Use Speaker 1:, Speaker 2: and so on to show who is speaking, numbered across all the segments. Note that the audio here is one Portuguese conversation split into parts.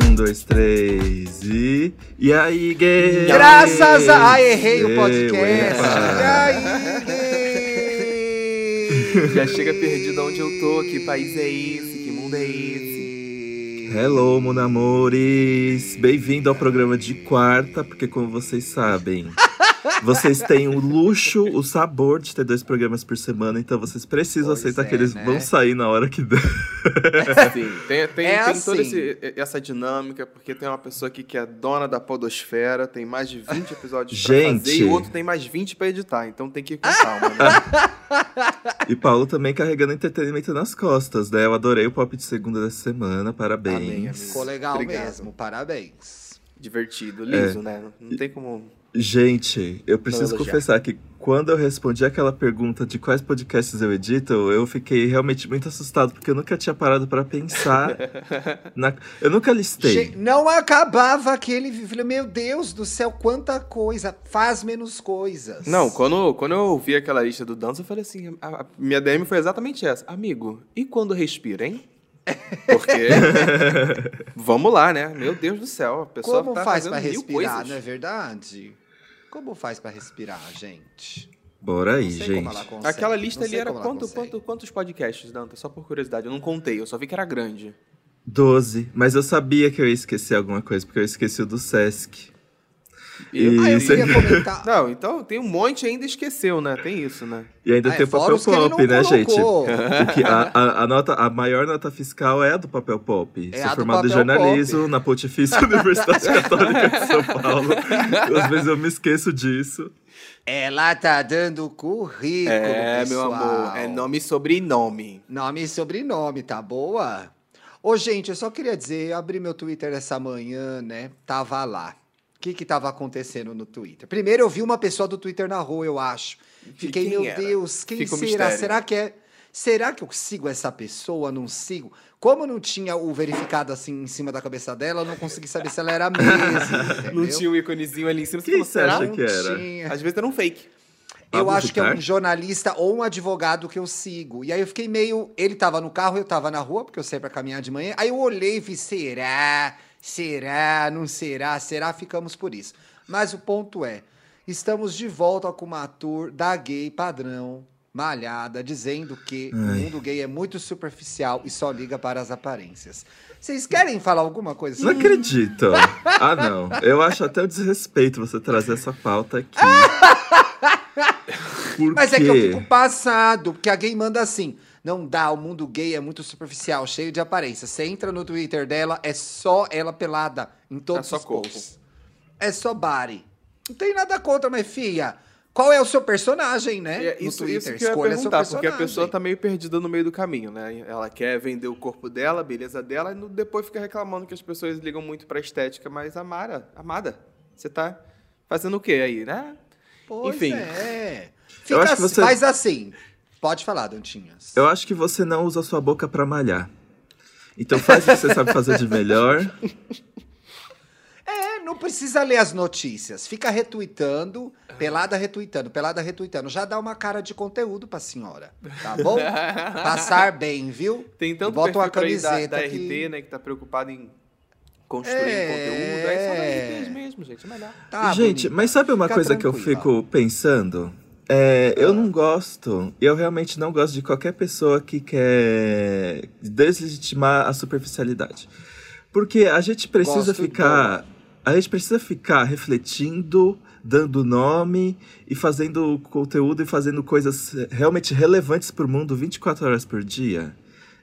Speaker 1: Um, dois, três e. E aí, gay?
Speaker 2: Graças a. Ai, errei o podcast. E aí, gay?
Speaker 3: Já chega perdido onde eu tô, que país é esse, que mundo é esse.
Speaker 1: Hello, mon amores! Bem-vindo ao programa de quarta, porque como vocês sabem, vocês têm o luxo, o sabor de ter dois programas por semana, então vocês precisam
Speaker 2: Pois
Speaker 1: aceitar
Speaker 2: é,
Speaker 1: que eles
Speaker 2: né?
Speaker 1: vão sair na hora que der.
Speaker 3: Sim, tem, tem,
Speaker 2: É
Speaker 3: tem toda
Speaker 2: assim.
Speaker 3: esse- essa dinâmica, porque tem uma pessoa aqui que é dona da podosfera, tem mais de 20 episódios pra
Speaker 1: Gente.
Speaker 3: fazer, e o outro tem mais 20 pra editar, então tem que ir com calma, né?
Speaker 1: E Paulo também carregando entretenimento nas costas, né? Eu adorei o pop de segunda dessa semana, parabéns.
Speaker 3: Amém.
Speaker 2: Ficou legal
Speaker 3: Obrigado.
Speaker 2: mesmo, parabéns.
Speaker 3: Divertido, liso, né? Não tem como...
Speaker 1: Gente, eu preciso confessar que quando eu respondi aquela pergunta de quais podcasts eu edito, eu fiquei realmente muito assustado, porque eu nunca tinha parado pra pensar. na... Eu nunca listei.
Speaker 2: Gente, não acabava aquele. Falei, meu Deus do céu, quanta coisa. Faz menos coisas.
Speaker 3: Não, quando, quando eu ouvi aquela lista do Dança, eu falei assim, a, a minha DM foi exatamente essa. Amigo, e quando respira, hein? Porque, vamos lá, né? Meu Deus do céu, a pessoa
Speaker 2: Como
Speaker 3: tá
Speaker 2: faz
Speaker 3: mil
Speaker 2: respirar,
Speaker 3: coisas.
Speaker 2: não é verdade? Como faz pra respirar, gente?
Speaker 1: Bora aí,
Speaker 2: Não sei
Speaker 1: gente.
Speaker 2: como ela consegue,
Speaker 3: Aquela lista
Speaker 2: não
Speaker 3: ali
Speaker 2: sei
Speaker 3: era quanto, quanto, quantos podcasts, Danta? Só por curiosidade. Eu não contei, eu só vi que era grande.
Speaker 1: Doze. Mas eu sabia que eu ia esquecer alguma coisa, porque eu esqueci o do Sesc.
Speaker 3: E-
Speaker 2: Ah, eu
Speaker 1: Isso
Speaker 2: queria comentar.
Speaker 3: Não, então tem um monte ainda esqueceu, né? Tem isso, né?
Speaker 1: E ainda
Speaker 2: Ah,
Speaker 1: tem
Speaker 2: é
Speaker 1: o papel pop, né, gente?
Speaker 2: colocou.
Speaker 1: O que a, a, a nota, a maior nota fiscal é a do papel pop.
Speaker 2: É
Speaker 1: Sou formado em jornalismo
Speaker 2: pop.
Speaker 1: na Pontifícia Universidade Católica de São Paulo. Às vezes eu me esqueço disso.
Speaker 2: Ela tá dando currículo,
Speaker 3: É, meu
Speaker 2: pessoal.
Speaker 3: amor. É nome e sobrenome.
Speaker 2: Nome e sobrenome, tá boa? Ô, gente, eu só queria dizer, eu abri meu Twitter essa manhã, né? Tava lá. O que que tava acontecendo no Twitter? Primeiro eu vi uma pessoa do Twitter na rua, eu acho. Fiquei,
Speaker 3: quem
Speaker 2: meu
Speaker 3: era?
Speaker 2: Deus, quem
Speaker 3: Fica o
Speaker 2: será? Será que é... Será que eu sigo essa pessoa? Não sigo? Como não tinha o verificado assim em cima da cabeça dela, eu não consegui saber se ela era mesmo,
Speaker 3: Não tinha um íconezinho ali em cima.
Speaker 1: Quem
Speaker 3: falou,
Speaker 1: você acha
Speaker 3: será?
Speaker 1: que era?
Speaker 2: Tinha.
Speaker 3: Às vezes era um fake.
Speaker 2: Eu
Speaker 1: Pablo
Speaker 2: acho que é um jornalista ou um advogado que eu sigo. E aí eu fiquei meio. Ele tava no carro, eu tava na rua, porque eu saí pra caminhar de manhã. Aí eu olhei e vi: será? Será? Não será? Será? Ficamos por isso. Mas o ponto é: estamos de volta com uma tour da gay padrão, malhada, dizendo que o mundo gay é muito superficial e só liga para as aparências. Vocês querem falar alguma coisa
Speaker 1: Não
Speaker 2: assim?
Speaker 1: acredito. Ah, não. Eu acho até um desrespeito você trazer essa pauta aqui.
Speaker 2: Mas é que eu fico passado, porque a gay manda assim. Não dá, o mundo gay é muito superficial, cheio de aparência. Você entra no Twitter dela, é só ela pelada em todos
Speaker 3: É só
Speaker 2: os
Speaker 3: corpo.
Speaker 2: É só body. Não tem nada contra, mas filha. Qual é o seu personagem, né?
Speaker 3: É,
Speaker 2: no
Speaker 3: isso,
Speaker 2: Twitter.
Speaker 3: isso que eu
Speaker 2: Escolha seu
Speaker 3: perguntar, porque a
Speaker 2: personagem.
Speaker 3: pessoa tá meio perdida no meio do caminho, né? Ela quer vender o corpo dela, a beleza dela, e no- depois fica reclamando que as pessoas ligam muito pra estética. Mas, Amara, amada, você tá fazendo o quê aí, né?
Speaker 2: Pois
Speaker 3: Enfim.
Speaker 2: é. Fica assim,
Speaker 1: você-
Speaker 2: assim. Pode falar, Dantinhas.
Speaker 1: Eu acho que você não usa sua boca pra malhar. Então faz o que você sabe fazer de melhor.
Speaker 2: É, não precisa ler as notícias. Fica retweetando, pelada retweetando, pelada retweetando. Já dá uma cara de conteúdo pra senhora, tá bom? Passar bem, viu?
Speaker 3: Tem tanto
Speaker 2: Bota
Speaker 3: perfil
Speaker 2: uma
Speaker 3: aí da,
Speaker 2: camiseta
Speaker 3: da
Speaker 2: que-
Speaker 3: né, que tá preocupado em construir
Speaker 2: É.
Speaker 3: conteúdo. Aí só RT mesmo, gente, é melhor.
Speaker 2: Tá
Speaker 1: Gente,
Speaker 2: bonita.
Speaker 1: mas sabe uma
Speaker 2: Fica
Speaker 1: coisa que eu
Speaker 2: tranquila.
Speaker 1: fico pensando? É, Eu não gosto, eu realmente não gosto de qualquer pessoa que quer deslegitimar a superficialidade. Porque a gente precisa
Speaker 2: Gosto
Speaker 1: ficar. A gente precisa ficar refletindo, dando nome e fazendo conteúdo e fazendo coisas realmente relevantes pro mundo 24 horas por dia.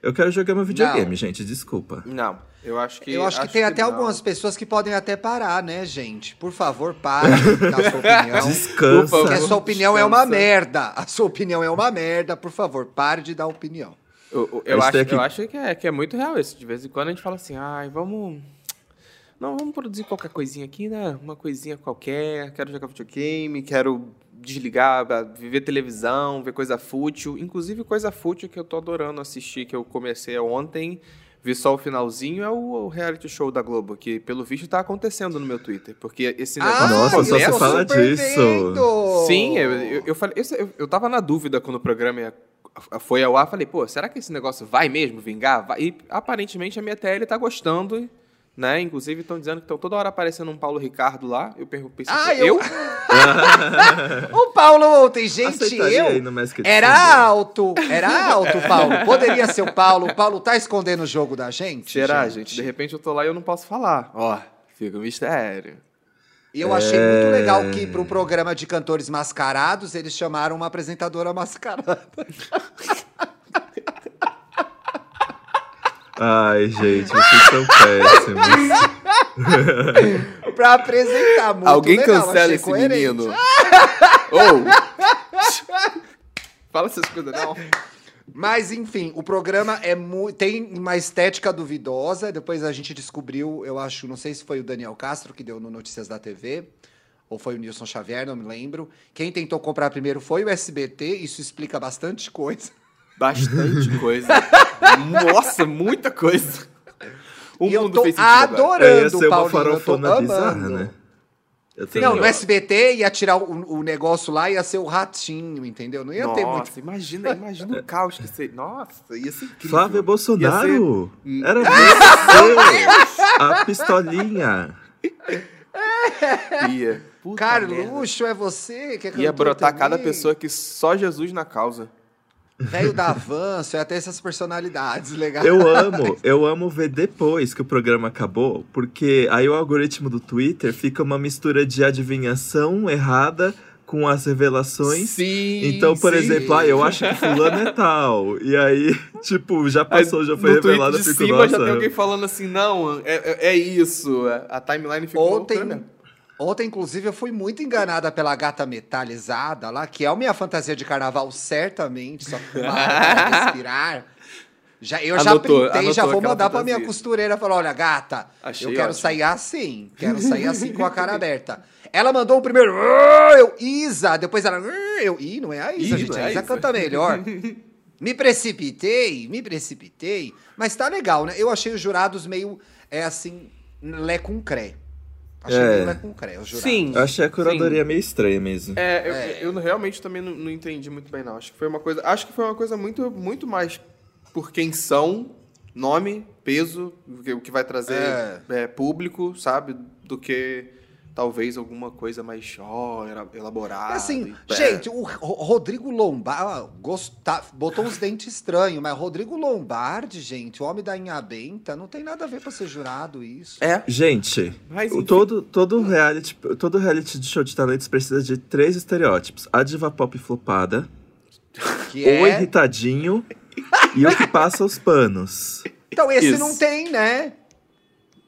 Speaker 1: Eu quero jogar meu videogame,
Speaker 2: Não.
Speaker 1: gente, desculpa.
Speaker 3: Não, eu acho que.
Speaker 2: Eu acho que tem até
Speaker 3: não.
Speaker 2: algumas pessoas que podem até parar, né, gente? Por favor, pare de dar a sua opinião.
Speaker 1: Descansa.
Speaker 3: Por
Speaker 2: Porque a sua opinião é uma
Speaker 3: Descansa.
Speaker 2: merda. A sua opinião é uma merda. Por favor, pare de dar opinião.
Speaker 3: Eu, eu- eu acho,
Speaker 1: aqui-
Speaker 3: eu acho que, é, que é muito real isso. De vez em quando a gente fala assim, ai, vamos. Não, vamos produzir qualquer coisinha aqui, né? Uma coisinha qualquer. Quero jogar videogame, quero desligar, ah, ver televisão, ver coisa fútil. Inclusive, coisa fútil que eu tô adorando assistir, que eu comecei ontem, vi só o finalzinho, é o, reality show da Globo, que pelo visto tá acontecendo no meu Twitter. Porque esse negócio
Speaker 1: Nossa, só você fala disso.
Speaker 2: vendo!
Speaker 3: Sim, eu, eu, eu falei, eu, eu tava na dúvida quando o programa ia- foi ao ar, falei, pô, será que esse negócio vai mesmo vingar? Vai? E aparentemente a minha TL tá gostando né? Inclusive estão dizendo que estão toda hora aparecendo um Paulo Ricardo lá. Eu pergunto,
Speaker 2: Ah,
Speaker 3: eu?
Speaker 2: eu- O Paulo ontem, gente,
Speaker 1: Aceitaria
Speaker 2: eu. Era alto, era alto, Paulo. Poderia ser o Paulo. O Paulo tá escondendo o jogo da gente?
Speaker 3: Será, gente? De repente eu tô lá e eu não posso falar. Ó, fica um mistério.
Speaker 2: E eu achei muito legal que para um programa de cantores mascarados, eles chamaram uma apresentadora mascarada.
Speaker 1: Ai, gente, vocês são péssimos.
Speaker 2: pra apresentar muito
Speaker 3: Alguém
Speaker 2: legal,
Speaker 3: cancela esse
Speaker 2: coerente.
Speaker 3: menino. Ou. Fala essas coisas, não.
Speaker 2: Mas enfim, o programa é tem uma estética duvidosa. Depois a gente descobriu, eu acho, não sei se foi o Daniel Castro que deu no Notícias da TV, ou foi o Nilson Xavier, não me lembro. Quem tentou comprar primeiro foi o SBT, isso explica bastante coisa.
Speaker 3: Bastante coisa. Nossa, muita coisa. O
Speaker 2: e eu
Speaker 3: mundo
Speaker 2: tô
Speaker 3: fez.
Speaker 1: É, ia
Speaker 2: adorando
Speaker 1: ser
Speaker 2: o
Speaker 1: uma
Speaker 2: Paulinho, eu tô
Speaker 1: bizarra, né? Eu
Speaker 3: Sim,
Speaker 2: Não, no SBT ia tirar o, o negócio lá, ia ser o ratinho, entendeu? Não ia ter muito.
Speaker 3: Nossa, imagina, imagina o caos que seria. Nossa, ia ser incrível.
Speaker 1: Flávio Bolsonaro!
Speaker 3: Ia
Speaker 1: Era você! A pistolinha!
Speaker 3: ser- Ia. Puta merda.
Speaker 2: Carluxo, é você que é
Speaker 3: Ia brotar cada
Speaker 2: também?
Speaker 3: pessoa que só Jesus na causa.
Speaker 2: Velho da avanço, é até essas personalidades legais.
Speaker 1: Eu amo, eu amo ver depois que o programa acabou, porque aí o algoritmo do Twitter fica uma mistura de adivinhação errada com as revelações.
Speaker 3: Sim.
Speaker 1: Então, por
Speaker 3: sim.
Speaker 1: exemplo, ah, eu acho que fulano é tal. E aí, tipo, já
Speaker 3: Aí,
Speaker 1: passou, já foi
Speaker 3: no tweet
Speaker 1: revelado,
Speaker 3: de
Speaker 1: fico,
Speaker 3: cima
Speaker 1: nossa.
Speaker 3: já tem alguém falando assim, não, é, é, é isso. A timeline ficou
Speaker 2: Ontem,
Speaker 3: loucura.
Speaker 2: Ontem, inclusive, eu fui muito enganada pela gata metalizada lá, que é a minha fantasia de carnaval, certamente, só que respirar. Já, eu já
Speaker 3: Anotou,
Speaker 2: printei, já
Speaker 3: anotou
Speaker 2: vou
Speaker 3: aquela
Speaker 2: mandar pra minha costureira falar: olha, gata,
Speaker 3: Achei
Speaker 2: eu quero
Speaker 3: ótimo.
Speaker 2: sair assim. Quero sair assim com a cara aberta. Ela mandou o primeiro, eu, Isa. Depois ela, eu, ih, não é a Isa,
Speaker 3: Ih,
Speaker 2: gente.
Speaker 3: é
Speaker 2: A Isa. canta melhor. Me precipitei, me precipitei. Mas tá legal, né? Eu achei os jurados meio, é assim, lé com cré. Achei
Speaker 1: É.
Speaker 2: meio lé com cré, os jurados.
Speaker 3: Sim.
Speaker 1: Eu achei a curadoria
Speaker 3: sim.
Speaker 1: meio estranha mesmo.
Speaker 3: É, eu,
Speaker 2: É.
Speaker 3: eu realmente também não, não entendi muito bem, não. Acho que foi uma coisa. Acho que foi uma coisa muito, muito mais por quem são, nome, peso, o que, o que vai trazer
Speaker 2: É.
Speaker 3: é, público, sabe? Do que talvez alguma coisa mais ó, era- elaborada.
Speaker 2: Assim, gente, o Ro- Rodrigo Lombardi gosta- botou uns dentes estranhos, mas Rodrigo Lombardi, gente, o homem da Inha Benta, não tem nada a ver pra ser jurado isso.
Speaker 3: É.
Speaker 1: Gente,
Speaker 3: Mas,
Speaker 1: o
Speaker 3: enfim.
Speaker 1: todo, todo, reality, todo reality de show de talentos precisa de três estereótipos. A diva pop flopada,
Speaker 2: Que
Speaker 1: o
Speaker 2: é...
Speaker 1: irritadinho e o que passa os panos.
Speaker 2: Então esse
Speaker 3: Isso.
Speaker 2: não tem, né?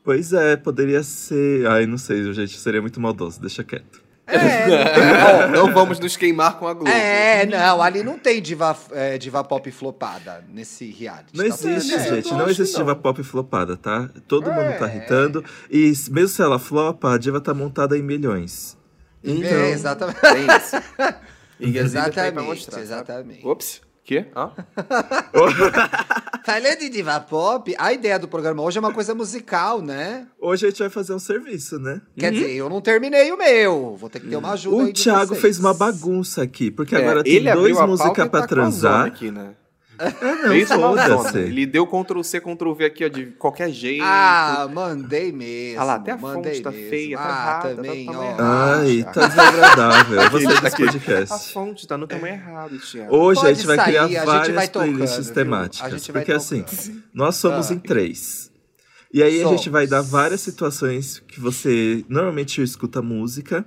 Speaker 1: Pois é, poderia ser... Ai, não sei, gente, seria muito maldoso, deixa quieto.
Speaker 2: É,
Speaker 3: não, não vamos nos queimar com a Globo.
Speaker 2: é, não, ali não tem diva, é, diva pop flopada nesse reality.
Speaker 1: Não
Speaker 2: tá
Speaker 1: existe?
Speaker 2: É,
Speaker 1: gente, não existe
Speaker 3: não.
Speaker 1: diva pop flopada, tá? Todo mundo tá
Speaker 2: É.
Speaker 1: irritando. E mesmo se ela flopa, a diva tá montada em milhões. Então,
Speaker 2: É, exatamente.
Speaker 3: Tem isso. Tá
Speaker 2: Exatamente,
Speaker 3: mostrar,
Speaker 2: exatamente.
Speaker 3: Ops. Quê? Hã?
Speaker 2: Falando de diva pop, a ideia do programa hoje é uma coisa musical, né?
Speaker 1: hoje a gente vai fazer um serviço, né?
Speaker 2: Quer dizer, eu não terminei o meu. Vou ter que ter uma ajuda
Speaker 1: O
Speaker 2: aí
Speaker 1: Thiago
Speaker 2: vocês.
Speaker 1: fez uma bagunça aqui, porque
Speaker 3: É,
Speaker 1: agora tem dois
Speaker 3: a pauta
Speaker 1: música pra
Speaker 3: tá com a zona
Speaker 1: transar.
Speaker 3: aqui, né?
Speaker 1: É, não,
Speaker 3: Fez zona.
Speaker 1: foda-se.
Speaker 3: Ele deu Ctrl C, Ctrl V aqui, ó, de qualquer jeito.
Speaker 2: Ah, mandei mesmo.
Speaker 3: Ah lá, até a
Speaker 2: mandei
Speaker 3: fonte tá
Speaker 2: mesmo.
Speaker 3: feia, tá
Speaker 2: ah,
Speaker 3: errada, tá
Speaker 2: também,
Speaker 3: do
Speaker 2: ó.
Speaker 3: tamanho
Speaker 1: Ai, tá desagradável. Eu vou
Speaker 3: Aquele
Speaker 1: sair desse
Speaker 3: daqui. A
Speaker 1: podcast.
Speaker 3: fonte tá no tamanho errado, Thiago.
Speaker 1: Hoje a
Speaker 2: Pode
Speaker 1: gente vai
Speaker 2: sair,
Speaker 1: criar
Speaker 2: a
Speaker 1: várias
Speaker 2: vai tocando,
Speaker 1: playlists
Speaker 2: viu?
Speaker 1: temáticas.
Speaker 2: A
Speaker 1: porque assim,
Speaker 2: tocando.
Speaker 1: nós somos
Speaker 2: Ah.
Speaker 1: em três. E aí a gente
Speaker 2: Somos.
Speaker 1: vai dar várias situações que você normalmente escuta música.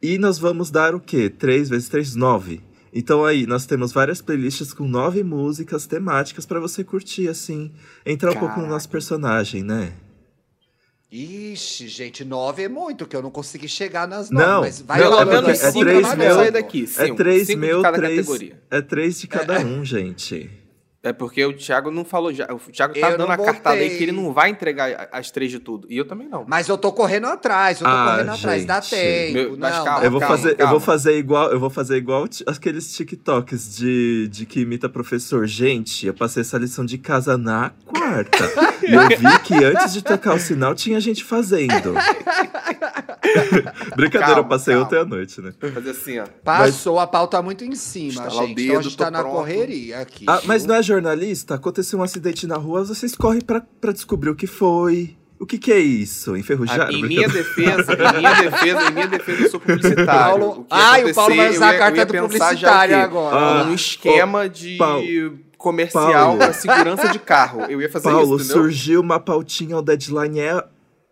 Speaker 1: E nós vamos dar o quê? Três vezes três? Nove. Então aí, nós temos várias playlists com nove músicas temáticas pra você curtir, assim. Entrar um pouco no
Speaker 3: Caraca.
Speaker 1: nosso personagem, né?
Speaker 2: Ixi, gente, nove é muito, que eu não consegui chegar nas nove.
Speaker 1: Não,
Speaker 2: mas vai
Speaker 1: não,
Speaker 3: Pelo
Speaker 1: é
Speaker 3: menos
Speaker 1: é
Speaker 3: cinco
Speaker 1: três
Speaker 3: nós
Speaker 1: meu-
Speaker 3: daqui.
Speaker 1: é
Speaker 3: Cinco.
Speaker 1: três
Speaker 3: Cinco
Speaker 1: meu, três.
Speaker 3: categoria.
Speaker 1: É três de cada um, gente.
Speaker 3: É porque o Thiago não falou já. O Thiago tá
Speaker 2: Eu
Speaker 3: dando a cartada aí que ele não vai entregar as três de tudo. E eu também não.
Speaker 2: Mas eu tô correndo atrás, eu tô
Speaker 1: Ah,
Speaker 2: correndo atrás. Dá
Speaker 1: gente.
Speaker 2: tempo.
Speaker 3: Meu, mas
Speaker 2: não,
Speaker 3: calma,
Speaker 1: Eu vou
Speaker 3: calma,
Speaker 1: fazer, eu
Speaker 3: calma.
Speaker 1: vou fazer igual, eu vou fazer igual aqueles TikToks de, de que imita professor. Gente, eu passei essa lição de casa na quarta. e eu vi que antes de tocar o sinal tinha gente fazendo. Brincadeira, eu passei
Speaker 3: calma.
Speaker 1: ontem à noite, né?
Speaker 3: Fazer assim, ó.
Speaker 2: Passou a pauta muito em cima, gente.
Speaker 3: dedo,
Speaker 2: então a gente tá
Speaker 3: tô
Speaker 2: na
Speaker 3: pronto.
Speaker 2: correria aqui.
Speaker 1: Ah, mas não é jornalista? Aconteceu um acidente na rua, vocês correm pra, pra descobrir o que foi, O que, que é isso? Enferrujar?
Speaker 3: Ah, em minha defesa, em minha defesa, em minha defesa, eu sou publicitário.
Speaker 2: Paulo...
Speaker 3: O
Speaker 2: Ai, o Paulo vai usar a carta do publicitário agora.
Speaker 1: Ah,
Speaker 3: um esquema de
Speaker 1: Paulo.
Speaker 3: comercial
Speaker 1: Paulo.
Speaker 3: para segurança de carro. Eu ia fazer
Speaker 1: Paulo,
Speaker 3: isso, entendeu?
Speaker 1: surgiu uma pautinha, o deadline é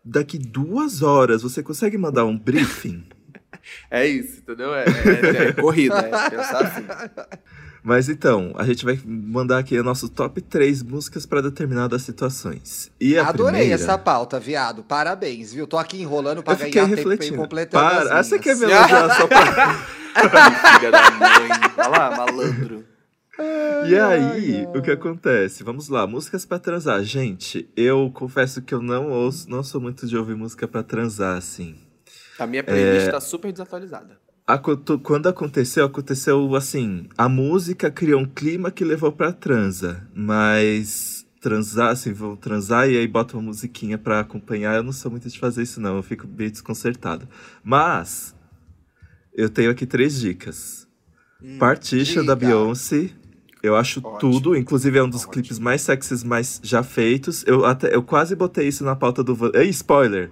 Speaker 1: daqui duas horas. Você consegue mandar um briefing?
Speaker 3: É isso, entendeu? É, é- é corrida, é pensar assim.
Speaker 1: Mas então, a gente vai mandar aqui o nosso top 3 músicas para determinadas situações. E a
Speaker 2: Adorei
Speaker 1: primeira...
Speaker 2: essa pauta, viado. Parabéns, viu? Tô aqui enrolando pra
Speaker 1: Eu
Speaker 2: ganhar tempo pra ir
Speaker 1: refletindo.
Speaker 2: completando as
Speaker 1: Para. Ah, você quer me elogiar só pra...
Speaker 3: Filha da mãe. Olha lá, malandro.
Speaker 1: E aí, o que acontece? Vamos lá, músicas pra transar. Gente, eu confesso que eu não ouço, não sou muito de ouvir música pra transar, assim.
Speaker 3: A minha playlist
Speaker 1: É.
Speaker 3: tá super desatualizada.
Speaker 1: Quando aconteceu, aconteceu assim, a música criou um clima que levou pra transa, mas transar, assim, vou transar e aí bota uma musiquinha pra acompanhar, eu não sou muito de fazer isso não, eu fico bem desconcertado. Mas, eu tenho aqui três dicas. Partition da. Beyoncé, eu acho
Speaker 3: Ótimo.
Speaker 1: tudo, inclusive é um dos
Speaker 3: Ótimo.
Speaker 1: clipes mais sexys mais já feitos. Eu até eu quase botei isso na pauta do Ei, spoiler.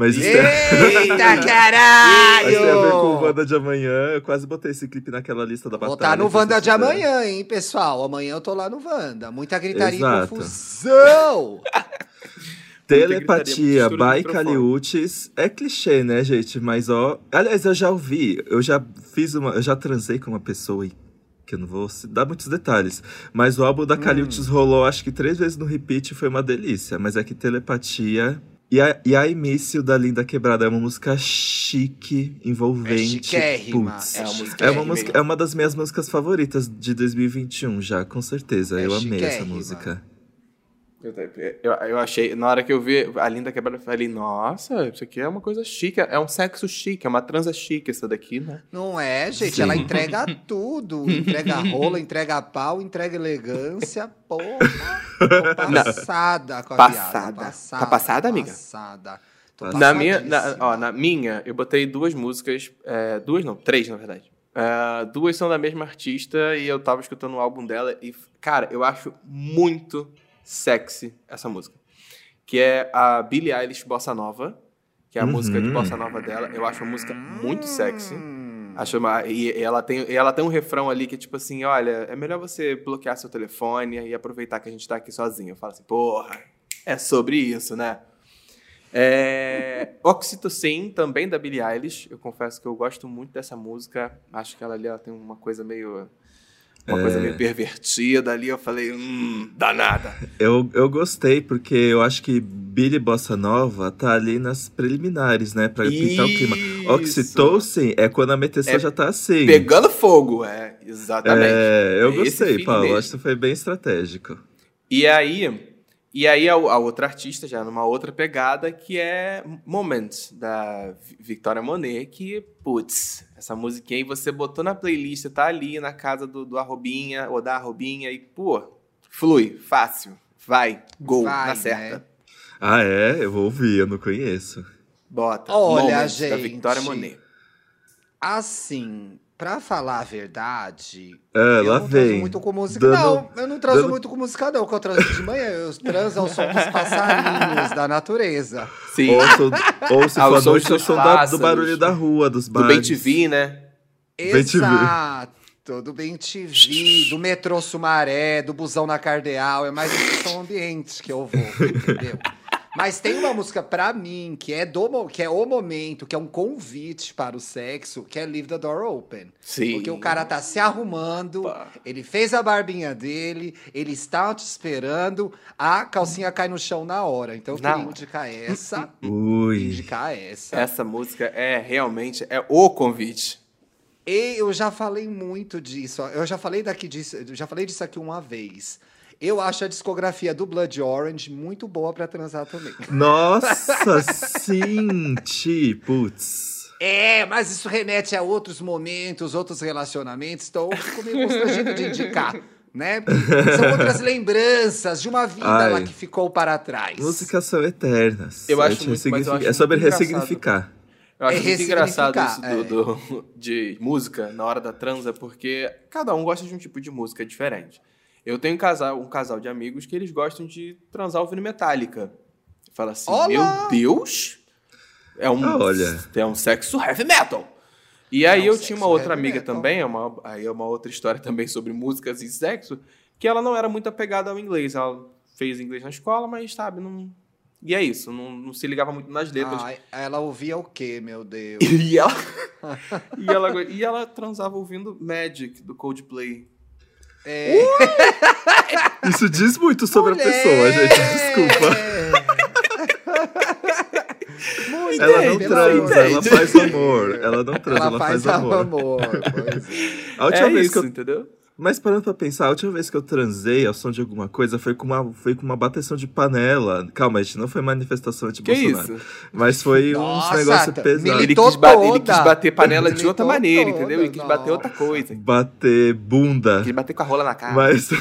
Speaker 1: Mas isso é,
Speaker 2: Eita,
Speaker 1: mas tem a ver com o
Speaker 2: caralho!
Speaker 1: Wanda de amanhã. Eu quase botei esse clipe naquela lista da
Speaker 2: Vou
Speaker 1: batalha.
Speaker 2: estar no Wanda de amanhã, hein, pessoal? Amanhã eu tô lá no Wanda. Muita gritaria e
Speaker 1: Exato.
Speaker 2: confusão!
Speaker 1: Telepatia, by Caliutes. É clichê, né, gente? Mas, ó... Aliás, eu já ouvi. Eu já fiz uma... Eu já transei com uma pessoa e... Que eu não vou dar muitos detalhes. Mas o álbum da
Speaker 2: Hum.
Speaker 1: Caliutes rolou, acho que três vezes no repeat. e Foi uma delícia. Mas é que Telepatia... E a, e a Início da Linda Quebrada é uma música chique, envolvente.
Speaker 2: É
Speaker 1: Putz.
Speaker 2: é
Speaker 3: uma
Speaker 1: É uma, música, é uma das minhas músicas favoritas de 2021 já, com certeza.
Speaker 2: É
Speaker 1: eu amei essa música.
Speaker 3: Eu, eu, eu achei, na hora que eu vi a linda quebrada, eu falei, nossa, isso aqui é uma coisa chique, é um sexo chique, é uma transa chique essa daqui, né?
Speaker 2: Não é, gente?
Speaker 1: Sim.
Speaker 2: Ela entrega tudo. Entrega rola, entrega pau, entrega elegância. Porra.
Speaker 3: Não.
Speaker 2: passada com a
Speaker 3: Passada.
Speaker 2: piada.
Speaker 3: Tá passada, amiga?
Speaker 2: Passada. Tô
Speaker 1: Passada.
Speaker 3: Na minha, na, ó, na minha, eu botei duas músicas, é, duas não, três na verdade. É, duas são da mesma artista e eu tava escutando o álbum dela e, cara, eu acho muito sexy essa música. Que é a Billie Eilish Bossa Nova, que é a
Speaker 1: Uhum.
Speaker 3: música de Bossa Nova dela. Eu acho a música muito sexy. Acho uma, e, e ela tem, e ela tem um refrão ali que é tipo assim, olha, é melhor você bloquear seu telefone e aproveitar que a gente tá aqui sozinho. Eu falo assim, porra, é sobre isso, né? É, Oxytocin, também da Billie Eilish. Eu confesso que eu gosto muito dessa música. Acho que ela ali ela tem uma coisa meio... Uma
Speaker 1: É.
Speaker 3: coisa meio pervertida ali. Eu falei, hum, danada.
Speaker 1: Eu, eu gostei, porque eu acho que Billy Bossa Nova tá ali nas preliminares, né? Pra pintar o clima.
Speaker 3: Isso.
Speaker 1: Oxytocin é quando a meteção
Speaker 3: É
Speaker 1: já tá assim.
Speaker 3: Pegando fogo, é, exatamente.
Speaker 1: É, eu
Speaker 3: É
Speaker 1: gostei, Paulo.
Speaker 3: mesmo.
Speaker 1: Acho que foi bem estratégico.
Speaker 3: E aí, e aí a, a outra artista, já numa outra pegada, que é Moments, da Vi- Victoria Monet, que, putz, essa musiquinha aí você botou na playlist, tá ali na casa do, do Arrobinha, ou da Arrobinha, e, pô, flui, fácil, vai, gol,
Speaker 2: Vai,
Speaker 3: na certa.
Speaker 2: né?
Speaker 1: Ah, é? Eu vou ouvir, eu não conheço.
Speaker 3: Bota,
Speaker 2: Olha,
Speaker 3: Moments, da
Speaker 2: gente.
Speaker 3: Victoria Monet.
Speaker 2: Assim, pra falar a verdade,
Speaker 1: Ah,
Speaker 2: eu
Speaker 1: lá
Speaker 2: não transo
Speaker 1: vem.
Speaker 2: muito com música.
Speaker 1: Dando-
Speaker 2: Não, eu não transo
Speaker 1: dando-
Speaker 2: muito com música, não. Que eu transo de manhã, eu transo ao som dos passarinhos da natureza.
Speaker 3: Sim,
Speaker 1: Ou, se- ou se for
Speaker 3: o
Speaker 1: noite,
Speaker 3: dos
Speaker 1: o som da- do barulho da rua, dos
Speaker 3: do
Speaker 1: bares.
Speaker 3: Bem TV, né?
Speaker 2: Exato, do Bem TV, do metrô Sumaré, do busão na Cardeal, é mais esse som ambiente que eu vou, entendeu? Mas tem uma música pra mim que é, do, que é o momento, que é um convite para o sexo, que é Leave the Door Open.
Speaker 3: Sim.
Speaker 2: Porque o cara tá se arrumando,
Speaker 3: Pá.
Speaker 2: ele fez a barbinha dele, ele está te esperando, a calcinha cai no chão na hora. Então eu
Speaker 3: Na
Speaker 2: queria
Speaker 3: hora.
Speaker 2: indicar essa,
Speaker 1: Ui.
Speaker 2: indicar essa.
Speaker 3: Essa música é realmente, é o convite.
Speaker 2: E eu já falei muito disso. Eu já falei daqui disso, eu já falei disso aqui uma vez. Eu acho a discografia do Blood Orange muito boa pra transar também.
Speaker 1: Nossa, sim, ti, putz.
Speaker 2: É, mas isso remete a outros momentos, outros relacionamentos, então eu fico meio constrangido de indicar, né? São outras lembranças de uma vida
Speaker 1: Ai.
Speaker 2: lá que ficou para trás.
Speaker 1: Músicas são eternas.
Speaker 3: Eu acho muito- mas eu acho
Speaker 1: É sobre ressignificar.
Speaker 3: Eu acho
Speaker 2: É
Speaker 3: muito engraçado isso
Speaker 2: ressignificar,
Speaker 3: do, do- de música na hora da transa, porque cada um gosta de um tipo de música diferente. Eu tenho um casal, um casal de amigos que eles gostam de transar ouvindo Metallica. Fala assim,
Speaker 2: Olá!
Speaker 3: meu Deus, é um,
Speaker 1: Ah, olha.
Speaker 3: é um sexo heavy metal. E aí
Speaker 2: É um
Speaker 3: eu tinha uma outra amiga
Speaker 2: metal.
Speaker 3: também, é uma, aí é uma outra história também sobre músicas e sexo, que ela não era muito apegada ao inglês. Ela fez inglês na escola, mas sabe, não. E é isso, não, não se ligava muito nas letras.
Speaker 2: Ai, ela ouvia o quê, meu Deus?
Speaker 3: E ela, e, ela, e ela transava ouvindo Magic do Coldplay.
Speaker 2: É...
Speaker 1: Isso diz muito sobre
Speaker 2: Mulher!
Speaker 1: a pessoa, gente. Desculpa.
Speaker 2: Muito
Speaker 1: Ela não transa,
Speaker 2: amor
Speaker 1: ela faz amor. Ela não transa,
Speaker 2: Ela faz amor. pois é.
Speaker 1: A última
Speaker 3: é
Speaker 1: vez
Speaker 3: isso,
Speaker 1: que eu
Speaker 3: entendeu?
Speaker 1: Mas parando pra pensar, a última vez que eu transei ao som de alguma coisa foi com uma, foi com uma bateção de panela. Calma, gente, não foi manifestação de
Speaker 3: Que
Speaker 1: Bolsonaro.
Speaker 3: isso?
Speaker 1: Mas foi
Speaker 2: Nossa,
Speaker 1: uns negócios
Speaker 2: tá-
Speaker 1: pesados.
Speaker 3: Ele quis, ba- ele quis bater panela de
Speaker 2: Militou
Speaker 3: outra maneira,
Speaker 2: toda,
Speaker 3: entendeu? Ele quis bater outra coisa.
Speaker 1: Bater bunda.
Speaker 3: Quis bater com a rola na cara.
Speaker 1: Mas, é,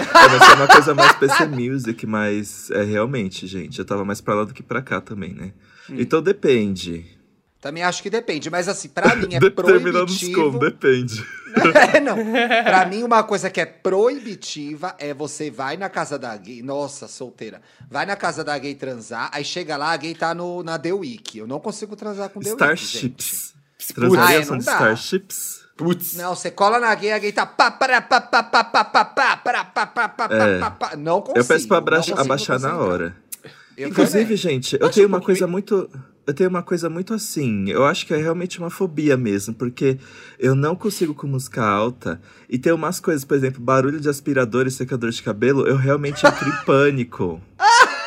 Speaker 1: mas foi uma coisa mais PC Music, mas é realmente, gente, eu tava mais pra lá do que pra cá também, né?
Speaker 3: Hum.
Speaker 1: Então depende.
Speaker 2: Também acho que depende, mas assim, pra mim é proibitivo.
Speaker 1: como, depende.
Speaker 2: É, não. Pra mim, uma coisa que é proibitiva é você vai na casa da gay. Nossa, solteira. Vai na casa da gay transar, aí chega lá, a gay tá no, na The Week. Eu não consigo transar com The Week. gente.
Speaker 1: Starships.
Speaker 2: Ah, é,
Speaker 1: de
Speaker 2: dá.
Speaker 1: Starships?
Speaker 3: Putz.
Speaker 2: Não, você cola na gay, a gay tá pá, pá, pá, pá, pá, pá, pá, pará, pá, pá, pá, pá,
Speaker 1: É.
Speaker 2: pá, pá. Não consigo.
Speaker 1: Eu peço pra abra-
Speaker 2: consigo
Speaker 1: abaixar na hora.
Speaker 2: Eu
Speaker 1: Inclusive,
Speaker 2: também.
Speaker 1: gente, eu
Speaker 3: Acho
Speaker 1: tenho
Speaker 3: um
Speaker 1: uma coisa muito. Eu tenho uma coisa muito assim. Eu acho que é realmente uma fobia mesmo, porque eu não consigo com música alta. E tem umas coisas, por exemplo, barulho de aspirador e secador de cabelo, eu realmente entro em pânico.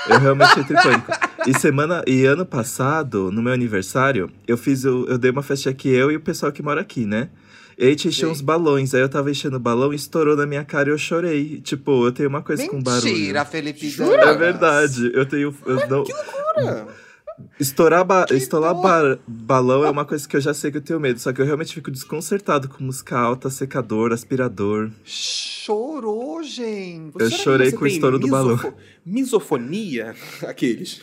Speaker 1: Eu realmente entro em pânico. E semana e ano passado, no meu aniversário, eu fiz o, eu dei uma festa aqui eu e o pessoal que mora aqui, né? E aí a gente encheu uns balões, aí eu tava enchendo o balão e estourou na minha cara e eu chorei. Tipo, eu tenho uma coisa com barulho.
Speaker 2: Mentira, Felipe
Speaker 3: Jura?
Speaker 1: É verdade. Eu tenho. Eu não,
Speaker 3: Cara,
Speaker 1: estourar ba-
Speaker 2: Que
Speaker 1: estourar ba- balão é uma coisa que eu já sei que eu tenho medo. Só que eu realmente fico desconcertado com música alta, secador, aspirador.
Speaker 2: Chorou, gente.
Speaker 1: Eu
Speaker 3: será que
Speaker 1: chorei
Speaker 3: você
Speaker 1: com o
Speaker 3: tem
Speaker 1: estouro do balão.
Speaker 3: misofo- Misofonia? Aqueles.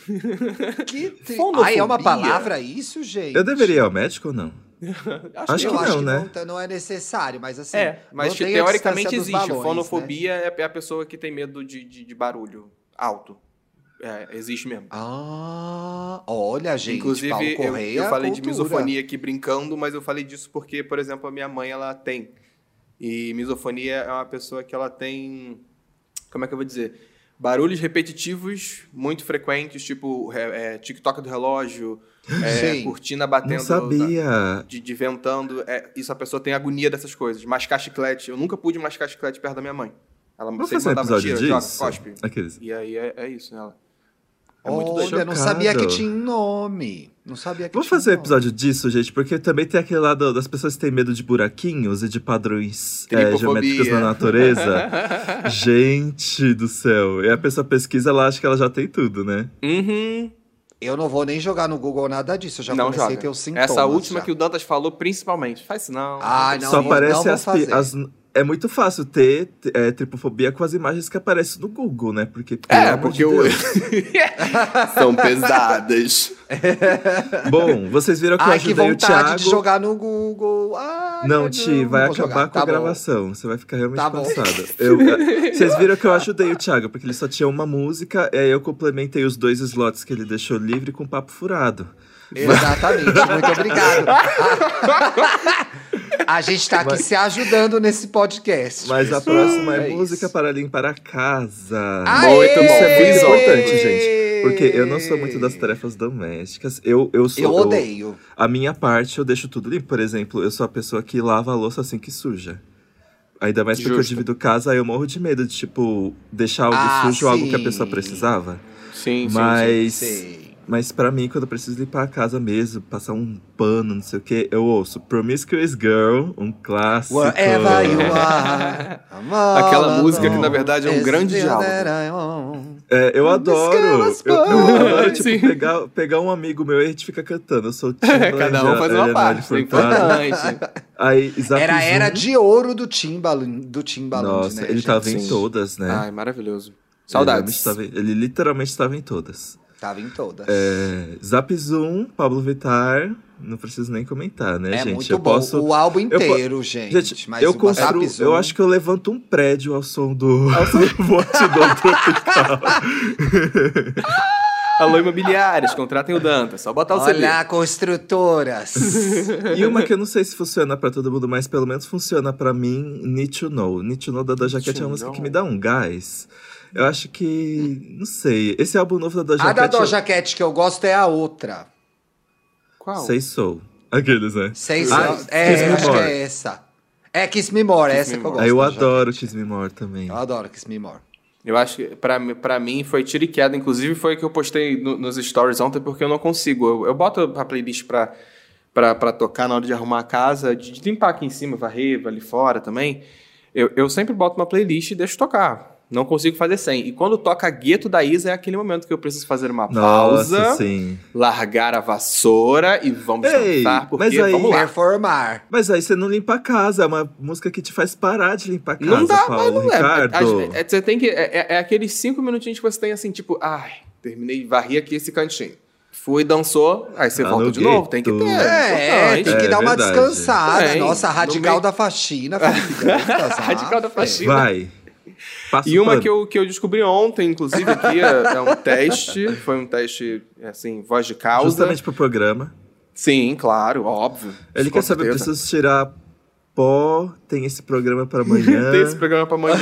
Speaker 2: Que te...
Speaker 3: Fonofobia.
Speaker 2: Ai, é uma palavra isso, gente?
Speaker 1: Eu deveria ir ao médico ou não? Acho
Speaker 2: eu
Speaker 1: que
Speaker 2: acho
Speaker 1: não,
Speaker 2: que
Speaker 1: né?
Speaker 2: não, tá- não é necessário, mas assim.
Speaker 3: É, mas teoricamente existe.
Speaker 2: balões, né?
Speaker 3: Fonofobia é a pessoa que tem medo de, de, de barulho alto. É, existe mesmo.
Speaker 2: Ah, olha, gente.
Speaker 3: Inclusive,
Speaker 2: Paulo
Speaker 3: eu,
Speaker 2: Correia,
Speaker 3: eu falei de
Speaker 2: cultura.
Speaker 3: misofonia aqui brincando, mas eu falei disso porque, por exemplo, a minha mãe, ela tem. E misofonia é uma pessoa que ela tem... Como é que eu vou dizer? Barulhos repetitivos muito frequentes, tipo é, é, TikTok do relógio, é, cortina batendo...
Speaker 1: Não sabia.
Speaker 3: de, de ventando. É, isso a pessoa tem agonia dessas coisas. Mascar chiclete. Eu nunca pude mascar chiclete perto da minha mãe. Ela
Speaker 1: Vamos
Speaker 3: sempre mandava tira, joga, cospe.
Speaker 1: Aqueles.
Speaker 3: E aí é, é isso, né? Ela. É muito
Speaker 2: Olha,
Speaker 3: doido.
Speaker 2: não sabia que tinha um nome. Não sabia que
Speaker 1: Vamos
Speaker 2: tinha
Speaker 1: fazer um
Speaker 2: nome.
Speaker 1: episódio disso, gente, porque também tem aquele lado das pessoas que têm medo de buraquinhos e de padrões é, geométricos na natureza. gente do céu. E a pessoa pesquisa, ela acha que ela já tem tudo, né?
Speaker 3: Uhum.
Speaker 2: Eu não vou nem jogar no Google nada disso. Eu já
Speaker 3: não
Speaker 2: comecei
Speaker 3: joga.
Speaker 2: a ter os sintomas.
Speaker 3: Essa última
Speaker 2: já.
Speaker 3: que o Dantas falou, principalmente. Faz isso não.
Speaker 2: Ai, não,
Speaker 1: Só
Speaker 2: não
Speaker 1: aparece as, as- É muito fácil ter é, tripofobia com as imagens que aparecem no Google, né? Porque.
Speaker 3: É, porque
Speaker 1: de
Speaker 3: o...
Speaker 1: Deus.
Speaker 3: são pesadas.
Speaker 1: Bom, vocês viram que eu
Speaker 2: Ai, que
Speaker 1: ajudei o
Speaker 2: vontade
Speaker 1: Thiago.
Speaker 2: de jogar no Google. Ai,
Speaker 1: Não, Ti, vai
Speaker 2: vou
Speaker 1: acabar
Speaker 2: jogar.
Speaker 1: com a
Speaker 2: Tá bom.
Speaker 1: gravação. Você vai ficar realmente
Speaker 2: Tá
Speaker 1: cansada. Eu- eh, vocês viram que eu ajudei o Thiago, porque ele só tinha uma música, e aí eu complementei os dois slots que ele deixou livre com papo furado.
Speaker 2: Exatamente, muito obrigado. A gente tá aqui
Speaker 1: Mas-
Speaker 2: se ajudando nesse podcast.
Speaker 1: Mas a próxima é,
Speaker 2: É
Speaker 1: música
Speaker 2: isso.
Speaker 1: para limpar a casa.
Speaker 2: Aê!
Speaker 3: Muito
Speaker 1: Isso
Speaker 3: bom.
Speaker 1: é muito
Speaker 3: Visual.
Speaker 1: importante, gente. Porque eu não sou muito das tarefas domésticas. Eu, eu sou.
Speaker 2: Eu odeio.
Speaker 1: a minha parte eu deixo tudo limpo. Por exemplo, eu sou a pessoa que lava a louça assim que suja. Ainda mais porque eu
Speaker 3: Justo.
Speaker 1: divido casa, aí eu morro de medo de, tipo, deixar algo
Speaker 2: Ah,
Speaker 1: sujo ou algo que a
Speaker 2: sim.
Speaker 1: pessoa precisava.
Speaker 3: Sim, sim,
Speaker 1: Mas. Mas para mim, quando eu preciso limpar a casa mesmo, passar um pano, não sei o que, eu ouço Promiscuous Girl, um clássico.
Speaker 2: Wherever you are. I'm all
Speaker 3: Aquela música que, na verdade, é um grande diálogo.
Speaker 1: É, eu adoro. Eu, eu adoro, tipo,
Speaker 3: Sim.
Speaker 1: pegar, pegar um amigo meu e a gente fica cantando. Eu sou o Timbaland,
Speaker 3: Cada um faz uma
Speaker 1: Ariana
Speaker 3: parte. É importante.
Speaker 1: Aí,
Speaker 2: Era a
Speaker 1: Zoom.
Speaker 2: era de ouro do Timbaland, do Timbaland,
Speaker 1: Nossa,
Speaker 2: né,
Speaker 1: ele
Speaker 2: gente?
Speaker 1: tava em
Speaker 3: Sim.
Speaker 1: todas, né?
Speaker 3: Ai, maravilhoso.
Speaker 1: Ele,
Speaker 3: Saudades.
Speaker 1: em- ele literalmente estava em todas.
Speaker 2: Tava em todas.
Speaker 1: É, Zap Zoom, Pablo Vittar, não preciso nem comentar, né,
Speaker 2: É
Speaker 1: gente?
Speaker 2: muito
Speaker 1: eu
Speaker 2: bom.
Speaker 1: posso.
Speaker 2: O álbum
Speaker 1: eu
Speaker 2: inteiro, gente.
Speaker 1: Gente,
Speaker 2: mas
Speaker 1: eu construo.
Speaker 2: Zoom-
Speaker 1: Eu acho que eu levanto um prédio ao som do. ao som do tropical.
Speaker 3: Alô, imobiliárias, contratem o Danta. Só botar o CD.
Speaker 2: Olha, construtoras.
Speaker 1: E uma que eu não sei se funciona pra todo mundo, mas pelo menos funciona pra mim, Need to Know. Need to Know da Doja Cat é uma música que me dá um gás. Eu acho que. Não sei. Esse álbum novo da Doja
Speaker 2: a da
Speaker 1: Cat.
Speaker 2: Doja Cat que eu gosto é a outra.
Speaker 3: Qual?
Speaker 1: Sei Soul. Aqueles, né?
Speaker 2: Sei se
Speaker 1: Ah,
Speaker 2: é,
Speaker 1: Kiss
Speaker 2: é acho que é essa. É Kiss Me More,
Speaker 3: Kiss
Speaker 2: essa
Speaker 3: Me
Speaker 2: que eu gosto.
Speaker 1: Eu adoro
Speaker 2: Cat.
Speaker 1: Kiss Me More também.
Speaker 2: Eu adoro Kiss Me More.
Speaker 3: Eu acho que pra, mim- pra mim foi tiro e queda. Inclusive foi o que eu postei no- nos stories ontem, porque eu não consigo. Eu, eu boto a playlist pra, pra, pra tocar na hora de arrumar a casa, de, de limpar aqui em cima, varrer ali fora também. Eu, eu sempre boto uma playlist e deixo tocar. Não consigo fazer sem. E quando toca Gueto da Isa, é aquele momento que eu preciso fazer uma pausa,
Speaker 1: Nossa, sim.
Speaker 3: largar a vassoura e vamos
Speaker 1: Ei,
Speaker 3: cantar, porque
Speaker 1: mas aí-
Speaker 3: vamos lá.
Speaker 2: Performar.
Speaker 1: Mas aí você não limpa a casa, é uma música que te faz parar de limpar a casa,
Speaker 3: Não dá, mas
Speaker 1: Paulo
Speaker 3: não é.
Speaker 1: Ricardo.
Speaker 3: É, é- Você tem que. É, é- é aqueles cinco minutinhos que você tem assim, tipo, ai, terminei, varri aqui esse cantinho. Fui, dançou, aí você
Speaker 1: Tá
Speaker 3: volta
Speaker 1: no
Speaker 3: de novo. Tem que ter.
Speaker 1: gueto.
Speaker 2: É, tem que
Speaker 1: É
Speaker 2: dar uma
Speaker 1: verdade.
Speaker 2: descansada. Nossa,
Speaker 3: No
Speaker 2: radical
Speaker 3: meio-
Speaker 2: da faxina.
Speaker 3: Radical da
Speaker 2: ah,
Speaker 3: faxina.
Speaker 1: Vai. Passa
Speaker 3: E uma
Speaker 1: pano.
Speaker 3: que eu, que eu descobri ontem, inclusive, aqui, é, é um teste. Foi um teste, assim, voz de causa.
Speaker 1: Justamente pro programa.
Speaker 3: Sim, claro, óbvio.
Speaker 1: Ele quer saber,
Speaker 3: certeza.
Speaker 1: preciso tirar pó, tem esse programa pra amanhã.
Speaker 3: Tem esse programa pra amanhã.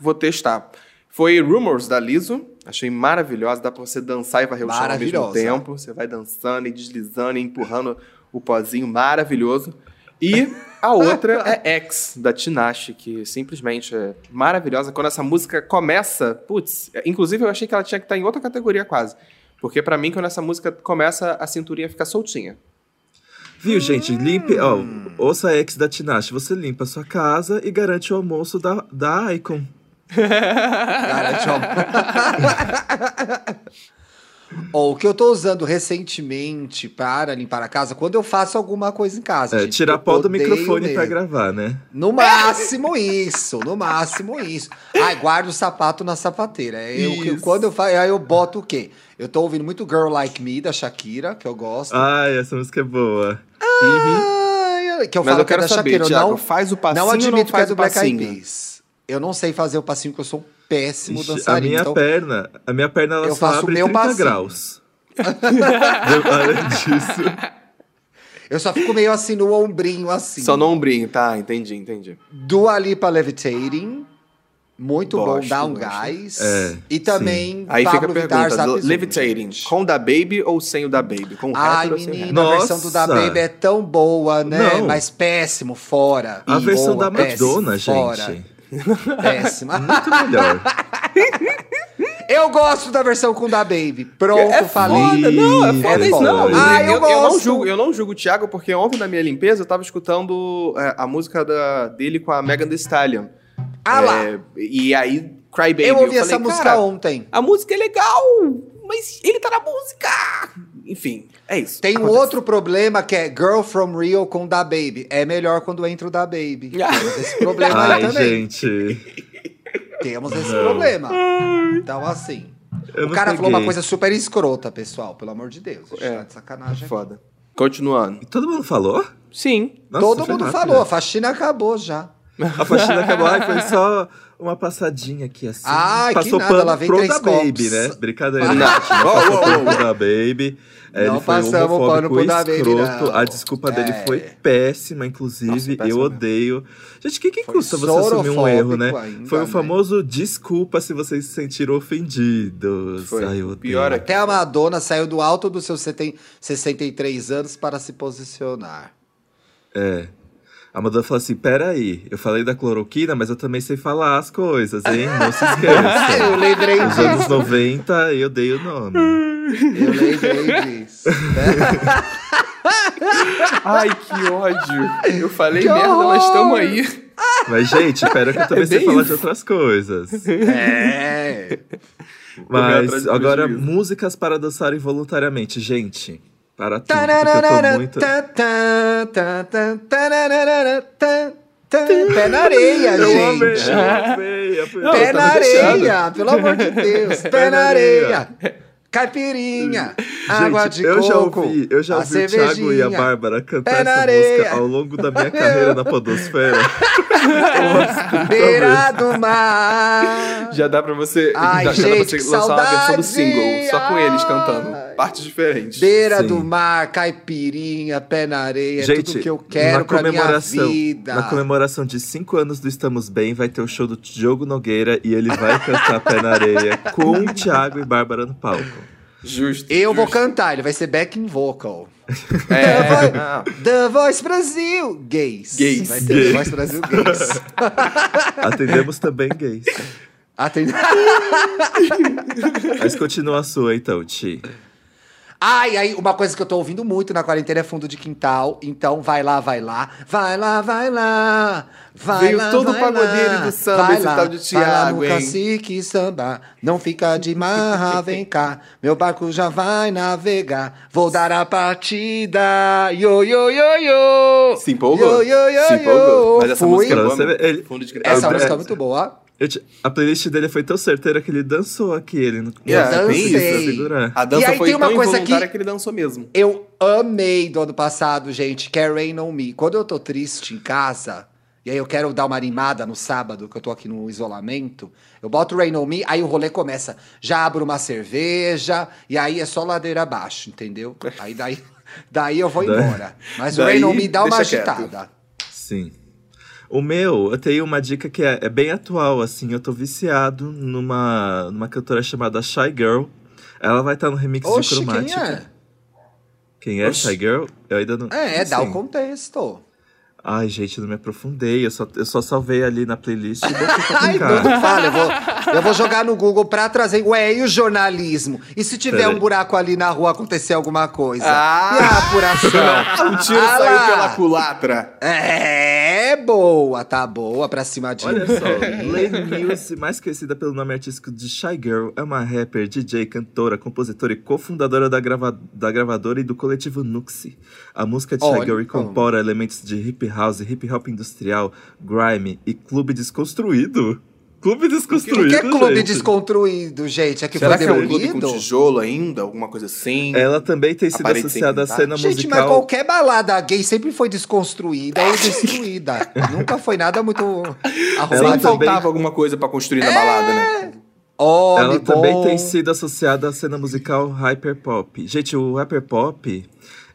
Speaker 3: Vou testar. Foi Rumors da Liso. Achei maravilhosa. Dá pra você dançar e varrer o chão ao mesmo tempo. Você vai dançando e deslizando e empurrando o pozinho. Maravilhoso. E a outra é X, da Tinashe, que simplesmente é maravilhosa. Quando essa música começa, putz, inclusive eu achei que ela tinha que estar em outra categoria quase. Porque pra mim, quando essa música começa, a cinturinha fica soltinha.
Speaker 1: Viu, gente? Limpe. Ó,
Speaker 3: Hum.
Speaker 1: ouça a ex da Tinashe. Você limpa a sua casa e garante o almoço da, da Icon.
Speaker 2: Garante Ó, o que eu tô usando recentemente para limpar a casa, quando eu faço alguma coisa em casa.
Speaker 1: É,
Speaker 2: gente,
Speaker 1: tira
Speaker 2: eu
Speaker 1: a pó do microfone pra
Speaker 2: mesmo.
Speaker 1: gravar, né?
Speaker 2: No máximo isso, no máximo isso. Ai, guarda o sapato na sapateira. É Eu, que- quando eu faço, aí eu boto o quê? Eu tô ouvindo muito Girl Like Me, da Shakira, que eu gosto.
Speaker 1: Ai, essa música é boa.
Speaker 2: Ai, que eu
Speaker 3: Mas
Speaker 2: falo
Speaker 3: eu
Speaker 2: que é
Speaker 3: quero
Speaker 2: da
Speaker 3: saber,
Speaker 2: Shakira. eu
Speaker 3: Thiago,
Speaker 2: não,
Speaker 3: faz o passinho
Speaker 2: não
Speaker 3: não
Speaker 2: admito que
Speaker 3: faz
Speaker 2: faz
Speaker 3: o
Speaker 2: o Black Eyed? Peas. Eu não sei fazer o passinho, porque eu sou um péssimo
Speaker 1: Ixi, a
Speaker 2: dançarino.
Speaker 1: minha
Speaker 2: então,
Speaker 1: perna, a minha perna ela
Speaker 2: Eu
Speaker 1: só
Speaker 2: faço o
Speaker 1: abre
Speaker 2: meu
Speaker 1: 30
Speaker 2: passinho.
Speaker 1: graus. Além disso.
Speaker 2: eu só fico meio assim no ombrinho, assim.
Speaker 3: Só no ombrinho, tá? Entendi, entendi.
Speaker 2: Dua Lipa Levitating. Muito
Speaker 3: Gosto,
Speaker 2: bom, dá um gás.
Speaker 1: É,
Speaker 2: e também
Speaker 3: Aí
Speaker 2: Pablo
Speaker 3: fica a pergunta: Levitating,
Speaker 2: gente.
Speaker 3: com o da Baby ou sem o da Baby? Com o
Speaker 2: Ai,
Speaker 3: sem
Speaker 2: menina,
Speaker 3: hétero?
Speaker 2: a versão do Da Baby é tão boa, né?
Speaker 1: Não.
Speaker 2: Mas péssimo, fora.
Speaker 1: A
Speaker 2: E
Speaker 1: versão
Speaker 2: boa,
Speaker 1: da
Speaker 2: péssimo,
Speaker 1: Madonna,
Speaker 2: fora. Péssima.
Speaker 1: Muito melhor.
Speaker 2: Eu gosto da versão com Da Baby. Pronto,
Speaker 3: É
Speaker 2: falei.
Speaker 3: foda, não, é foda
Speaker 2: É
Speaker 3: isso, não.
Speaker 2: Ah, eu
Speaker 3: eu, eu não
Speaker 2: gosto.
Speaker 3: julgo, eu não julgo o Thiago, porque ontem na minha limpeza eu tava escutando é, a música da- dele com a Megan Thee Stallion.
Speaker 2: Ah lá.
Speaker 3: É, e aí, Cry Baby.
Speaker 2: eu ouvi
Speaker 3: falei,
Speaker 2: essa música
Speaker 3: "Cara,
Speaker 2: ontem.
Speaker 3: A música é legal, mas ele tá na música. Enfim, é isso.
Speaker 2: Tem um
Speaker 3: Acontece.
Speaker 2: outro problema que é Girl From Rio com Da Baby. É melhor quando entra o Da Baby. Temos esse problema aí
Speaker 1: Ai,
Speaker 2: também.
Speaker 1: gente.
Speaker 2: Temos esse problema. Então, assim.
Speaker 1: Eu
Speaker 2: o
Speaker 1: não
Speaker 2: cara falou uma
Speaker 1: peguei.
Speaker 2: coisa super escrota, pessoal. Pelo amor de Deus.
Speaker 3: É.
Speaker 2: tá de sacanagem.
Speaker 3: Foda. Continuando.
Speaker 1: Todo mundo falou?
Speaker 3: Sim.
Speaker 1: Nossa,
Speaker 2: Todo mundo
Speaker 1: rápido.
Speaker 2: falou, a faxina acabou já.
Speaker 1: A faxina acabou, ai, foi só uma passadinha aqui assim.
Speaker 2: Que
Speaker 1: Passou
Speaker 2: nada,
Speaker 1: pano
Speaker 2: ela vem
Speaker 1: pro
Speaker 2: três
Speaker 1: da
Speaker 2: copos.
Speaker 1: Baby, né? Brincadeira.
Speaker 2: Não.
Speaker 1: passou pano pro da Baby. É,
Speaker 2: Não
Speaker 1: ele foi
Speaker 2: passamos
Speaker 1: homofóbico
Speaker 2: pano pro da Baby,
Speaker 1: escroto.
Speaker 2: não.
Speaker 1: A desculpa dele
Speaker 2: É.
Speaker 1: foi péssima, inclusive.
Speaker 3: Nossa, péssima
Speaker 1: eu
Speaker 3: mesmo.
Speaker 1: odeio. Gente, o que, que
Speaker 2: Foi
Speaker 1: custa você assumir um erro, né? foi o
Speaker 2: né?
Speaker 1: famoso desculpa se vocês se sentiram ofendidos.
Speaker 3: Foi.
Speaker 1: Ai, eu
Speaker 3: pior é que-
Speaker 2: Até a Madonna saiu do alto dos seus seten- 63 anos para se posicionar.
Speaker 1: É. A Madonna falou assim: peraí, eu falei da cloroquina, mas eu também sei falar as coisas, hein? Não se esqueça.
Speaker 2: Eu lembrei
Speaker 1: Nos anos
Speaker 2: disso.
Speaker 1: 90 eu dei o nome.
Speaker 2: Eu lembrei disso. né?
Speaker 3: Ai, que ódio. Eu falei
Speaker 2: Que
Speaker 3: merda,
Speaker 2: horror.
Speaker 3: nós estamos aí.
Speaker 1: Mas, gente, pera que eu também
Speaker 3: É
Speaker 1: sei falar de outras coisas.
Speaker 2: É.
Speaker 1: Mas agora, músicas para dançar involuntariamente. Gente, para tudo, porque eu tô muito.
Speaker 2: Pé na areia,
Speaker 1: Eu amei,
Speaker 2: gente.
Speaker 1: eu amei. eu-
Speaker 3: Não,
Speaker 2: Pé na areia, pelo amor de Deus. Pé na areia. Caipirinha, água
Speaker 1: Gente,
Speaker 2: de
Speaker 1: eu
Speaker 2: coco.
Speaker 1: já ouvi, eu já
Speaker 2: a
Speaker 1: ouvi o Thiago e a
Speaker 2: cervejinha.
Speaker 1: Bárbara cantar
Speaker 2: Pé
Speaker 1: essa música ao longo da minha carreira na podosfera.
Speaker 2: Beira do mar.
Speaker 3: Já dá pra você,
Speaker 2: Ai,
Speaker 3: já, já dá pra
Speaker 2: gente,
Speaker 3: você
Speaker 2: que
Speaker 3: lançar uma versão do
Speaker 2: saudade!
Speaker 3: single, só com eles
Speaker 2: Ai.
Speaker 3: cantando. Partes diferentes.
Speaker 2: Beira
Speaker 1: Sim.
Speaker 2: do mar, caipirinha, pé na areia, é
Speaker 1: Gente,
Speaker 2: tudo que eu quero
Speaker 1: na
Speaker 2: pra minha
Speaker 1: comemoração,
Speaker 2: vida.
Speaker 1: na comemoração de 5 anos do Estamos Bem, vai ter o show do Diogo Nogueira e ele vai cantar Pé na Areia com o Thiago e Bárbara no palco.
Speaker 3: Justo.
Speaker 2: Eu vou
Speaker 3: justo.
Speaker 2: cantar, ele vai ser backing vocal.
Speaker 3: É,
Speaker 2: The Voice-. The Voice Brasil, gays.
Speaker 3: Gays.
Speaker 2: Vai ter
Speaker 1: Gays.
Speaker 2: The Voice Brasil, gays.
Speaker 1: Atendemos também gays.
Speaker 2: Atende-
Speaker 1: Mas continua a sua então, Ti.
Speaker 2: Ai, aí, uma coisa que eu tô ouvindo muito na quarentena é fundo de quintal. Então, vai lá, vai lá. Vai lá, vai lá. Vai
Speaker 3: Veio
Speaker 2: lá,
Speaker 3: todo o
Speaker 2: vai
Speaker 3: pagodeiro
Speaker 2: lá.
Speaker 3: do samba,
Speaker 2: Vai
Speaker 3: esse
Speaker 2: lá,
Speaker 3: tal de
Speaker 2: vai lá
Speaker 3: Thiago,
Speaker 2: no
Speaker 3: hein?
Speaker 2: cacique samba. Não fica de marra, vem cá. Meu barco já vai navegar. Vou dar a partida. Yo, yo, yo, yo.
Speaker 3: Se empolgou?
Speaker 2: Yo, yo, yo,
Speaker 3: Se empolgou.
Speaker 2: yo.
Speaker 3: Mas essa
Speaker 2: Fui.
Speaker 3: música é boa, Fundo de
Speaker 2: Essa
Speaker 1: Ah,
Speaker 2: música é
Speaker 1: é-
Speaker 2: muito boa.
Speaker 1: Eu te- a playlist dele foi tão certeira que ele dançou aqui. Ele não
Speaker 3: Yeah,
Speaker 2: Eu dancei.
Speaker 1: segurar.
Speaker 3: A dança
Speaker 2: E aí
Speaker 3: foi
Speaker 2: tem uma
Speaker 3: tão
Speaker 2: coisa
Speaker 3: involuntária
Speaker 2: que-
Speaker 3: que ele dançou mesmo.
Speaker 2: Eu amei do ano passado, gente, que é Rain On Me. Quando eu tô triste em casa, e aí eu quero dar uma animada no sábado, que eu tô aqui no isolamento, eu boto Rain On Me, aí o rolê começa. Já abro uma cerveja, e aí é só ladeira abaixo, entendeu? Aí daí, daí eu vou embora. Mas o
Speaker 3: daí
Speaker 2: Rain On Me dá uma
Speaker 3: deixa quieto.
Speaker 2: agitada.
Speaker 1: Sim. O meu, eu tenho uma dica que é, é bem atual, assim. Eu tô viciado numa, numa cantora chamada Shy Girl. Ela vai estar no remix
Speaker 2: Oxe,
Speaker 1: de
Speaker 2: quem
Speaker 1: Cromática.
Speaker 2: é?
Speaker 1: Quem é
Speaker 3: Oxe.
Speaker 1: Shy Girl? Eu ainda não.
Speaker 2: É, dá o contexto.
Speaker 1: Ai, gente, não me aprofundei. Eu só, eu só salvei ali na playlist e botei pra
Speaker 2: Ai,
Speaker 1: tocar.
Speaker 2: não fala, eu vou, eu vou jogar no Google pra trazer. Ué, e o jornalismo? E se tiver
Speaker 1: Peraí.
Speaker 2: um buraco ali na rua acontecer alguma coisa?
Speaker 3: Ah!
Speaker 2: E a apuração?
Speaker 3: O tiro
Speaker 2: Ah
Speaker 3: saiu
Speaker 2: lá.
Speaker 3: pela culatra.
Speaker 2: É boa, tá boa pra cima de
Speaker 1: Olha
Speaker 2: mim.
Speaker 1: só, Lane Mills, mais conhecida pelo nome artístico de Shy Girl, é uma rapper, DJ, cantora, compositora e cofundadora da, grava da gravadora e do coletivo Nuxi. A música de Shy
Speaker 2: Olha,
Speaker 1: Girl incorpora elementos de hip house, hip hop industrial, grime e clube desconstruído. Clube
Speaker 2: O
Speaker 1: desconstruído,
Speaker 2: que é clube
Speaker 1: gente.
Speaker 2: desconstruído, gente? É que
Speaker 3: Será
Speaker 2: foi
Speaker 3: que é um clube com tijolo ainda? Alguma coisa assim?
Speaker 1: Ela também tem sido associada à cena
Speaker 2: Gente, mas
Speaker 1: musical.
Speaker 2: qualquer balada gay sempre foi desconstruída ou destruída. Nunca foi nada muito
Speaker 3: Sempre
Speaker 2: arrumado.
Speaker 1: Ela
Speaker 3: faltava
Speaker 1: também-
Speaker 3: alguma coisa pra construir na balada, né?
Speaker 2: Olha,
Speaker 1: Ela
Speaker 2: bom.
Speaker 1: também tem sido associada à cena musical hyperpop. Gente, o hyperpop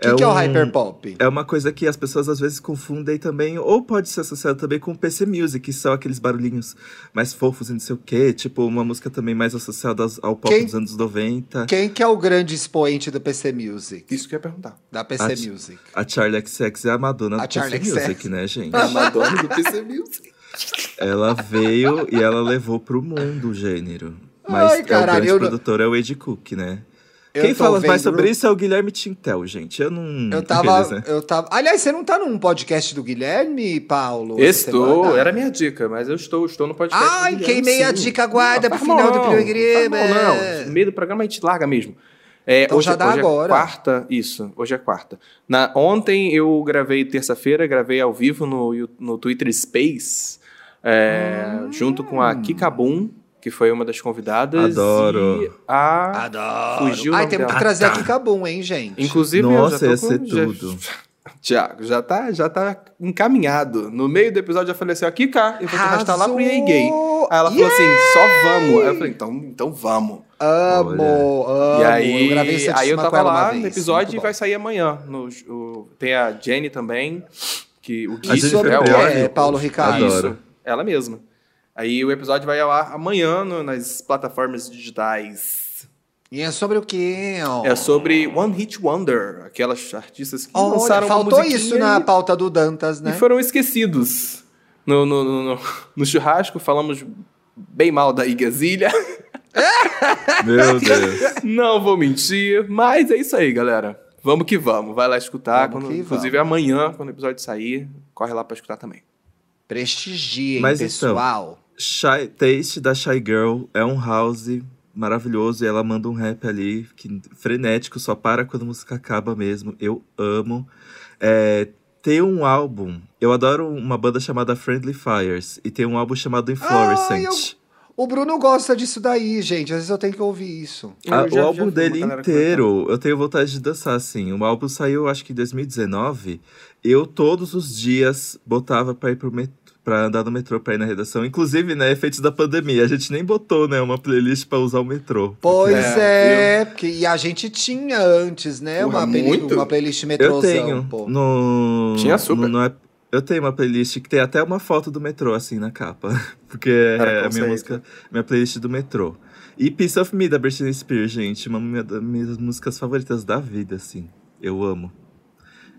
Speaker 2: O que, que é o
Speaker 1: um-
Speaker 2: hyperpop?
Speaker 1: É uma coisa que as pessoas às vezes confundem também, ou pode ser associado também com o PC Music, que são aqueles barulhinhos mais fofos e não sei o quê. Tipo, uma música também mais associada ao pop
Speaker 2: Quem-
Speaker 1: dos anos 90.
Speaker 2: Quem que é o grande expoente do PC Music?
Speaker 3: Isso que eu ia perguntar.
Speaker 2: Da PC
Speaker 1: A
Speaker 2: Music.
Speaker 1: A Charlie XX é a Madonna
Speaker 2: A
Speaker 1: do
Speaker 2: Charli
Speaker 1: PC
Speaker 2: XCX.
Speaker 1: Music, né, gente?
Speaker 3: A Madonna do PC Music.
Speaker 1: Ela veio e ela levou pro mundo o gênero. Mas
Speaker 2: Ai,
Speaker 1: é, o
Speaker 2: caralho,
Speaker 1: grande
Speaker 2: eu não-
Speaker 1: produtor é o Ed Cook, né?
Speaker 2: Eu
Speaker 1: Quem fala mais sobre isso é o Guilherme Tintel, gente. Eu não.
Speaker 2: Eu tava,
Speaker 1: né?
Speaker 2: eu tava. Aliás, você não tá num podcast do Guilherme, Paulo?
Speaker 3: Estou, era a minha dica, mas eu estou, estou no podcast.
Speaker 2: Ai,
Speaker 3: do Guilherme,
Speaker 2: queimei a
Speaker 3: sim.
Speaker 2: dica, guarda
Speaker 3: Não,
Speaker 2: pro final do
Speaker 3: mal,
Speaker 2: programa.
Speaker 3: faz mal, Não, no meio do programa a gente larga mesmo. É,
Speaker 2: Então
Speaker 3: hoje,
Speaker 2: já dá
Speaker 3: hoje
Speaker 2: agora.
Speaker 3: É quarta, isso, hoje é quarta. Na, ontem eu gravei terça-feira, gravei ao vivo no, no Twitter Space, é,
Speaker 2: Hum.
Speaker 3: junto com a Kikabum, que foi uma das convidadas.
Speaker 1: Adoro.
Speaker 3: E a.
Speaker 2: Adoro.
Speaker 3: Fugiu
Speaker 2: Ai, temos que trazer aqui Cabum, hein, gente?
Speaker 3: Inclusive,
Speaker 1: Nossa,
Speaker 3: eu
Speaker 1: ia
Speaker 3: já tô
Speaker 1: ser
Speaker 3: com, já-
Speaker 1: tudo.
Speaker 3: Tiago, já tá, já tá encaminhado. No meio do episódio eu falei assim, ó, Kika, eu vou te arrastar lá pro EA Gay. Aí ela falou assim, só vamos. Aí eu falei, então, então vamos.
Speaker 2: Amo, amo.
Speaker 3: e aí,
Speaker 2: eu gravei
Speaker 3: aí eu tava lá no episódio e vai sair amanhã. No, o- tem a Jenny também, que o
Speaker 1: A
Speaker 3: Gui
Speaker 1: Jennifer
Speaker 2: Sobre
Speaker 1: Prioli,
Speaker 2: é, Paulo Ricardo?
Speaker 1: Adoro.
Speaker 3: Isso, ela mesma. Aí o episódio vai ao ar amanhã no- nas plataformas digitais.
Speaker 2: E é sobre o quê? ó?
Speaker 3: É sobre One Hit Wonder, aquelas artistas que
Speaker 2: Olha,
Speaker 3: lançaram uma
Speaker 2: faltou isso na
Speaker 3: e-
Speaker 2: pauta do Dantas,
Speaker 3: E
Speaker 2: né?
Speaker 3: foram esquecidos. No, no, no, no- no churrasco, falamos bem mal da Igazilha.
Speaker 1: Meu Deus.
Speaker 3: Não vou mentir, mas é isso aí, galera. Vamos que vamos. Vai lá escutar.
Speaker 2: Vamos
Speaker 3: quando-
Speaker 2: que
Speaker 3: inclusive amanhã, quando o episódio sair, corre lá pra escutar também.
Speaker 2: Prestigiem,
Speaker 1: Mas
Speaker 2: pessoal.
Speaker 1: Shy, Taste da Shy Girl é um house maravilhoso e ela manda um rap ali que, frenético, só para quando a música acaba mesmo. Eu amo. É, tem um álbum, eu adoro uma banda chamada Friendly Fires e tem um álbum chamado Inflorescent.
Speaker 2: O Bruno gosta disso daí, gente. Às vezes eu tenho que ouvir isso.
Speaker 1: Ah,
Speaker 3: já-
Speaker 1: o álbum dele inteiro, eu tenho vontade de dançar, assim. O álbum saiu, acho que em 2019. Eu, todos os dias, botava pra ir pro metrô. Pra andar no metrô pra ir na redação. Inclusive, né, efeitos da pandemia. A gente nem botou, né, uma playlist pra usar o metrô.
Speaker 2: Pois
Speaker 3: É,
Speaker 2: é, porque, e a gente tinha antes, né?
Speaker 3: Porra,
Speaker 2: Uma,
Speaker 3: muito.
Speaker 2: uma playlist
Speaker 1: Eu
Speaker 2: metrôzão,
Speaker 1: tenho.
Speaker 2: pô.
Speaker 1: No,
Speaker 3: Tinha super.
Speaker 1: no- no eu tenho uma playlist que tem até uma foto do metrô, assim, na capa. Porque é a minha música, minha playlist do metrô. E Piece of Me, da Britney Spears, gente. Uma minha- das minhas músicas favoritas da vida, assim. Eu amo.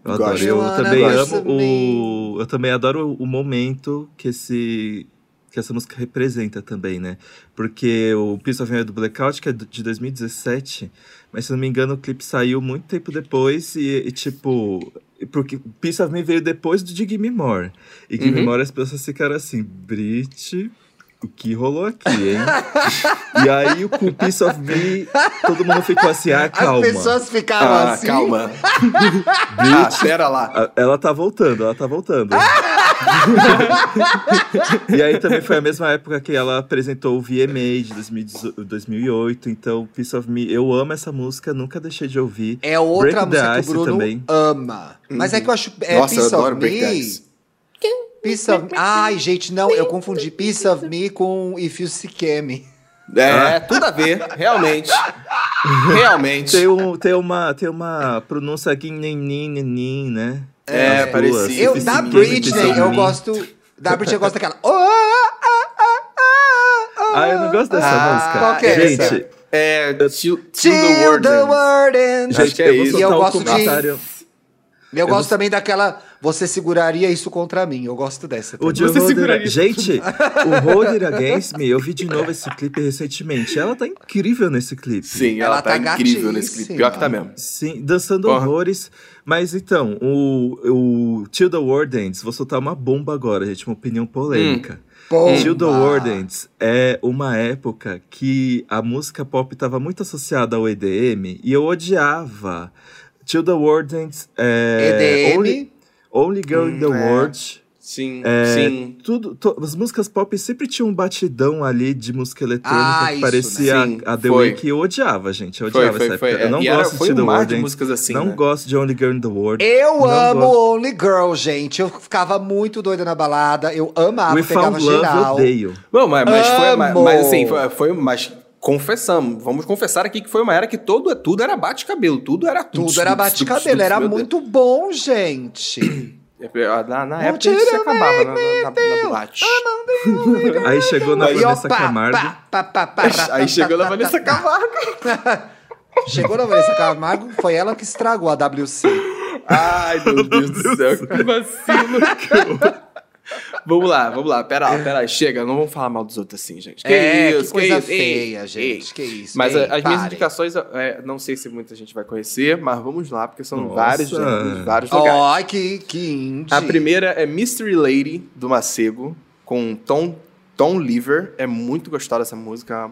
Speaker 1: Eu
Speaker 3: Gosto.
Speaker 1: adoro. Eu
Speaker 2: wanna
Speaker 1: também amo
Speaker 2: of
Speaker 1: o. Eu também adoro o momento que esse. Que essa música representa também, né? Porque o Piece of Me é do Blackout, que é de 2017. Mas se não me engano, o clipe saiu muito tempo depois e, e, tipo. Porque Piece of Me veio depois do de Gimme More. E Gimme
Speaker 3: Uhum.
Speaker 1: More as pessoas ficaram assim, Brit, o que rolou aqui, hein? e aí com o Piece of Me, todo mundo ficou assim, ah, calma.
Speaker 2: As pessoas ficavam
Speaker 3: Ah,
Speaker 2: assim.
Speaker 3: calma. ah, pera lá.
Speaker 1: A- Ela tá voltando, ela tá voltando. e aí também foi a mesma época que ela apresentou o VMA de 2018 2008. Então, Piece of Me, eu amo essa música, nunca deixei de ouvir.
Speaker 2: É outra
Speaker 1: Break the
Speaker 2: música que o Bruno
Speaker 1: também.
Speaker 2: ama. Mas é que eu acho. É
Speaker 3: Nossa, eu
Speaker 2: Piece
Speaker 3: adoro
Speaker 2: of
Speaker 3: Break the
Speaker 2: Me.
Speaker 3: Ice.
Speaker 2: Piece of Ai, gente, não, eu confundi Piece of Me com If You Seek Me.
Speaker 3: É, tudo a ver, realmente. Realmente.
Speaker 1: Tem, um, tem, uma, tem uma pronúncia guinenin, né?
Speaker 3: É,
Speaker 1: As duas,
Speaker 3: parecia.
Speaker 2: Eu, da
Speaker 1: Me,
Speaker 2: Britney, eu
Speaker 1: Me.
Speaker 2: gosto. Da Britney eu gosto daquela. Oh, ah, ah, ah, ah,
Speaker 1: Ah, eu não gosto dessa
Speaker 3: Ah,
Speaker 1: música.
Speaker 2: qual que é
Speaker 1: Gente,
Speaker 2: essa?
Speaker 3: É, Till, Till the
Speaker 2: the. World Ends.
Speaker 3: Acho que é
Speaker 1: eu
Speaker 3: isso.
Speaker 2: E eu gosto de-
Speaker 1: comentário.
Speaker 2: Eu gosto
Speaker 1: vou-
Speaker 2: também daquela. Você seguraria isso contra mim. Eu gosto dessa.
Speaker 1: O de
Speaker 3: Você
Speaker 1: Hold It-
Speaker 3: seguraria.
Speaker 1: Gente, o Hold It Against Me, eu vi de novo esse clipe recentemente. Ela tá incrível nesse clipe.
Speaker 3: Sim, ela,
Speaker 2: Ela
Speaker 3: tá,
Speaker 2: tá
Speaker 3: incrível nesse clipe. Pior que tá mesmo.
Speaker 1: Sim, dançando
Speaker 3: Porra.
Speaker 1: horrores. Mas então, o, o Till the World Ends, vou soltar uma bomba agora, gente, uma opinião polêmica.
Speaker 2: Bomba.
Speaker 1: The World Ends é uma época que a música pop estava muito associada ao EDM e eu odiava. Till the World Ends é.
Speaker 2: EDM.
Speaker 1: Only, Only Girl in the
Speaker 3: Hum, é.
Speaker 1: World.
Speaker 3: Sim,
Speaker 1: É,
Speaker 3: sim.
Speaker 1: Tudo, to- as músicas pop sempre tinham um batidão ali de música eletrônica
Speaker 2: Ah,
Speaker 1: que
Speaker 2: isso,
Speaker 1: parecia
Speaker 3: né? Sim,
Speaker 1: a, a The
Speaker 3: foi.
Speaker 1: Week. Eu odiava, gente. Eu odiava
Speaker 3: foi,
Speaker 1: essa
Speaker 3: foi.
Speaker 1: época. Eu
Speaker 3: É,
Speaker 1: não
Speaker 3: e era-
Speaker 1: gosto
Speaker 3: foi
Speaker 1: de
Speaker 3: um
Speaker 1: The
Speaker 3: mar
Speaker 1: World
Speaker 3: de músicas assim,
Speaker 1: Não
Speaker 3: né?
Speaker 1: gosto de Only Girl in the World.
Speaker 2: Eu
Speaker 1: Não
Speaker 2: amo
Speaker 1: gosto.
Speaker 2: Only Girl, gente. Eu ficava muito doida na balada. Eu amava,
Speaker 1: We
Speaker 2: pegava
Speaker 1: Found Love, eu
Speaker 2: geral.
Speaker 1: odeio.
Speaker 3: Bom, mas, mas foi. Mas, mas assim, foi, foi. Mas confessamos, vamos confessar aqui que foi uma era que todo, tudo era bate-cabelo. Tudo era
Speaker 2: Tudo era bate-cabelo. Era muito bom, gente.
Speaker 3: Na, na
Speaker 2: Não
Speaker 3: época isso
Speaker 2: tira
Speaker 3: acabava na, na, na, na boate.
Speaker 1: Aí chegou na Vanessa Camargo.
Speaker 3: Aí chegou na Vanessa. Camargo.
Speaker 2: Chegou na Vanessa Camargo, foi ela que estragou a WC.
Speaker 3: Ai, meu Deus do céu, que vacilo. vamos lá, vamos lá. Pera lá, pera lá. Chega, não vamos falar mal dos outros assim, gente. Que
Speaker 2: É, que
Speaker 3: isso,
Speaker 2: coisa
Speaker 3: isso. Ei,
Speaker 2: feia,
Speaker 3: ei.
Speaker 2: gente, que isso.
Speaker 3: Mas
Speaker 2: Ei,
Speaker 3: as minhas indicações, é, não sei se muita gente vai conhecer, mas vamos lá, porque são
Speaker 1: Nossa.
Speaker 3: vários gêneros, vários lugares.
Speaker 2: Ai, que, que indie.
Speaker 3: A primeira é Mystery Lady, do Macego, com Tom, Tom Lever. É muito gostosa essa música.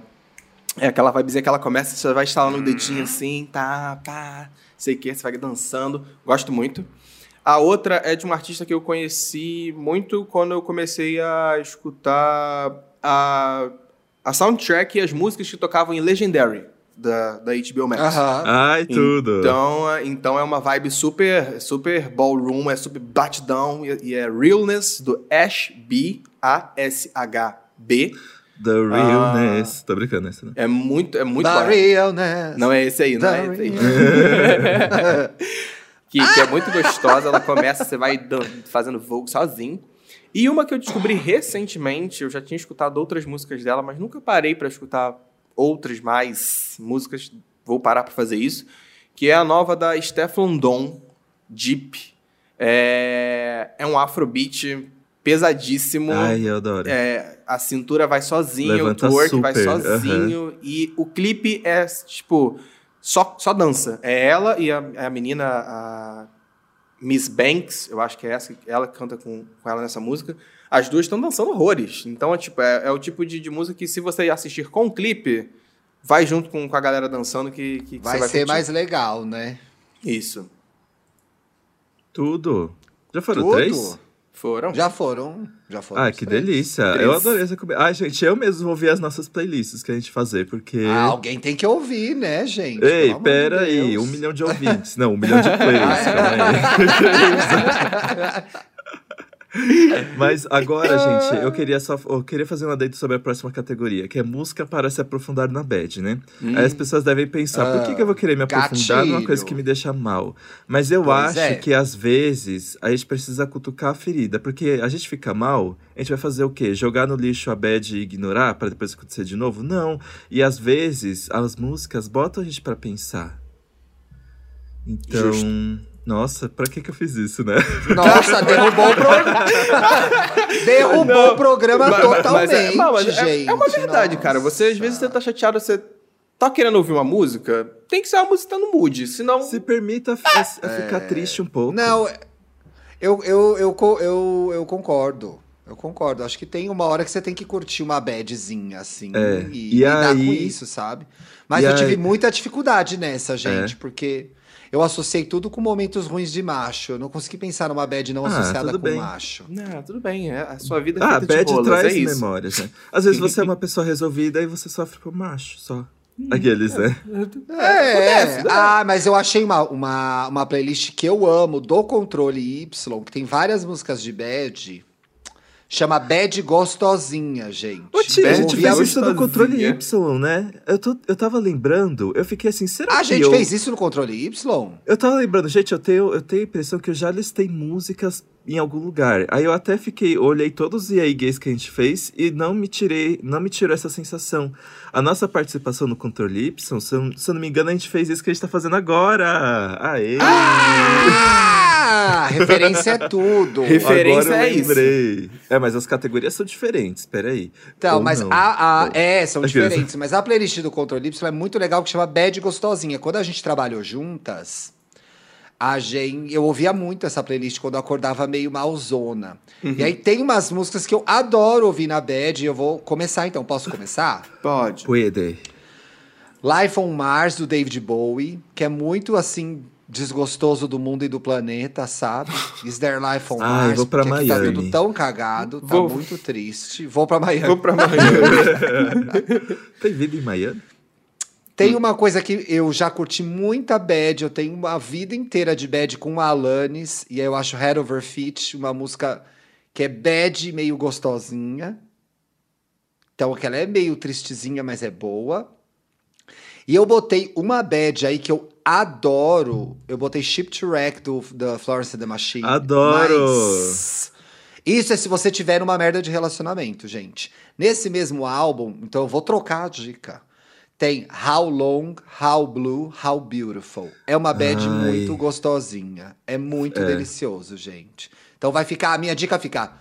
Speaker 3: É aquela vibezinha que ela começa, você vai instalando o dedinho assim, tá, pá, sei o que, você vai dançando. Gosto muito. A outra é de um artista que eu conheci muito quando eu comecei a escutar a, a soundtrack e as músicas que tocavam em Legendary, da, da HBO Max.
Speaker 2: Aham.
Speaker 1: Ai, tudo.
Speaker 3: Então, é- então é uma vibe super, super ballroom, é super batidão e, e é Realness do Ash B, A-S-H-B.
Speaker 1: The Realness. Tô brincando essa, né?
Speaker 3: É muito, é muito
Speaker 2: The
Speaker 3: barato.
Speaker 2: realness.
Speaker 3: Não é esse aí, não
Speaker 2: The
Speaker 3: é esse aí. que, que é muito gostosa, ela começa, você vai dan- fazendo Vogue sozinho. E uma que eu descobri recentemente, eu já tinha escutado outras músicas dela, mas nunca parei pra escutar outras mais músicas, vou parar pra fazer isso, que é a nova da Stefan Don, Deep. É, é um afrobeat pesadíssimo.
Speaker 1: Ai, eu adoro.
Speaker 3: É, a cintura vai sozinha,
Speaker 1: Levanta
Speaker 3: o twerk vai
Speaker 1: super,
Speaker 3: sozinho. E o clipe é, tipo, só, só dança. É ela e a, a menina, a Miss Banks, eu acho que é essa, ela que canta com, com ela nessa música. As duas estão dançando horrores. Então, é, tipo, é, é o tipo de, de música que, se você assistir com o clipe, vai junto com, com a galera dançando que, que
Speaker 2: Vai,
Speaker 3: você vai
Speaker 2: ser
Speaker 3: curtir.
Speaker 2: mais legal, né?
Speaker 3: Isso.
Speaker 1: Tudo. Já foram
Speaker 2: Tudo.
Speaker 1: três?
Speaker 3: Foram?
Speaker 2: Já foram. Já foram.
Speaker 1: Ah, que
Speaker 2: três.
Speaker 1: delícia.
Speaker 3: Três.
Speaker 1: Eu adorei essa comida. Ai, gente, eu mesmo vou ver as nossas playlists que a gente fazer, porque.
Speaker 2: Ah, alguém tem que ouvir, né, gente?
Speaker 1: Ei,
Speaker 2: Pelo
Speaker 1: pera
Speaker 2: de
Speaker 1: aí, um milhão de ouvintes. Não, um milhão de playlists, calma aí. Mas agora, gente, eu queria só eu queria fazer um adendo sobre a próxima categoria, que é música para se aprofundar na bad, né? Aí as pessoas devem pensar, por que, que eu vou querer me aprofundar numa coisa
Speaker 2: gatilho.
Speaker 1: que me deixa mal? Mas eu
Speaker 2: Pois
Speaker 1: acho
Speaker 2: é.
Speaker 1: que às vezes a gente precisa cutucar a ferida, porque a gente fica mal, a gente vai fazer o quê? Jogar no lixo a bad e ignorar para depois acontecer de novo? Não. E às vezes as músicas botam a gente para pensar. Então, nossa, pra que que eu fiz isso, né?
Speaker 2: Nossa, derrubou o programa. derrubou o programa
Speaker 3: Mas-
Speaker 2: totalmente,
Speaker 3: mas é, não, mas é-
Speaker 2: gente.
Speaker 3: é uma verdade, cara. Você às
Speaker 2: Nossa.
Speaker 3: vezes você tá chateado, você tá querendo ouvir uma música, tem que ser uma música que tá no mood, senão.
Speaker 1: Se permita a, a ficar triste um pouco.
Speaker 2: Não, eu, eu, eu, eu, eu concordo. Eu concordo. Acho que tem uma hora que você tem que curtir uma badzinha, assim.
Speaker 1: É.
Speaker 2: E,
Speaker 1: E
Speaker 2: lidar com
Speaker 1: aí-
Speaker 2: isso, sabe? Mas
Speaker 1: e
Speaker 2: eu tive
Speaker 1: aí-
Speaker 2: muita dificuldade nessa, gente,
Speaker 1: É.
Speaker 2: porque eu associei tudo com momentos ruins de macho. Eu não consegui pensar numa bad não
Speaker 1: Ah,
Speaker 2: associada
Speaker 1: tudo
Speaker 2: com
Speaker 1: bem.
Speaker 2: macho.
Speaker 3: Não, tudo bem, é, a sua vida é
Speaker 1: Ah,
Speaker 3: feita de
Speaker 1: bad
Speaker 3: rolas,
Speaker 1: traz
Speaker 3: é isso.
Speaker 1: memórias, né? Às vezes você é uma pessoa resolvida e você sofre por macho, só. Aqueles, né?
Speaker 2: É,
Speaker 3: acontece, né?
Speaker 2: ah, mas eu achei uma, uma, uma playlist que eu amo, do Controle Y, que tem várias músicas de bad. Chama Bad Gostosinha, gente.
Speaker 1: Ô, tia, a gente fez
Speaker 2: a-
Speaker 1: isso no controle. Y, né? Eu, tô, eu tava lembrando, eu fiquei assim, será
Speaker 2: Ah, a
Speaker 1: que
Speaker 2: gente
Speaker 1: eu...
Speaker 2: fez isso no Controle Y?
Speaker 1: Eu tava lembrando, gente, eu tenho, eu tenho a impressão que eu já listei músicas em algum lugar. Aí eu até fiquei, olhei todos os EA Gays que a gente fez e não me tirei, não me tirou essa sensação. A nossa participação no Controle Y, se eu, se eu não me engano, a gente fez isso que a gente tá fazendo agora. Aê!
Speaker 2: Ah, referência é tudo.
Speaker 3: Referência
Speaker 1: Agora eu
Speaker 3: é isso.
Speaker 1: É, mas as categorias são diferentes, peraí.
Speaker 2: Então,
Speaker 1: Ou
Speaker 2: mas
Speaker 1: não.
Speaker 2: a, a- é, são
Speaker 1: Aqueles-
Speaker 2: diferentes. Mas a playlist do Controle Y é muito legal, que chama Bad Gostosinha. Quando a gente trabalhou juntas, a gente, eu ouvia muito essa playlist quando eu acordava meio malzona.
Speaker 1: Uhum.
Speaker 2: E aí tem umas músicas que eu adoro ouvir na Bad, e eu vou começar então. Posso começar?
Speaker 3: Pode.
Speaker 1: Puede.
Speaker 2: Life on Mars, do David Bowie, que é muito assim. Desgostoso do mundo e do planeta, sabe? Is there life on
Speaker 1: Ai,
Speaker 2: Mars?
Speaker 1: vou pra
Speaker 2: tá
Speaker 1: Miami.
Speaker 2: tudo tão cagado, tá
Speaker 3: Vou-
Speaker 2: muito triste. Vou pra Miami.
Speaker 3: Vou pra Miami.
Speaker 1: Tem vida em Miami?
Speaker 2: Tem uma coisa que eu já curti muita bad, eu tenho uma vida inteira de bad com a Alanis, e aí eu acho Head Over Feet uma música que é bad meio gostosinha. Então, que ela é meio tristezinha, mas é boa. E eu botei uma bad aí que eu adoro. Eu botei Ship to Wreck do, da Florence and the Machine.
Speaker 1: Adoro!
Speaker 2: Mas Isso é se você tiver uma merda de relacionamento, gente. Nesse mesmo álbum, então eu vou trocar a dica. Tem How Long, How Blue, How Beautiful. É uma bad
Speaker 1: Ai.
Speaker 2: muito gostosinha. É muito
Speaker 1: É.
Speaker 2: delicioso, gente. Então vai ficar, a minha dica fica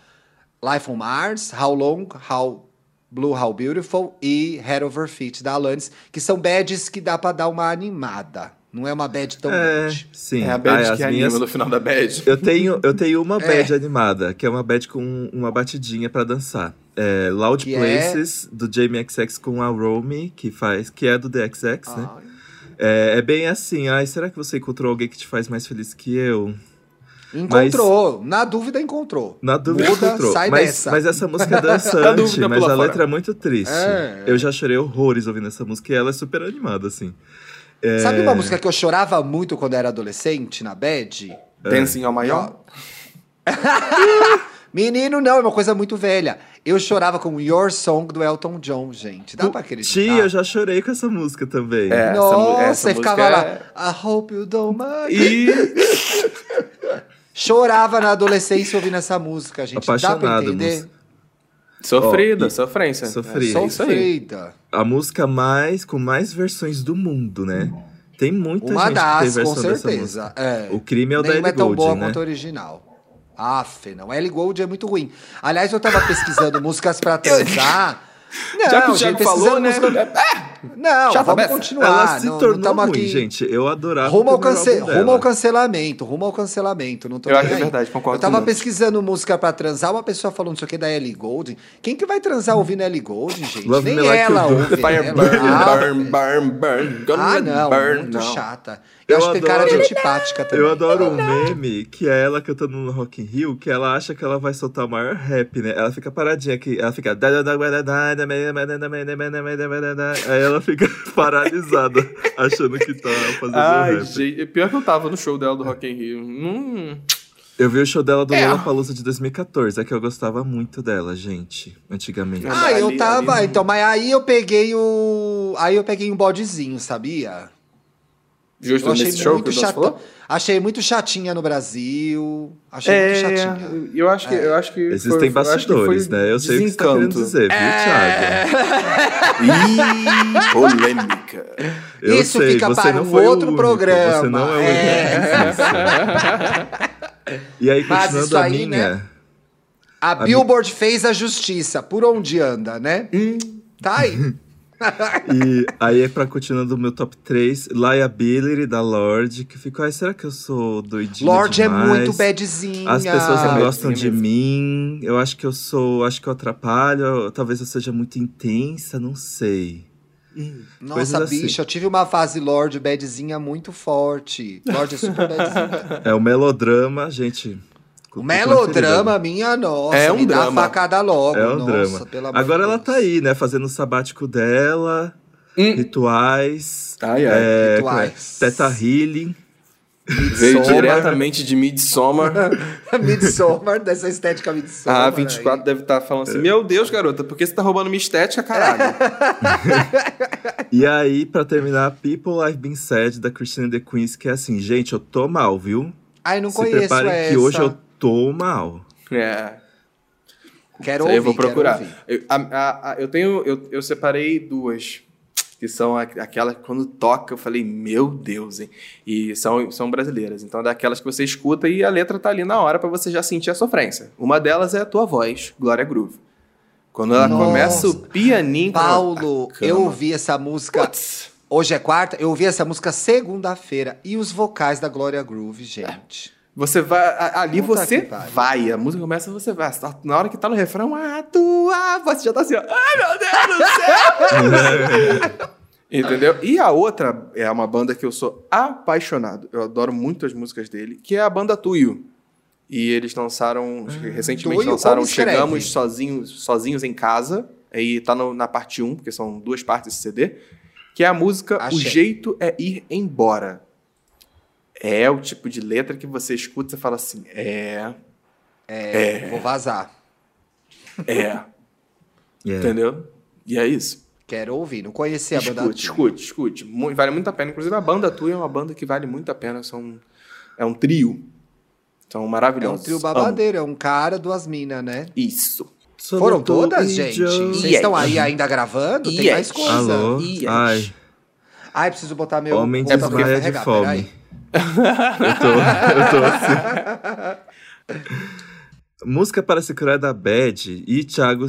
Speaker 2: Life on Mars, How Long, How Blue, How Beautiful e Head Over Feet da Alanis, que são bads que dá pra dar uma animada. Não é uma bad tão
Speaker 1: É,
Speaker 2: bad.
Speaker 1: sim.
Speaker 3: É a bad
Speaker 1: Ai,
Speaker 3: que
Speaker 1: as
Speaker 3: anima
Speaker 1: minhas-
Speaker 3: no final da bad.
Speaker 1: Eu tenho, eu tenho uma
Speaker 2: É.
Speaker 1: bad animada, que é uma bad com uma batidinha pra dançar. É Loud
Speaker 2: Que é?
Speaker 1: Places, do Jamie XX com a Romy, que faz, que é do The XX, né?
Speaker 2: Ai.
Speaker 1: É, é bem assim, ai, será que você encontrou alguém que te faz mais feliz que eu?
Speaker 2: Encontrou. Na dúvida, encontrou.
Speaker 1: Na dúvida
Speaker 2: Muda,
Speaker 1: encontrou.
Speaker 2: sai
Speaker 1: mas,
Speaker 2: dessa.
Speaker 1: mas essa música é
Speaker 3: Na
Speaker 1: dançante,
Speaker 3: dúvida,
Speaker 1: mas a
Speaker 3: fora.
Speaker 1: letra é muito triste.
Speaker 2: É.
Speaker 1: Eu já chorei horrores ouvindo essa música e ela é super animada, assim. É,
Speaker 2: Sabe uma música que eu chorava muito quando era adolescente, na bad?
Speaker 3: Dancing on my own.
Speaker 2: Menino, não, é uma coisa muito velha. Eu chorava com Your Song do Elton John, gente. Dá pra acreditar?
Speaker 1: Tia, eu já chorei com essa música também.
Speaker 3: É. essa
Speaker 2: Nossa,
Speaker 3: essa
Speaker 2: e ficava
Speaker 3: música
Speaker 2: lá. I hope you don't mind.
Speaker 3: E
Speaker 2: Chorava na adolescência ouvindo essa música, gente. Dá pra
Speaker 1: Apaixonado,
Speaker 2: entender?
Speaker 1: moça.
Speaker 3: sofrida,
Speaker 1: e-
Speaker 3: sofrência.
Speaker 1: sofrida.
Speaker 3: É, isso aí.
Speaker 2: Sofrida.
Speaker 1: A música mais com mais versões do mundo, né? Tem muita
Speaker 2: Uma
Speaker 1: gente que tem
Speaker 2: das, com
Speaker 1: versão dessa
Speaker 2: certeza. É.
Speaker 1: O crime é o da
Speaker 2: Nenhuma
Speaker 1: Ellie
Speaker 2: é tão boa
Speaker 1: né?
Speaker 2: quanto a original. Aff, não. Ellie Gold é muito ruim. Aliás, eu tava pesquisando músicas pra transar. Não,
Speaker 3: Já que o Thiago falou, né?
Speaker 2: música-
Speaker 3: É,
Speaker 2: Não,
Speaker 3: Chata
Speaker 2: vamos continuar.
Speaker 1: Ela se
Speaker 2: não, não
Speaker 1: tornou
Speaker 2: tamo
Speaker 1: ruim,
Speaker 2: aqui.
Speaker 1: gente. Eu adorava
Speaker 2: Rumo
Speaker 1: o
Speaker 2: ao, cance... rumo ao cancelamento, rumo ao cancelamento. Não tô
Speaker 3: Eu acho
Speaker 2: aí.
Speaker 3: verdade, concordo
Speaker 2: Eu tava
Speaker 3: o
Speaker 2: pesquisando música pra transar, uma pessoa falando isso aqui da Ellie Goulding. Quem que vai transar ouvindo Ellie Goulding, gente?
Speaker 1: Love
Speaker 2: Nem
Speaker 1: Like
Speaker 2: ela
Speaker 1: Do.
Speaker 2: ouve.
Speaker 3: Fire burn,
Speaker 2: Ah,
Speaker 3: burn, burn, burn. Gonna
Speaker 2: Ah, não,
Speaker 3: burn.
Speaker 2: muito
Speaker 3: não.
Speaker 2: chata. Eu,
Speaker 1: Eu
Speaker 2: acho que tem cara de
Speaker 1: adoro-
Speaker 2: antipática também.
Speaker 1: Eu adoro um meme que é ela cantando no Rock in Rio, que ela acha que ela vai soltar o maior rap, né? Ela fica paradinha aqui, ela fica... Aí ela fica paralisada, achando que tá fazendo
Speaker 3: Ai,
Speaker 1: rap.
Speaker 3: gente, pior que eu tava no show dela do Rock in Rio. Hum,
Speaker 1: Eu vi o show dela do
Speaker 3: É.
Speaker 1: Lollapalooza de 2014, é que eu gostava muito dela, gente, antigamente.
Speaker 3: Ah,
Speaker 2: Ah, eu tava.
Speaker 3: ali-
Speaker 2: Então, mas aí eu peguei o. Aí eu peguei um bodezinho, sabia?
Speaker 3: Justo
Speaker 2: Eu achei
Speaker 3: nesse show que
Speaker 2: muito chata.
Speaker 3: falou?
Speaker 2: Achei muito chatinha no Brasil. Achei muito
Speaker 3: É,
Speaker 2: chatinha.
Speaker 3: eu acho que, eu acho que
Speaker 1: Existem
Speaker 3: foi- eu acho que
Speaker 1: bastidores,
Speaker 3: foi
Speaker 1: né? Eu sei o que você tá querendo
Speaker 3: desencanto.
Speaker 1: dizer, viu, Thiago?
Speaker 3: Ih, polêmica.
Speaker 1: Eu
Speaker 2: Isso
Speaker 1: sei,
Speaker 2: fica
Speaker 1: você
Speaker 2: para
Speaker 1: não
Speaker 2: um outro
Speaker 1: único,
Speaker 2: programa.
Speaker 1: Você não é o isso. E aí,
Speaker 2: Mas
Speaker 1: continuando a
Speaker 2: aí,
Speaker 1: minha.
Speaker 2: né? A Billboard fez a justiça. Por onde anda, né?
Speaker 1: Hum.
Speaker 2: Tá aí.
Speaker 1: E aí é pra continuando o meu top 3, Liability da Lorde, que ficou, ai, será que eu sou doidinha
Speaker 2: Lorde é
Speaker 1: demais?
Speaker 2: muito badzinha.
Speaker 1: As pessoas não
Speaker 3: Ah,
Speaker 1: gostam de
Speaker 3: mesmo.
Speaker 1: mim. Eu acho que eu sou, acho que eu atrapalho, eu- talvez eu seja muito intensa, não sei.
Speaker 2: Nossa,
Speaker 1: coisas assim.
Speaker 2: bicha, eu tive uma fase Lorde badzinha muito forte. Lorde é super badzinha.
Speaker 1: É o melodrama, gente.
Speaker 2: O melodrama, minha nossa.
Speaker 3: É um
Speaker 2: me dá
Speaker 3: drama.
Speaker 2: a facada logo.
Speaker 1: É um
Speaker 2: nossa,
Speaker 1: drama.
Speaker 2: Pelo amor
Speaker 1: Agora ela tá aí, né? Fazendo o sabático dela,
Speaker 3: Hum.
Speaker 1: rituais,
Speaker 3: Ai, ai.
Speaker 1: é,
Speaker 2: Rituais.
Speaker 1: Teta Healing.
Speaker 3: Veio diretamente de Midsommar.
Speaker 2: Midsommar, dessa estética Midsommar.
Speaker 3: A 24 deve estar falando assim: Meu Deus, garota, por que você tá roubando minha estética, caralho?
Speaker 1: E aí, pra terminar, People I've Been Said, da Christina The Queens, que é assim, gente, eu tô mal, viu?
Speaker 2: Ai, não
Speaker 1: Se
Speaker 2: conheço
Speaker 1: preparem
Speaker 2: essa.
Speaker 1: que hoje eu tô mal.
Speaker 3: é.
Speaker 2: Quero ouvir,
Speaker 3: eu vou procurar.
Speaker 2: quero ouvir.
Speaker 3: Eu, a- a- a- eu tenho. Eu, eu separei duas. Que são aquelas que quando toca, eu falei, meu Deus, hein? E são, são brasileiras. Então, é daquelas que você escuta e a letra tá ali na hora pra você já sentir a sofrência. Uma delas é a tua voz, Glória Groove. Quando ela
Speaker 2: Nossa.
Speaker 3: começa o pianinho.
Speaker 2: Paulo,
Speaker 3: a cama.
Speaker 2: eu ouvi essa música.
Speaker 3: Putz.
Speaker 2: Hoje é quarta, eu ouvi essa música segunda-feira. E os vocais da Glória Groove, gente.
Speaker 3: Você vai. Ali
Speaker 2: Puta
Speaker 3: você vai. A música começa, você vai. Na hora que tá no refrão, a tua voz já tá assim, ó. Ai, meu Deus do céu! Entendeu? E a outra é uma banda que eu sou apaixonado. Eu adoro muito as músicas dele, que é a banda Tuyo. E eles lançaram, que recentemente
Speaker 2: Tuyo,
Speaker 3: lançaram? Chegamos sozinhos, sozinhos em Casa. Aí tá no- na parte 1, porque são duas partes desse CD. Que é a música O
Speaker 2: Achei.
Speaker 3: Jeito é Ir Embora. É o tipo de letra que você escuta e você fala assim: é,
Speaker 2: É, Vou vazar.
Speaker 3: é,
Speaker 1: Yeah.
Speaker 3: entendeu? E é isso.
Speaker 2: Quero ouvir. Não conhecia a banda.
Speaker 3: Escute, escute, escute. Vale muito a pena. Inclusive, a banda tua é uma banda que vale muito a pena. São, é um trio. São
Speaker 2: É um
Speaker 3: maravilhosos.
Speaker 2: trio
Speaker 3: Amo.
Speaker 2: babadeiro, é um cara, duas minas, né?
Speaker 3: Isso.
Speaker 2: Foram todas, gente? Vocês
Speaker 3: Yes.
Speaker 2: estão aí ainda gravando? Tem
Speaker 3: Yes.
Speaker 2: mais coisa.
Speaker 1: Alô?
Speaker 3: Yes.
Speaker 1: Ai,
Speaker 2: Ai, preciso botar meu.
Speaker 1: homem
Speaker 3: porque
Speaker 2: pra
Speaker 1: desmaia de
Speaker 2: carregar,
Speaker 1: fome. Eu tô, eu tô assim. Música para se curar da bad e Thiago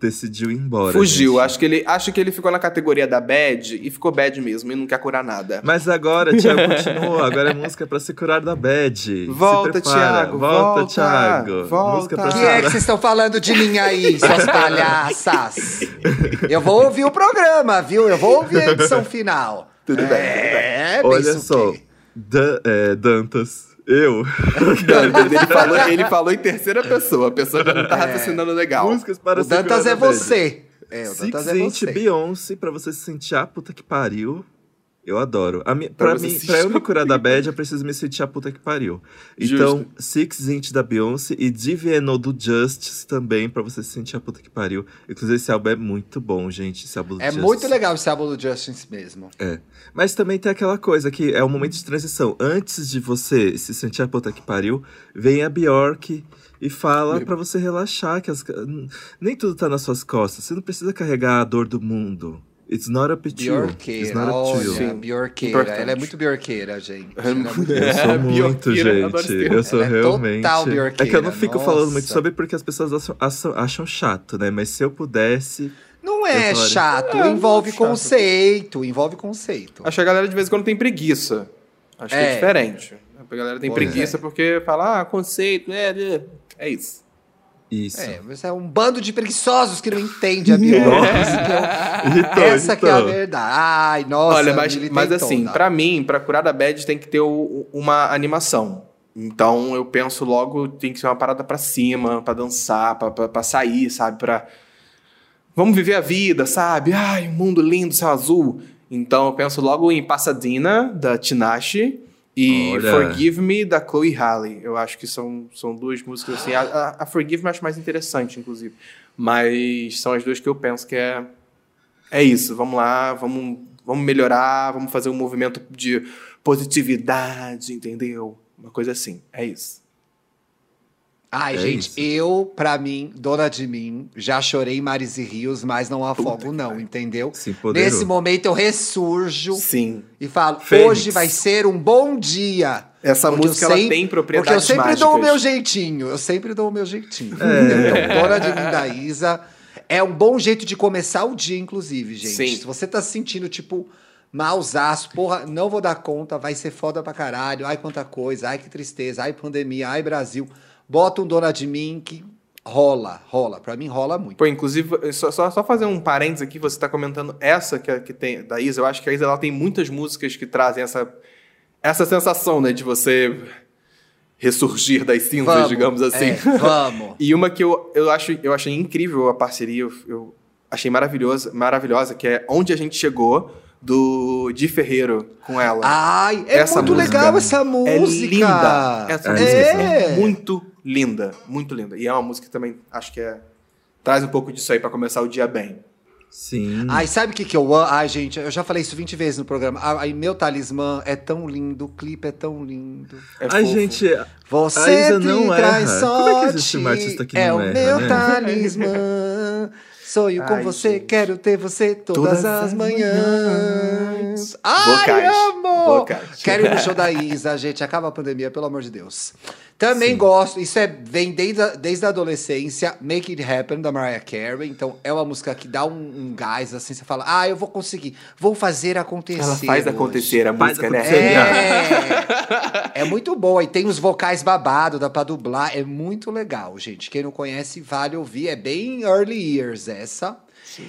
Speaker 1: decidiu ir embora.
Speaker 3: Fugiu.
Speaker 1: gente.
Speaker 3: Acho que, ele, acho que ele ficou na categoria da bad e ficou bad mesmo e não quer curar nada.
Speaker 1: Mas agora, Thiago continuou. Agora é música para se curar da bad.
Speaker 3: Volta. Thiago,
Speaker 1: Volta,
Speaker 3: volta,
Speaker 1: Thiago.
Speaker 3: volta.
Speaker 1: Música pra
Speaker 2: O
Speaker 1: se
Speaker 2: que é que vocês estão falando de mim aí, suas palhaças? Eu vou ouvir o programa, viu? Eu vou ouvir a edição final.
Speaker 3: Tudo bem,
Speaker 2: É,
Speaker 1: Olha
Speaker 2: pensa o
Speaker 1: só,
Speaker 2: quê?
Speaker 1: Dan- é, Dantas, eu.
Speaker 3: Dantas, ele, falou, ele falou em terceira pessoa. A pessoa que não tá raciocinando legal.
Speaker 1: Músicas para
Speaker 2: O Dantas
Speaker 1: da
Speaker 2: é você. É, o
Speaker 1: Six
Speaker 2: Dantas é
Speaker 1: Inch
Speaker 2: você.
Speaker 1: Beyoncé, pra você se sentir a puta que pariu. Eu adoro. A mi,
Speaker 3: Pra
Speaker 1: pra, mim, pra eu me curar da bad, eu preciso me sentir a puta que pariu. Então, Six Inch da Beyoncé e DVNO do Justice também, pra você se sentir a puta que pariu. Inclusive, esse álbum é muito bom, gente. Esse álbum do
Speaker 2: É
Speaker 1: Justice.
Speaker 2: muito legal esse álbum do Justice mesmo.
Speaker 1: É. Mas também tem aquela coisa que é um momento de transição. Antes de você se sentir a puta que pariu, vem a Bjork e fala pra você relaxar que as, nem tudo tá nas suas costas. Você não precisa carregar a dor do mundo. It's not to you. It's not
Speaker 2: olha,
Speaker 3: Sim.
Speaker 2: biorqueira.
Speaker 3: Importante.
Speaker 2: Ela é muito biorqueira, gente.
Speaker 3: É
Speaker 2: Ela é muito
Speaker 1: Eu sou
Speaker 3: É,
Speaker 1: muito, gente. Eu sou
Speaker 2: Ela é
Speaker 1: realmente.
Speaker 2: total
Speaker 1: é que eu não fico falando muito
Speaker 2: nossa.
Speaker 1: sobre porque as pessoas acham, acham, acham chato, né? Mas se eu pudesse.
Speaker 2: Não é chato,
Speaker 3: É,
Speaker 2: envolve
Speaker 3: é chato.
Speaker 2: conceito, envolve conceito.
Speaker 3: Acho que a galera de vez em quando tem preguiça. Acho que é
Speaker 2: É.
Speaker 3: diferente. A galera tem
Speaker 2: Pois
Speaker 3: preguiça porque fala, ah, conceito, é, é, é isso.
Speaker 1: Isso.
Speaker 2: É, você é um bando de preguiçosos que não entende a Bjork.
Speaker 1: Irritou,
Speaker 2: Essa que é a verdade. Ai, nossa,
Speaker 3: Olha, mas, mas assim, pra mim, pra curar da bad tem que ter o- uma animação. Então eu penso logo, tem que ser uma parada pra cima, pra dançar, pra sair, sabe? Pra. Vamos viver a vida, sabe? Ai, um mundo lindo, céu azul. Então eu penso logo em Pasadena, da Tinashe, E
Speaker 1: Olha.
Speaker 3: Forgive Me, da Chloe Halle. Eu acho que são, são duas músicas assim. A, a- a Forgive Me eu acho mais interessante, inclusive. Mas são as duas que eu penso que é. É isso. Vamos lá, vamos, vamos melhorar, vamos fazer um movimento de positividade, entendeu? Uma coisa assim. É isso.
Speaker 2: Ai,
Speaker 1: É
Speaker 2: gente,
Speaker 1: isso.
Speaker 2: eu, pra mim, dona de mim, já chorei em mares e rios, mas não afogo, não, entendeu? Nesse momento eu ressurjo
Speaker 3: Sim.
Speaker 2: e falo:
Speaker 1: Fênix.
Speaker 2: hoje vai ser um bom dia.
Speaker 3: Essa
Speaker 2: Porque
Speaker 3: música ela
Speaker 2: sempre-
Speaker 3: tem
Speaker 2: Porque eu
Speaker 3: propriedades
Speaker 2: sempre
Speaker 3: mágicas.
Speaker 2: dou o meu jeitinho, eu sempre dou o meu jeitinho.
Speaker 1: É.
Speaker 2: Então, dona de mim da Isa. É um bom jeito de começar o dia, inclusive, gente.
Speaker 3: Sim.
Speaker 2: Se você tá se sentindo, tipo, malzaço, porra, não vou dar conta, vai ser foda pra caralho, ai quanta coisa, ai que tristeza, ai pandemia, ai Brasil. Bota um dona de mim que rola, rola. Pra mim rola muito.
Speaker 3: Pô, inclusive, só, só, só fazer um parênteses aqui, você tá comentando essa que, que tem da Isa, eu acho que a Isa ela tem muitas músicas que trazem essa, essa sensação, né, de você ressurgir das cinzas,
Speaker 2: Vamos,
Speaker 3: digamos assim.
Speaker 2: é, vamos.
Speaker 3: E uma que eu, eu, acho, eu achei incrível a parceria, eu, eu achei maravilhosa, maravilhosa, que é Onde a Gente Chegou, do Di Ferreiro com ela.
Speaker 2: Ai, é
Speaker 3: Essa
Speaker 2: muito
Speaker 3: música
Speaker 2: legal essa música.
Speaker 3: é linda. Essa
Speaker 1: É.
Speaker 3: música é
Speaker 2: É.
Speaker 3: muito linda, muito linda. E é uma música que também acho que é traz um pouco disso aí pra começar o dia bem.
Speaker 1: Sim.
Speaker 2: Ai, sabe o que que eu amo? Ai, gente, eu já falei isso 20 vezes no programa. Ai, meu talismã é tão lindo, o clipe é tão lindo.
Speaker 3: É
Speaker 1: Ai,
Speaker 3: fofo.
Speaker 1: gente,
Speaker 2: Você
Speaker 1: não
Speaker 2: traz
Speaker 1: erra.
Speaker 2: sorte.
Speaker 1: Como é que existe uma artista que
Speaker 2: é
Speaker 1: não
Speaker 2: o
Speaker 1: erra,
Speaker 2: meu
Speaker 1: né?
Speaker 2: talismã. Sonho com
Speaker 3: Ai,
Speaker 2: você,
Speaker 3: gente.
Speaker 2: quero ter você todas,
Speaker 3: Todas
Speaker 2: as
Speaker 3: as
Speaker 2: manhãs. Ai,
Speaker 3: Vocais.
Speaker 2: amo! Quero ir no show da Isa, gente. Acaba a pandemia, pelo amor de Deus. Também gosto, isso é, vem desde a, desde a adolescência, Make It Happen, da Mariah Carey. Então, é uma música que dá um, um gás, assim, você fala, ah, eu vou conseguir, vou fazer acontecer.
Speaker 3: Ela faz
Speaker 2: hoje."
Speaker 3: acontecer a
Speaker 1: Faz
Speaker 3: música, né?
Speaker 2: É, é muito boa. E tem os vocais babado, dá pra dublar. É muito legal, gente. Quem não conhece, vale ouvir. É bem early years essa.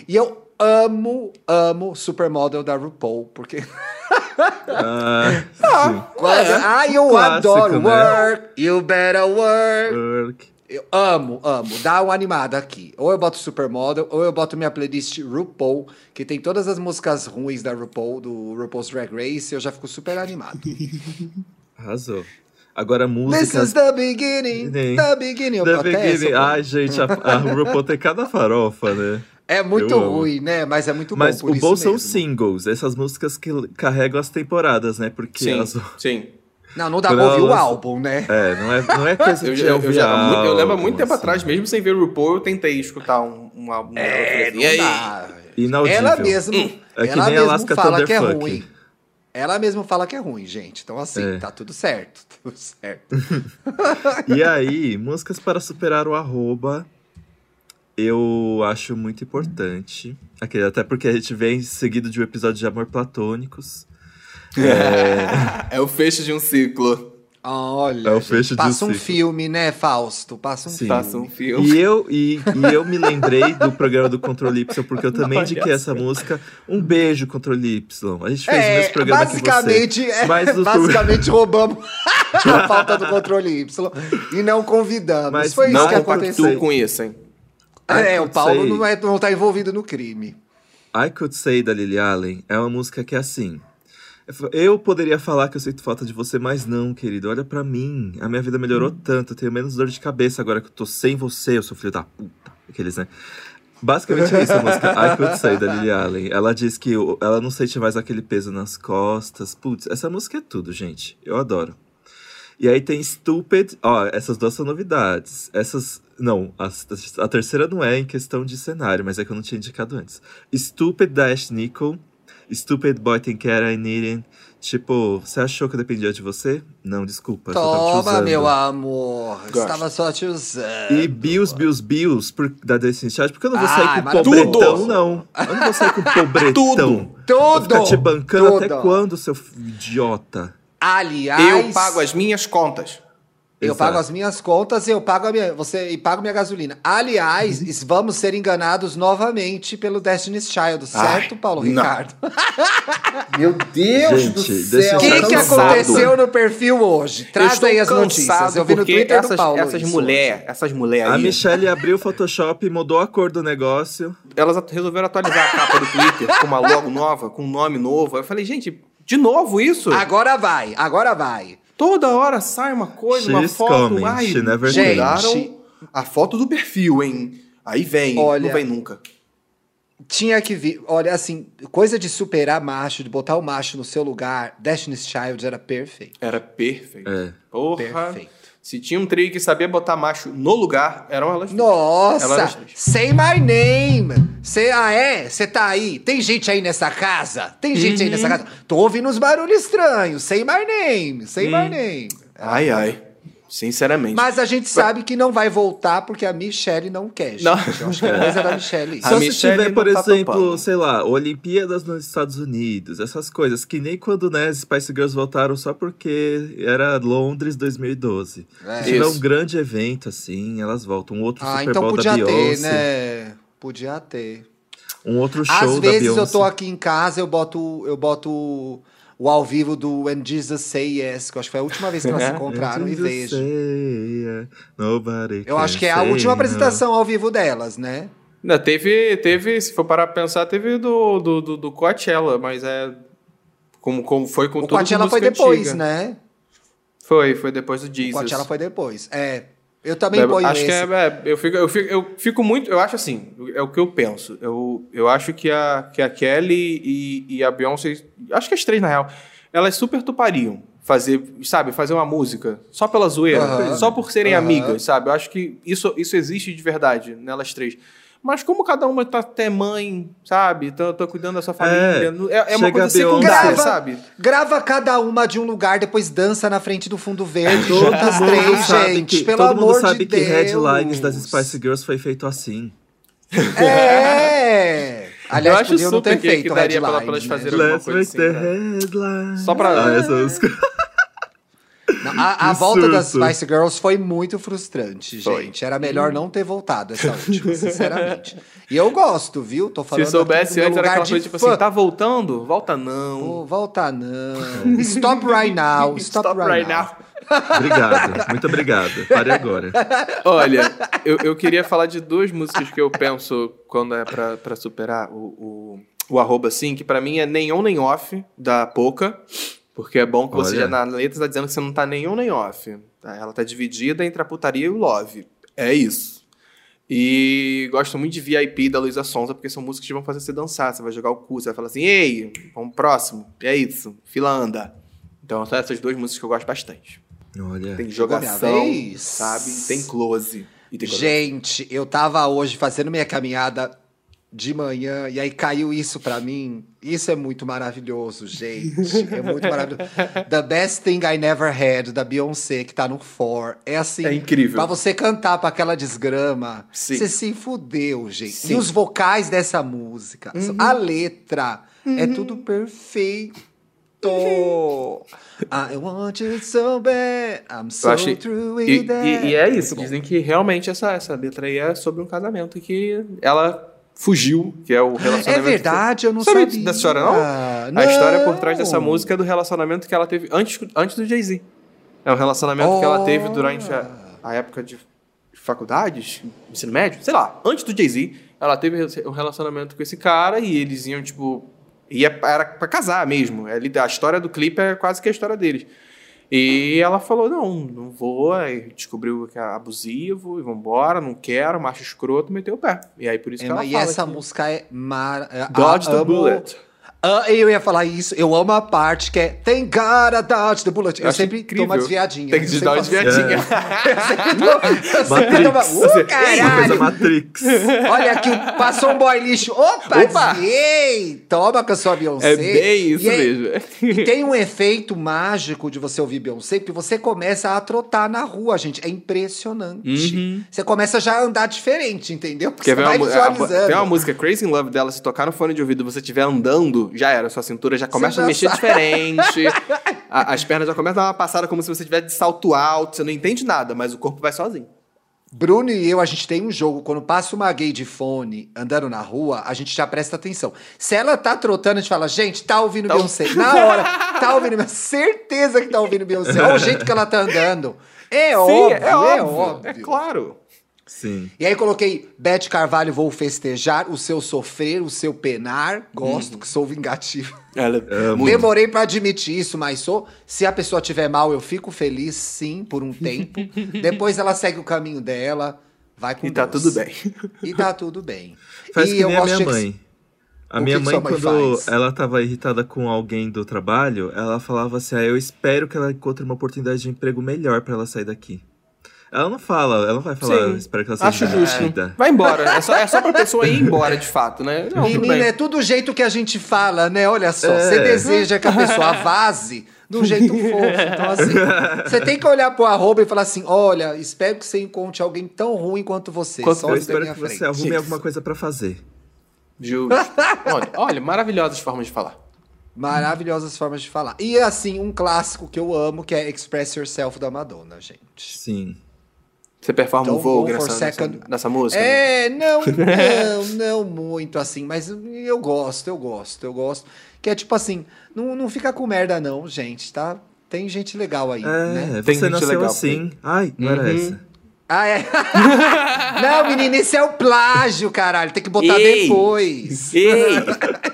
Speaker 2: E eu amo, amo Supermodel da RuPaul, porque.
Speaker 1: Ah,
Speaker 2: Quase- Ai, eu
Speaker 1: Clássico,
Speaker 2: adoro.
Speaker 1: né?
Speaker 2: Work, you better work.
Speaker 1: work.
Speaker 2: Eu amo, amo. Dá uma animada aqui. Ou eu boto Supermodel, ou eu boto minha playlist RuPaul, que tem todas as músicas ruins da RuPaul, do RuPaul's Drag Race. Eu já fico super animado.
Speaker 1: Arrasou. Agora
Speaker 2: This
Speaker 1: músicas.
Speaker 2: is the beginning, the beginning.
Speaker 1: The beginning. Ai, gente, a, a RuPaul tem cada farofa, né?
Speaker 2: É muito
Speaker 1: Eu amo.
Speaker 2: ruim, né? Mas é muito
Speaker 1: Mas
Speaker 2: bom por
Speaker 1: o bom são
Speaker 2: mesmo.
Speaker 1: os singles, essas músicas que carregam as temporadas, né? Porque
Speaker 3: Sim,
Speaker 1: elas.
Speaker 3: sim.
Speaker 2: Não, não dá pra ouvir
Speaker 1: ela
Speaker 2: o álbum, né?
Speaker 1: É, não é, não é coisa
Speaker 3: Eu,
Speaker 1: de
Speaker 3: já- eu,
Speaker 1: ouvir
Speaker 3: já- muito- eu lembro há
Speaker 1: álbum,
Speaker 3: muito tempo
Speaker 1: assim.
Speaker 3: atrás, mesmo sem ver o RuPaul, eu tentei escutar um, um álbum dela. Eu falei assim,
Speaker 2: não
Speaker 3: e aí?
Speaker 1: Inaudível.
Speaker 2: Ela mesmo,
Speaker 1: É que
Speaker 2: ela
Speaker 1: nem
Speaker 2: mesmo
Speaker 1: Alaska
Speaker 2: fala que é ruim. Ela mesmo fala que é ruim, gente. Então, assim,
Speaker 1: É.
Speaker 2: tá tudo certo. Tudo certo.
Speaker 1: E aí, músicas para superar o arroba, eu acho muito importante. Aquele, até porque a gente vem seguido de um episódio de amor platônicos.
Speaker 3: É o fecho de um ciclo.
Speaker 2: Olha,
Speaker 1: É o
Speaker 2: gente,
Speaker 1: fecho de um
Speaker 2: passa um filme, né, Fausto? Passa um
Speaker 1: Sim.
Speaker 2: filme.
Speaker 3: Passa um filme.
Speaker 1: E eu, e, e eu me lembrei do programa do Controle Y, porque eu também indiquei essa música. Um beijo, Controle Y. A gente fez o mesmo programa que
Speaker 2: É, basicamente,
Speaker 1: você.
Speaker 2: é,
Speaker 1: Mas
Speaker 2: basicamente roubamos a falta do controle Y e não convidamos.
Speaker 1: Mas
Speaker 2: Foi isso
Speaker 3: Não
Speaker 2: que
Speaker 3: compactuo
Speaker 2: aconteceu.
Speaker 3: com isso, hein?
Speaker 2: É, o Paulo
Speaker 1: say-
Speaker 2: não, é, não tá envolvido no crime.
Speaker 1: I Could Say, da Lily Allen, é uma música que é assim. Eu poderia falar que eu sinto falta de você, mas não, querido. Olha pra mim. A minha vida melhorou tanto. Eu tenho menos dor de cabeça agora que eu tô sem você, eu sou filho da puta. Aqueles, né? Basicamente é isso a música I Could Say, da Lily Allen. Ela diz que ela não sente mais aquele peso nas costas. Putz, essa música é tudo, gente. Eu adoro. E aí tem Stupid. Ó, essas duas são novidades. Essas. Não, a, a terceira não é em questão de cenário, mas é que eu não tinha indicado antes. Stupid da Ash Nicole. Stupid Boy Think Care I Need It. Tipo, você achou que eu dependia de você? Não, desculpa. eu só tava te
Speaker 2: Toma, meu amor.
Speaker 3: Gosto.
Speaker 2: Estava só te usando.
Speaker 1: E Bills, Bills, Bills por, da Destiny Child, porque eu não vou
Speaker 2: Ai,
Speaker 1: sair com pobretão, não. Eu não vou sair com pobretão.
Speaker 3: Tudo.
Speaker 1: Vou ficar
Speaker 2: Tudo.
Speaker 1: te bancando até
Speaker 2: Tudo.
Speaker 1: quando, seu idiota?
Speaker 2: Aliás,
Speaker 3: Eu pago as minhas contas.
Speaker 2: Eu
Speaker 1: Exato.
Speaker 2: pago as minhas contas e eu pago a minha, você e pago minha gasolina. Aliás,
Speaker 1: Uhum.
Speaker 2: vamos ser enganados novamente pelo Destiny's Child, certo,
Speaker 3: Ai,
Speaker 2: Paulo
Speaker 3: não.
Speaker 2: Ricardo?
Speaker 3: Meu Deus
Speaker 1: Gente,
Speaker 3: do céu.
Speaker 2: O que, que aconteceu no perfil hoje? Traz aí as notícias. Eu vi no Twitter
Speaker 3: essas,
Speaker 2: do Paulo.
Speaker 3: essas mulheres, essas mulheres
Speaker 1: A
Speaker 3: aí,
Speaker 1: Michelle abriu o Photoshop, mudou a cor do negócio.
Speaker 3: elas resolveram atualizar a capa do Twitter com uma logo nova, com um nome novo. Eu falei, gente, De novo isso?
Speaker 2: Agora vai, agora vai.
Speaker 3: Toda hora sai uma coisa, uma
Speaker 1: She's
Speaker 3: foto.
Speaker 1: coming,
Speaker 3: Ai,
Speaker 1: she never
Speaker 2: Gente.
Speaker 3: mudaram a foto do perfil, hein? Aí vem,
Speaker 2: Olha-
Speaker 3: não vem nunca.
Speaker 2: Tinha que vir. Olha, assim, coisa de superar macho, de botar o macho no seu lugar, Destiny's Child era perfeito.
Speaker 3: Era perfeito.
Speaker 1: É.
Speaker 3: Porra.
Speaker 2: Perfeito.
Speaker 3: Se tinha um trio que sabia botar macho no lugar, eram elas três.
Speaker 2: Nossa!
Speaker 3: as três.
Speaker 2: Say my name! Cê, ah, é? Você tá aí? Tem gente aí nessa casa? Tem gente aí
Speaker 3: Uhum.
Speaker 2: nessa casa? Tô ouvindo uns barulhos estranhos. Say my name! Say my name!
Speaker 3: Ai, ai. Sinceramente.
Speaker 2: Mas a gente sabe que não vai voltar porque a Michelle não quer, gente.
Speaker 3: Não.
Speaker 2: Eu acho que é coisa da Michelle. isso.
Speaker 3: A
Speaker 1: se
Speaker 3: Michelle
Speaker 1: tiver, por
Speaker 3: tá
Speaker 1: exemplo,
Speaker 3: topando.
Speaker 1: sei lá, Olimpíadas nos Estados Unidos, essas coisas, que nem quando né, Spice Girls voltaram só porque era Londres 2012.
Speaker 2: É.
Speaker 1: Se tiver
Speaker 3: Isso.
Speaker 1: um grande evento, assim, elas voltam. Um outro
Speaker 2: Ah,
Speaker 1: Super
Speaker 2: então
Speaker 1: Bowl da
Speaker 2: podia ter,
Speaker 1: Beyoncé,
Speaker 2: né? Podia ter.
Speaker 1: um outro show
Speaker 2: Às
Speaker 1: da
Speaker 2: vezes
Speaker 1: Beyoncé.
Speaker 2: eu tô aqui em casa, eu boto, eu boto o ao vivo do When Jesus Say Yes, que eu acho que foi a última vez que elas se encontraram e vejo. Eu acho que é a última
Speaker 1: no.
Speaker 2: apresentação ao vivo delas, né?
Speaker 3: Não, teve, teve, se for parar pra pensar, teve do, do, do, do Coachella, mas é. Como, como foi com
Speaker 2: O
Speaker 3: tudo
Speaker 2: Coachella
Speaker 3: de
Speaker 2: foi depois,
Speaker 3: antiga.
Speaker 2: né?
Speaker 3: Foi, foi depois do
Speaker 2: O
Speaker 3: Jesus.
Speaker 2: Coachella foi depois. É. Eu também
Speaker 3: É,
Speaker 2: ponho
Speaker 3: acho
Speaker 2: esse.
Speaker 3: que é, é, eu, fico, eu, fico, eu fico muito. Eu acho assim, é o que eu penso. Eu, eu acho que a, que a Kelly e, e a Beyoncé, acho que as três na real, elas super topariam fazer, sabe, fazer uma música só pela zoeira, só por serem amigas, sabe? Eu acho que isso, isso existe de verdade nelas três. Mas como cada uma tá até mãe, sabe? Tá, tá cuidando da sua família. É, é, uma
Speaker 1: chega
Speaker 3: coisa secundária,
Speaker 2: Grava-
Speaker 3: sabe?
Speaker 2: Grava cada uma de um lugar, depois dança na frente do fundo verde,
Speaker 1: Todo
Speaker 2: junta as
Speaker 1: mundo
Speaker 2: três,
Speaker 1: sabe
Speaker 2: gente.
Speaker 1: que,
Speaker 2: pelo
Speaker 1: todo
Speaker 2: amor
Speaker 1: mundo sabe
Speaker 2: de
Speaker 1: que
Speaker 2: Deus.
Speaker 1: headlines das Spice Girls foi feito assim.
Speaker 2: É! Aliás,
Speaker 3: eu acho
Speaker 2: podiam não ter
Speaker 3: que,
Speaker 2: feito
Speaker 3: que daria pra, pra
Speaker 2: headlines,
Speaker 3: elas
Speaker 2: né?
Speaker 3: fazerem alguma coisa assim. pra-
Speaker 1: headlines.
Speaker 3: Só pra-
Speaker 1: Ah, essa música.
Speaker 2: Não, a a volta das. Spice Girls foi muito frustrante,
Speaker 3: Foi.
Speaker 2: gente. Era melhor não ter voltado essa última, sinceramente. E eu gosto, viu? Tô falando
Speaker 3: Se soubesse antes, era aquela coisa tipo
Speaker 2: fã.
Speaker 3: assim, tá voltando? Volta não.
Speaker 2: Pô, volta não. Stop right now. Stop, right, now.
Speaker 1: Obrigado, muito obrigado. Pare agora.
Speaker 3: Olha, eu, eu queria falar de duas músicas que eu penso quando é pra, pra superar o, o, o arroba assim, que pra mim é nem on nem off da Poca. Porque é bom que você
Speaker 1: Olha.
Speaker 3: já na letra tá dizendo que você não tá nem on nem off. tá? Ela tá dividida entre a putaria e o love. É isso. E gosto muito de VIP da Luísa Sonza, porque são músicas que vão fazer você dançar. Você vai jogar o cu, você vai falar assim, ei, vamos pro próximo. É isso, fila anda. Então são essas duas músicas que eu gosto bastante.
Speaker 1: Olha.
Speaker 3: Tem jogação,
Speaker 2: vez.
Speaker 3: sabe? Tem close. E tem
Speaker 2: Gente, eu tava hoje fazendo minha caminhada de manhã e aí caiu isso pra mim. Isso é muito maravilhoso, gente. É muito maravilhoso. The Best Thing I Never Had, da Beyoncé, que tá no For. É assim.
Speaker 3: É incrível.
Speaker 2: Pra você cantar pra aquela desgrama,
Speaker 3: Sim.
Speaker 2: você se fudeu, gente.
Speaker 3: Sim.
Speaker 2: E os vocais dessa música, a letra, é tudo perfeito. I want you so bad, I'm so
Speaker 3: achei-
Speaker 2: through
Speaker 3: E,
Speaker 2: with that.
Speaker 3: e- e é isso, dizem que realmente essa, essa letra aí é sobre um casamento e que ela fugiu, que é o relacionamento.
Speaker 2: É verdade, eu não
Speaker 3: Sabe
Speaker 2: sabia.
Speaker 3: dessa história, não? A história por trás dessa música é do relacionamento que ela teve antes, antes do Jay-Z. É um relacionamento que ela teve durante a, a época de faculdades, ensino médio, sei lá, antes do Jay-Z, ela teve um relacionamento com esse cara e eles iam, tipo, ia, era pra casar mesmo. É, A história do clipe é quase que a história deles. E ela falou, não, não vou, aí descobriu que é abusivo, e vambora, não quero, macho escroto, meteu o pé. E aí por isso que ela
Speaker 2: e essa
Speaker 3: que-
Speaker 2: música é mar... é-
Speaker 3: Dodge
Speaker 2: ah,
Speaker 3: the
Speaker 2: amo-
Speaker 3: bullet.
Speaker 2: Ah, eu ia falar isso. Eu amo a parte que é Tem cara dodge the bullet. Eu,
Speaker 3: acho
Speaker 2: sempre
Speaker 3: incrível.
Speaker 2: tomo uma desviadinha.
Speaker 3: Tem que
Speaker 2: Eu
Speaker 3: dar uma desviadinha.
Speaker 2: Eu sempre eu Uh,
Speaker 1: Uma coisa
Speaker 2: caralho!
Speaker 1: Matrix.
Speaker 2: Olha aqui, passou um boy lixo. Opa,
Speaker 3: Opa!
Speaker 2: desviei! Toma com a sua Beyoncé.
Speaker 3: É bem isso
Speaker 2: E é-
Speaker 3: mesmo.
Speaker 2: E tem um efeito mágico de você ouvir Beyoncé, porque você começa a trotar na rua, gente. É impressionante.
Speaker 3: Uhum.
Speaker 2: Você começa já a andar diferente, entendeu? Porque
Speaker 3: Quer
Speaker 2: você
Speaker 3: ver
Speaker 2: vai
Speaker 3: uma, mu- a-
Speaker 2: visualizando.
Speaker 3: tem uma música Crazy in Love dela, se tocar no fone de ouvido e você estiver andando, já era. Sua cintura já começa a mexer diferente. a- as pernas já começam a dar uma passada como se você estivesse de salto alto. Você não entende nada, mas o corpo vai sozinho.
Speaker 2: Bruno e eu, a gente tem um jogo. Quando passa uma gay de fone andando na rua, a gente já presta atenção. Se ela tá trotando, a gente fala, gente, tá ouvindo
Speaker 3: Tá
Speaker 2: Beyoncé. Na hora, tá ouvindo Beyoncé. Certeza que tá ouvindo Beyoncé. Olha o jeito que ela tá andando. É óbvio, é óbvio.
Speaker 3: É claro.
Speaker 1: Sim.
Speaker 2: E aí coloquei Beth Carvalho, vou festejar o seu sofrer, o seu penar. Gosto, que sou vingativo.
Speaker 3: Ela muito.
Speaker 2: Demorei pra admitir isso, mas sou. Se a pessoa tiver mal, eu fico feliz, sim, por um tempo. Depois ela segue o caminho dela, vai com
Speaker 3: E tá
Speaker 2: Deus.
Speaker 3: tudo bem.
Speaker 2: E tá tudo bem.
Speaker 1: Faz
Speaker 2: e
Speaker 1: que
Speaker 2: eu
Speaker 1: nem a minha mãe. A
Speaker 2: O
Speaker 1: minha mãe,
Speaker 2: mãe
Speaker 1: quando
Speaker 2: faz?
Speaker 1: ela tava irritada com alguém do trabalho, ela falava assim: ah, eu espero que ela encontre uma oportunidade de emprego melhor pra ela sair daqui. Ela não fala, ela não vai falar, eu espero que ela
Speaker 3: Acho
Speaker 1: seja
Speaker 3: justo.
Speaker 1: demitida.
Speaker 3: Vai embora. É só, é só pra pessoa ir embora, de fato, né? Não,
Speaker 2: Menina, é tudo o jeito que a gente fala, né? Olha só,
Speaker 1: É.
Speaker 2: você deseja que a pessoa vaze de um jeito fofo. Então, assim, você tem que olhar pro arroba e falar assim: olha, espero que você encontre alguém tão ruim quanto você.
Speaker 3: Quanto-
Speaker 2: só
Speaker 1: Eu espero que você
Speaker 2: frente.
Speaker 1: arrume alguma coisa pra fazer.
Speaker 3: Justo. olha, olha, maravilhosas formas de falar.
Speaker 2: Maravilhosas formas de falar. E assim, um clássico que eu amo, que é Express Yourself da Madonna, gente.
Speaker 1: Sim.
Speaker 3: Você performa
Speaker 2: Don't
Speaker 3: um Vogue
Speaker 2: go for
Speaker 3: nessa,
Speaker 2: second.
Speaker 3: nessa, nessa música? né?
Speaker 2: É, não, não, não muito assim, mas eu gosto, eu gosto, eu gosto. Que é tipo assim, não, não fica com merda não, gente, tá? Tem gente legal aí,
Speaker 1: É,
Speaker 2: né?
Speaker 3: Tem
Speaker 1: você nasceu
Speaker 3: legal,
Speaker 1: assim. Ai, não era
Speaker 3: Uhum.
Speaker 1: essa.
Speaker 2: Ah, é? não, menina, esse é o plágio, caralho, tem que botar
Speaker 3: Ei!
Speaker 2: depois.
Speaker 3: Ei!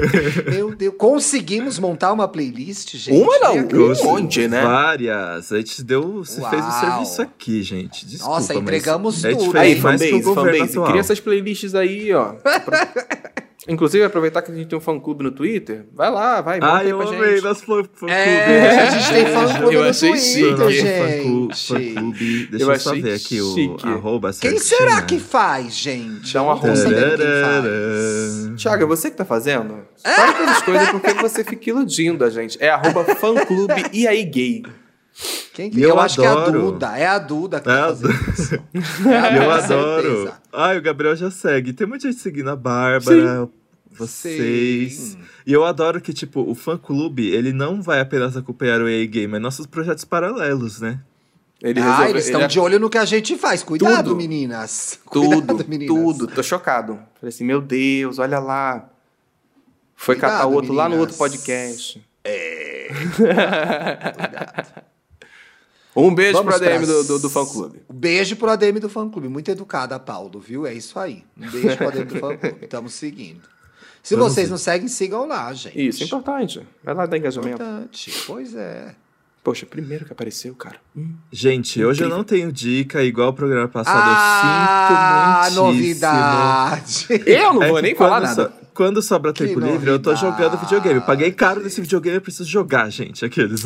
Speaker 2: Meu Deus, conseguimos montar uma playlist, gente?
Speaker 3: Uma não, um monte, né?
Speaker 1: Várias. A gente deu. Você fez o serviço aqui, gente. Desculpa,
Speaker 2: Nossa, entregamos
Speaker 1: é
Speaker 2: tudo.
Speaker 1: diferente
Speaker 3: Aí, fanbase, fanbase. Cria essas playlists aí, ó. Inclusive, aproveitar que a gente tem um fã-clube no Twitter. Vai lá, vai, monta
Speaker 1: Ah, eu
Speaker 3: pra
Speaker 1: amei
Speaker 3: gente.
Speaker 1: nosso fã clube.
Speaker 2: É, a gente tem fã clube
Speaker 3: Eu
Speaker 2: no
Speaker 3: achei
Speaker 2: Twitter,
Speaker 3: chique.
Speaker 2: gente.
Speaker 1: Fã-clube. Deixa
Speaker 3: Eu
Speaker 1: eu, só ver aqui o
Speaker 3: chique.
Speaker 1: arroba
Speaker 2: Quem
Speaker 1: certinho.
Speaker 2: será que faz, gente?
Speaker 3: Dá um arroba.
Speaker 2: sabendo quem faz.
Speaker 1: Tararara.
Speaker 3: Thiago, é você que tá fazendo? Para com essas coisas porque você fica iludindo a gente. É arroba fã-clube e aí gay.
Speaker 2: Quem que...
Speaker 1: Eu
Speaker 2: Eu, acho que é a
Speaker 1: adoro.
Speaker 2: Duda. É a Duda que
Speaker 1: É
Speaker 2: tá
Speaker 1: a
Speaker 2: fazendo
Speaker 1: Duda.
Speaker 2: isso. É,
Speaker 1: eu adoro.
Speaker 2: certeza.
Speaker 1: Ai, o Gabriel já segue. Tem muita gente seguindo a Bárbara, vocês.
Speaker 2: Sim.
Speaker 1: E eu adoro que, tipo, o fã-clube, ele não vai apenas acompanhar o EA Game, é nossos projetos paralelos, né?
Speaker 3: Ele
Speaker 2: Ah,
Speaker 3: resolveu-
Speaker 2: eles estão
Speaker 3: ele-
Speaker 2: de olho no que a gente faz. Cuidado,
Speaker 3: Tudo.
Speaker 2: meninas.
Speaker 3: Tudo,
Speaker 2: Cuidado, meninas.
Speaker 3: tudo. Tô chocado. Falei assim, meu Deus, olha lá. Foi
Speaker 2: Cuidado,
Speaker 3: catar o outro lá no
Speaker 2: meninas.
Speaker 3: outro podcast.
Speaker 2: É.
Speaker 3: Um beijo
Speaker 2: Vamos
Speaker 3: pro ADM
Speaker 2: pras-
Speaker 3: do, do, do fã-clube.
Speaker 2: Um beijo pro ADM do fã clube. Muito educada, Paulo, viu? É isso aí. Um beijo pro ADM do fã clube. Estamos seguindo. Se
Speaker 1: Vamos
Speaker 2: vocês
Speaker 1: ver.
Speaker 2: não seguem, sigam lá, gente.
Speaker 3: Isso, é importante. Vai lá dar engajamento.
Speaker 2: Importante. Pois é.
Speaker 3: Poxa, primeiro que apareceu, cara. Hum.
Speaker 1: Gente, hoje eu
Speaker 3: Incrível.
Speaker 1: não tenho dica, igual o programa passado,
Speaker 2: ah,
Speaker 1: eu sinto muitíssimo.
Speaker 2: novidade.
Speaker 3: Eu não
Speaker 1: É
Speaker 3: vou
Speaker 1: que
Speaker 3: nem
Speaker 1: quando
Speaker 3: falar nada.
Speaker 1: so- quando sobra tempo
Speaker 2: Que
Speaker 1: livre, eu tô
Speaker 2: novidade.
Speaker 1: jogando videogame. Eu paguei caro nesse videogame, eu preciso jogar, gente. Aqueles.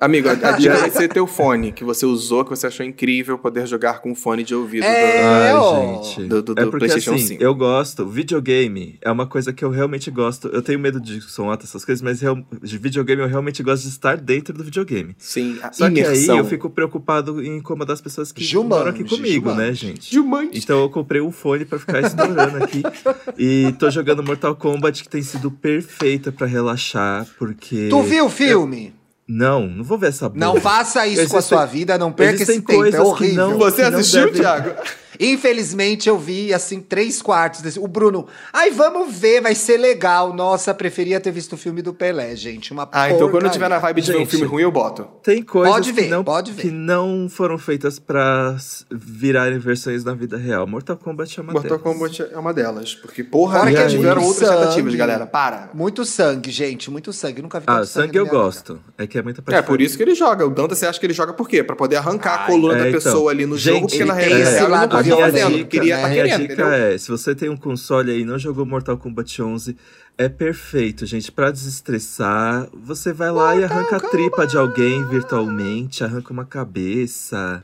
Speaker 3: Amigo, a, a dica vai ser teu fone, que você usou, que você achou incrível poder jogar com fone de ouvido.
Speaker 2: É,
Speaker 1: Ai,
Speaker 2: ó.
Speaker 1: gente.
Speaker 3: Do- do-
Speaker 1: é
Speaker 3: do
Speaker 1: porque
Speaker 3: PlayStation
Speaker 1: assim,
Speaker 3: 5.
Speaker 1: eu gosto. Videogame é uma coisa que eu realmente gosto. Eu tenho medo de som alto, essas coisas, mas real- de videogame eu realmente gosto de estar dentro do videogame.
Speaker 3: Sim, a
Speaker 1: Só que aí
Speaker 3: imersão.
Speaker 1: eu fico preocupado em incomodar as pessoas que
Speaker 2: Jumanji,
Speaker 1: moram aqui comigo,
Speaker 2: Jumanji.
Speaker 1: né, gente?
Speaker 3: Jumanji.
Speaker 1: Então eu comprei um fone pra ficar estourando aqui. E tô jogando Mortal Kombat, que tem sido perfeita pra relaxar, porque.
Speaker 2: Tu viu o filme?
Speaker 1: Não, não vou ver essa porra.
Speaker 2: Não faça isso com a
Speaker 1: Existem-
Speaker 2: sua vida, não perca
Speaker 1: existem
Speaker 2: esse tempo, é horrível.
Speaker 1: não-
Speaker 3: Você
Speaker 1: que não
Speaker 3: assistiu,
Speaker 1: deve-
Speaker 3: Thiago?
Speaker 2: Infelizmente, eu vi, assim, três quartos desse. O Bruno, ai, vamos ver, vai ser legal. Nossa, preferia ter visto o filme do Pelé, gente. Uma
Speaker 3: Ah, então quando eu tiver na vibe de ver um filme ruim, eu boto.
Speaker 1: Tem coisas
Speaker 2: Pode ver,
Speaker 1: que, não,
Speaker 2: pode ver.
Speaker 1: que não foram feitas pra virarem versões na vida real. Mortal Kombat é uma
Speaker 3: Mortal
Speaker 1: delas.
Speaker 3: Kombat é uma delas. Porque, porra,
Speaker 2: Fora
Speaker 1: que é
Speaker 3: tiveram outras
Speaker 2: sangue.
Speaker 3: tentativas, galera. Para.
Speaker 2: Muito sangue, gente, muito sangue. Nunca vi
Speaker 1: Ah, sangue
Speaker 2: na
Speaker 1: eu
Speaker 2: minha vida.
Speaker 1: gosto. É que é muita
Speaker 3: É, por isso que ele joga. O Danta, você acha que ele joga por quê? Pra poder arrancar a coluna
Speaker 1: é,
Speaker 3: da
Speaker 1: então.
Speaker 3: pessoa ali no
Speaker 1: Gente,
Speaker 3: jogo, porque na
Speaker 2: ele
Speaker 3: não tá
Speaker 1: a
Speaker 3: fazendo.
Speaker 1: dica,
Speaker 3: Queria,
Speaker 1: a
Speaker 3: tá querendo,
Speaker 1: dica
Speaker 3: entendeu?
Speaker 1: é, se você tem um console aí e não jogou Mortal Kombat 11, é perfeito, gente. Pra desestressar, você vai lá e arranca a tripa de alguém virtualmente, arranca uma cabeça.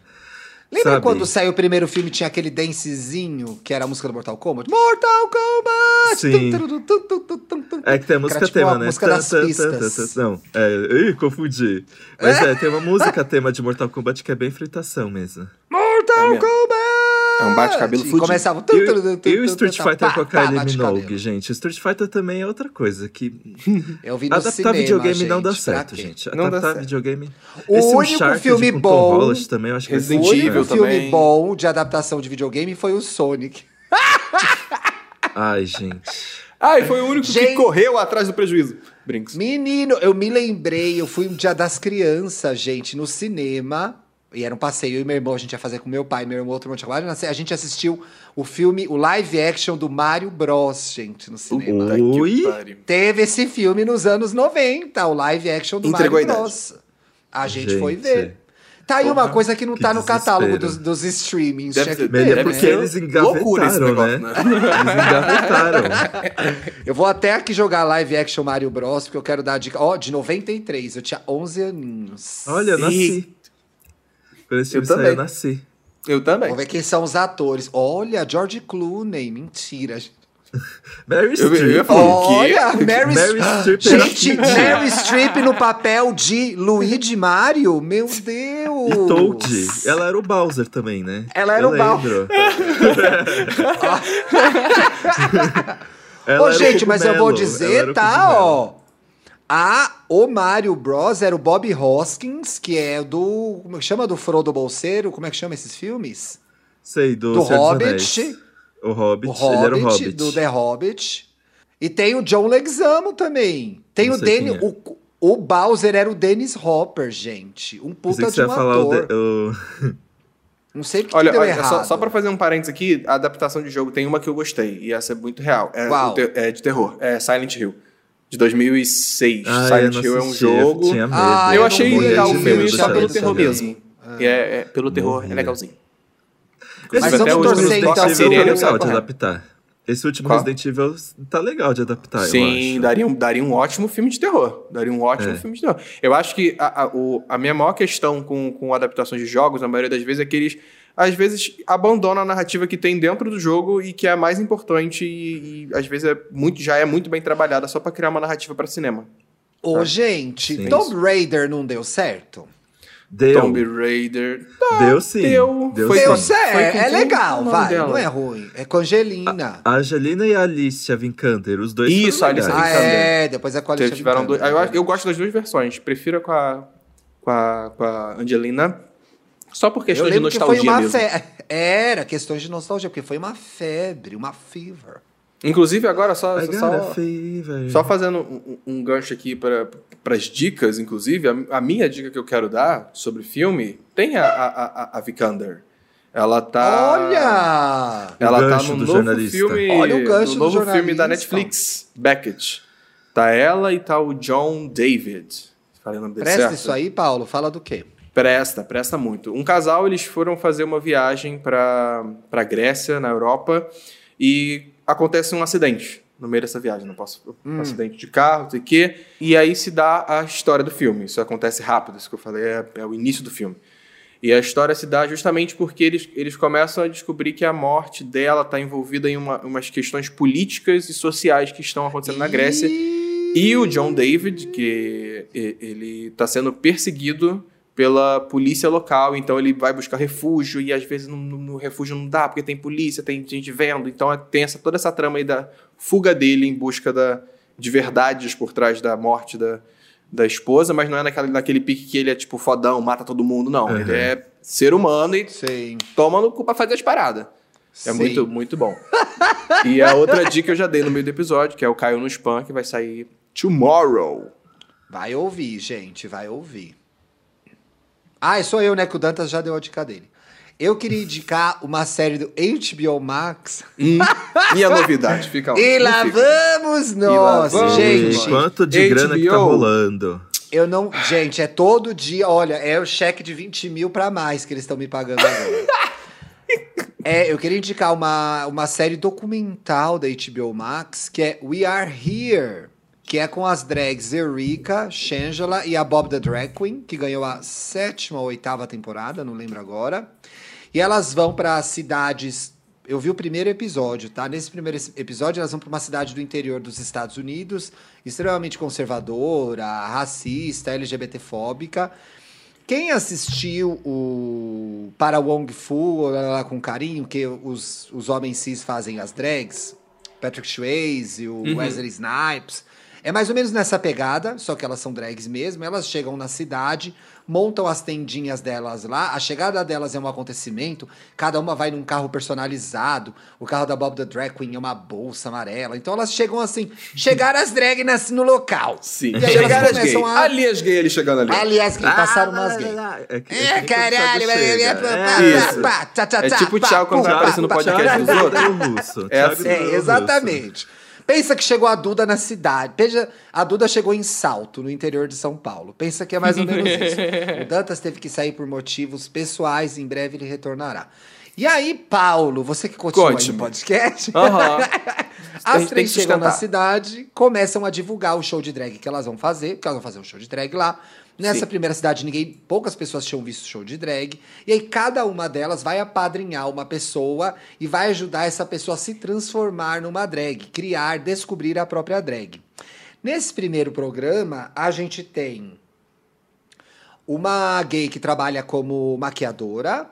Speaker 2: Lembra
Speaker 1: sabe?
Speaker 2: quando saiu o primeiro filme tinha aquele dancezinho que era a música do Mortal Kombat? Mortal Kombat!
Speaker 1: Sim.
Speaker 2: Tum, tum, tum.
Speaker 1: É que tem a música
Speaker 2: Era tipo
Speaker 1: tema,
Speaker 2: a
Speaker 1: né?
Speaker 2: música das pistas.
Speaker 1: Não, é, ih, confundi. Mas é, tem uma música tema de Mortal Kombat que é bem fritação mesmo.
Speaker 2: Mortal
Speaker 3: É.
Speaker 2: Kombat!
Speaker 3: É um bate-cabelo
Speaker 2: E
Speaker 3: fudido.
Speaker 2: começava...
Speaker 1: E,
Speaker 2: tum,
Speaker 1: e Street Fighter com a Kylie. Minogue, gente. O Street Fighter também é outra coisa que
Speaker 2: Eu vi no
Speaker 1: adaptar
Speaker 2: cinema,
Speaker 1: videogame não dá
Speaker 2: gente,
Speaker 1: certo, gente.
Speaker 3: Não dá
Speaker 1: Adaptar
Speaker 3: certo.
Speaker 1: videogame.
Speaker 2: O
Speaker 1: Esse
Speaker 2: único
Speaker 1: Uncharted
Speaker 2: filme bom-
Speaker 1: Tom Holland também, eu acho que é
Speaker 2: O único filme bom de adaptação de videogame foi o Sonic.
Speaker 1: Ai, gente.
Speaker 3: Ai, foi o único que
Speaker 2: Gente-
Speaker 3: correu atrás do prejuízo. Brinks.
Speaker 2: Menino, eu me lembrei, eu fui um dia das crianças, gente, no cinema. E era um passeio, eu e meu irmão, a gente ia fazer com meu pai, meu irmão, outro monte de. A gente assistiu o filme, o live action do Mario Bros, gente, no cinema.
Speaker 1: Ui.
Speaker 2: Teve esse filme nos anos 90, o live action do
Speaker 3: Entregou
Speaker 2: Mario. Bros. A gente,
Speaker 1: Gente.
Speaker 2: foi ver. Tá aí uma
Speaker 3: Porra,
Speaker 2: coisa que não
Speaker 1: que
Speaker 2: tá no catálogo dos,
Speaker 1: desespero.
Speaker 2: dos streamings.
Speaker 3: Deve
Speaker 2: Tinha que
Speaker 3: ser-
Speaker 2: ter,
Speaker 1: Melhor
Speaker 2: né?
Speaker 1: porque
Speaker 3: ser
Speaker 1: eles engavetaram, né?
Speaker 3: negócio,
Speaker 1: Eles engavetaram.
Speaker 2: Eu vou até aqui jogar live action Mario Bros, porque eu quero dar a dica. Ó, de 93, eu tinha 11 aninhos.
Speaker 1: Olha, eu nasci. Quando esse
Speaker 3: Eu
Speaker 1: filme saiu,
Speaker 3: também.
Speaker 1: eu nasci.
Speaker 3: Eu também.
Speaker 2: Vamos ver quem são os atores. Olha, George Clooney. Mentira.
Speaker 1: Mary
Speaker 3: Eu- eu
Speaker 1: Streep.
Speaker 3: falar, o quê?
Speaker 2: Olha, Mary,
Speaker 1: Mary Streep era
Speaker 2: Gente. Mary Streep no papel de Luigi Mario? Meu Deus!
Speaker 1: E Toad. Ela era o Bowser também, né?
Speaker 2: Ela era
Speaker 1: Eu
Speaker 2: o Bowser. Ô, gente, mas eu vou dizer, tá, ó. A, o Mario Bros. era o Bob Hoskins, que é do. Como é que chama? Do Frodo Bolseiro? Como é que chama esses filmes?
Speaker 1: Sei, do,
Speaker 2: Do Hobbit.
Speaker 1: O Hobbit.
Speaker 2: O
Speaker 1: Ele era o
Speaker 2: Hobbit,
Speaker 1: Hobbit.
Speaker 2: do The Hobbit. E tem o John Leguizamo também. Tem
Speaker 1: Não
Speaker 2: o Danny.
Speaker 1: é.
Speaker 2: O, o Bowser era o Dennis Hopper, gente. Um puta
Speaker 1: que
Speaker 2: de
Speaker 1: você
Speaker 2: um
Speaker 1: ia falar o,
Speaker 2: ator.
Speaker 1: de- o-
Speaker 2: Não sei porque
Speaker 3: Olha,
Speaker 2: que deu
Speaker 3: olha,
Speaker 2: errado.
Speaker 3: só, só pra fazer um parênteses aqui, a adaptação de jogo tem uma que eu gostei, e essa é muito real. É, o é de terror, é Silent Hill, de 2006.
Speaker 1: Ah, eu
Speaker 3: Silent Hill é um
Speaker 1: eu
Speaker 3: jogo.
Speaker 2: Ah,
Speaker 3: eu
Speaker 2: eu
Speaker 3: achei legal o filme só pelo
Speaker 2: Silent
Speaker 3: terror mesmo. E É, é- pelo terror,
Speaker 1: Morria.
Speaker 3: é legalzinho.
Speaker 1: Esse
Speaker 2: Mas
Speaker 3: Inclusive,
Speaker 2: vamos
Speaker 3: até hoje,
Speaker 2: torcer, então,
Speaker 1: tá
Speaker 3: eu
Speaker 1: legal de adaptar. Esse último
Speaker 3: Qual?
Speaker 1: Resident Evil tá legal de adaptar, eu
Speaker 3: Sim, daria um, daria um ótimo filme de terror. Daria um ótimo
Speaker 1: É.
Speaker 3: filme de terror. Eu acho que a, a, o- a minha maior questão com, com adaptações de jogos, na maioria das vezes, é que eles, às vezes, abandonam a narrativa que tem dentro do jogo e que é a mais importante e, e, às vezes, é muito, já é muito bem trabalhada só pra criar uma narrativa pra cinema.
Speaker 2: Ô, gente,
Speaker 1: Sim.
Speaker 2: Tomb Raider não deu certo?
Speaker 1: Deu.
Speaker 3: Tomb Raider.
Speaker 1: Deu sim.
Speaker 3: deu.
Speaker 1: Deu,
Speaker 3: Foi
Speaker 1: sim.
Speaker 2: Deu certo, é
Speaker 3: quem?
Speaker 2: legal, vai,
Speaker 3: dela?
Speaker 2: não é ruim. É com Angelina.
Speaker 1: A Angelina e a Alicia Vikander, os dois
Speaker 3: Isso, a Alicia
Speaker 1: legais.
Speaker 2: ah, é, depois é com a Alicia
Speaker 3: tiveram dois, eu, eu gosto das duas versões. Prefiro a com a, com a, com a Angelina. Só por questão de
Speaker 2: que
Speaker 3: nostalgia
Speaker 2: uma
Speaker 3: mesmo.
Speaker 2: febre. Era questões de nostalgia, porque foi uma febre, uma fever.
Speaker 3: Inclusive, agora, só, só, só-
Speaker 1: a fever.
Speaker 3: Só fazendo um, um- gancho aqui para as dicas, inclusive, a, a minha dica que eu quero dar sobre filme tem a, a, a, a Vikander. Ela tá.
Speaker 2: Olha!
Speaker 3: Ela tá
Speaker 1: gancho
Speaker 3: no
Speaker 1: do
Speaker 3: novo
Speaker 1: jornalista.
Speaker 3: filme.
Speaker 2: Olha o gancho
Speaker 3: no
Speaker 2: do
Speaker 3: novo filme da. Netflix, Beckett. Tá ela e tá o John David. Falei o nome dele
Speaker 2: Presta
Speaker 3: certo?
Speaker 2: isso aí, Paulo. Fala do quê?
Speaker 3: Presta, presta muito. Um casal, eles foram fazer uma viagem para para Grécia, na Europa, e acontece um acidente no meio dessa viagem. Não posso. Um acidente de carro, não sei o quê. E aí se dá a história do filme. Isso acontece rápido, isso que eu falei é, é o início do filme. E a história se dá justamente porque eles, eles começam a descobrir que a morte dela está envolvida em uma, umas questões políticas e sociais que estão acontecendo na Grécia. E o John David, que ele está sendo perseguido pela polícia local, então ele vai buscar refúgio e às vezes no, no- no refúgio não dá porque tem polícia, tem gente vendo, então é- tem essa, toda essa trama aí da fuga dele em busca da, de verdades por trás da morte da, da esposa, mas não é naquela, naquele pique que ele é tipo fodão, mata todo mundo, não.
Speaker 1: Uhum.
Speaker 3: Ele é ser humano e
Speaker 2: Sim.
Speaker 3: toma no cu pra fazer as paradas. É
Speaker 2: Sim.
Speaker 3: muito, muito bom. e a outra dica eu já dei no meio do episódio, que é o Caio no Spam, que vai sair tomorrow.
Speaker 2: Vai ouvir, gente, vai ouvir. Ah, sou eu, né? Que o Dantas já deu a dica dele. Eu queria indicar uma série do HBO Max.
Speaker 3: Hum, e a novidade, fica lá.
Speaker 2: E lá
Speaker 3: fica.
Speaker 2: vamos nós,
Speaker 3: vamos.
Speaker 2: gente.
Speaker 1: Quanto de grana que tá
Speaker 3: HBO.
Speaker 1: rolando?
Speaker 2: Eu não. Gente, é todo dia. Olha, é o cheque de 20 mil pra mais que eles estão me pagando agora. é, eu queria indicar uma, uma série documental da HBO Max que é We Are Here. Que é com as drags Erika, Shangela e a Bob the Drag Queen, que ganhou a sétima ou oitava temporada, não lembro agora. E elas vão para cidades. Eu vi o primeiro episódio, tá? Nesse primeiro episódio, elas vão para uma cidade do interior dos Estados Unidos, extremamente conservadora, racista, LGBTfóbica. Quem assistiu o Para Wong Fu, lá, lá, com carinho, que os, os homens cis fazem as drags, Patrick Swayze, o Wesley Snipes, É mais ou menos nessa pegada, só que elas são drags mesmo. Elas chegam na cidade, montam as tendinhas delas lá. A chegada delas é um acontecimento. Cada uma vai num carro personalizado. O carro da Bob the Drag Queen é uma bolsa amarela. Então elas chegam assim, chegaram as drags no local.
Speaker 3: Sim.
Speaker 2: E aí elas
Speaker 3: Chegaram as gays.
Speaker 2: começam a-
Speaker 3: Ali as gays, ele chegando ali.
Speaker 2: Aliás, que passaram
Speaker 1: Ah,
Speaker 2: umas gays.
Speaker 1: É, que-
Speaker 2: É,
Speaker 1: que
Speaker 2: caralho, é, é,
Speaker 1: É
Speaker 3: É tipo o Thiago quando vai
Speaker 2: pá,
Speaker 3: aparecer no podcast dos outros. É assim.
Speaker 2: É, exatamente. Pensa que chegou a Duda na cidade. Pensa, a Duda chegou em Salto, no interior de São Paulo. Pensa que é mais ou menos isso. O Dantas teve que sair por motivos pessoais, em breve ele retornará. E aí, Paulo, você que continua no podcast.
Speaker 3: A
Speaker 2: as três chegam na cidade, começam a divulgar o show de drag que elas vão fazer, porque elas vão fazer um show de drag lá. Nessa
Speaker 3: Sim.
Speaker 2: primeira cidade, ninguém, poucas pessoas tinham visto show de drag. E aí, cada uma delas vai apadrinhar uma pessoa e vai ajudar essa pessoa a se transformar numa drag, criar, descobrir a própria drag. Nesse primeiro programa, a gente tem uma gay que trabalha como maquiadora.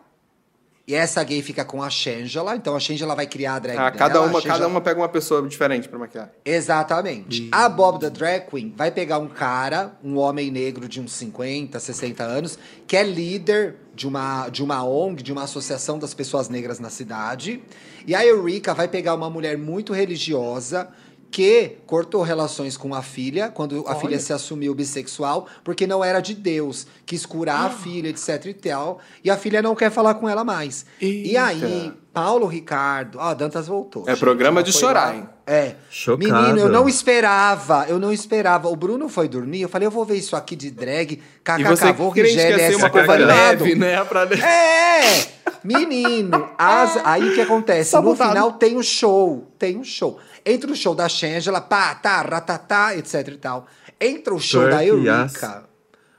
Speaker 2: E essa gay fica com a Shangela. Então a Shangela vai criar a drag
Speaker 3: Ah,
Speaker 2: dela.
Speaker 3: cada, uma,
Speaker 2: Shangela-
Speaker 3: cada uma pega uma pessoa diferente pra maquiar.
Speaker 2: Exatamente. A Bob the Drag Queen vai pegar um cara, um homem negro de uns 50, 60 anos, que é líder de uma, de uma ONG, de uma associação das pessoas negras na cidade. E a Eureka vai pegar uma mulher muito religiosa que cortou relações com a filha, quando a
Speaker 3: Olha.
Speaker 2: filha se assumiu bissexual, porque não era de Deus, quis curar a filha, etc e tal, e a filha não quer falar com ela mais. E
Speaker 3: Eita.
Speaker 2: aí, Paulo Ricardo, ó, Dantas voltou.
Speaker 3: É
Speaker 2: gente,
Speaker 3: programa de chorar,
Speaker 2: lá.
Speaker 3: hein?
Speaker 2: É.
Speaker 1: Chocado.
Speaker 2: Menino, eu não esperava, eu não esperava. O Bruno foi dormir, eu falei, eu vou ver isso aqui de drag,
Speaker 3: E
Speaker 2: kkk, vou
Speaker 3: ia ser uma
Speaker 2: essa
Speaker 3: coisa leve, né? Pra...
Speaker 2: É! Menino, as- aí o que acontece?
Speaker 3: Só
Speaker 2: no final tem um show, tem um show. Entra o show da Shangela, pá, tá, ratatá, etc e tal. Entra o show
Speaker 1: Twerk,
Speaker 2: da Eureka.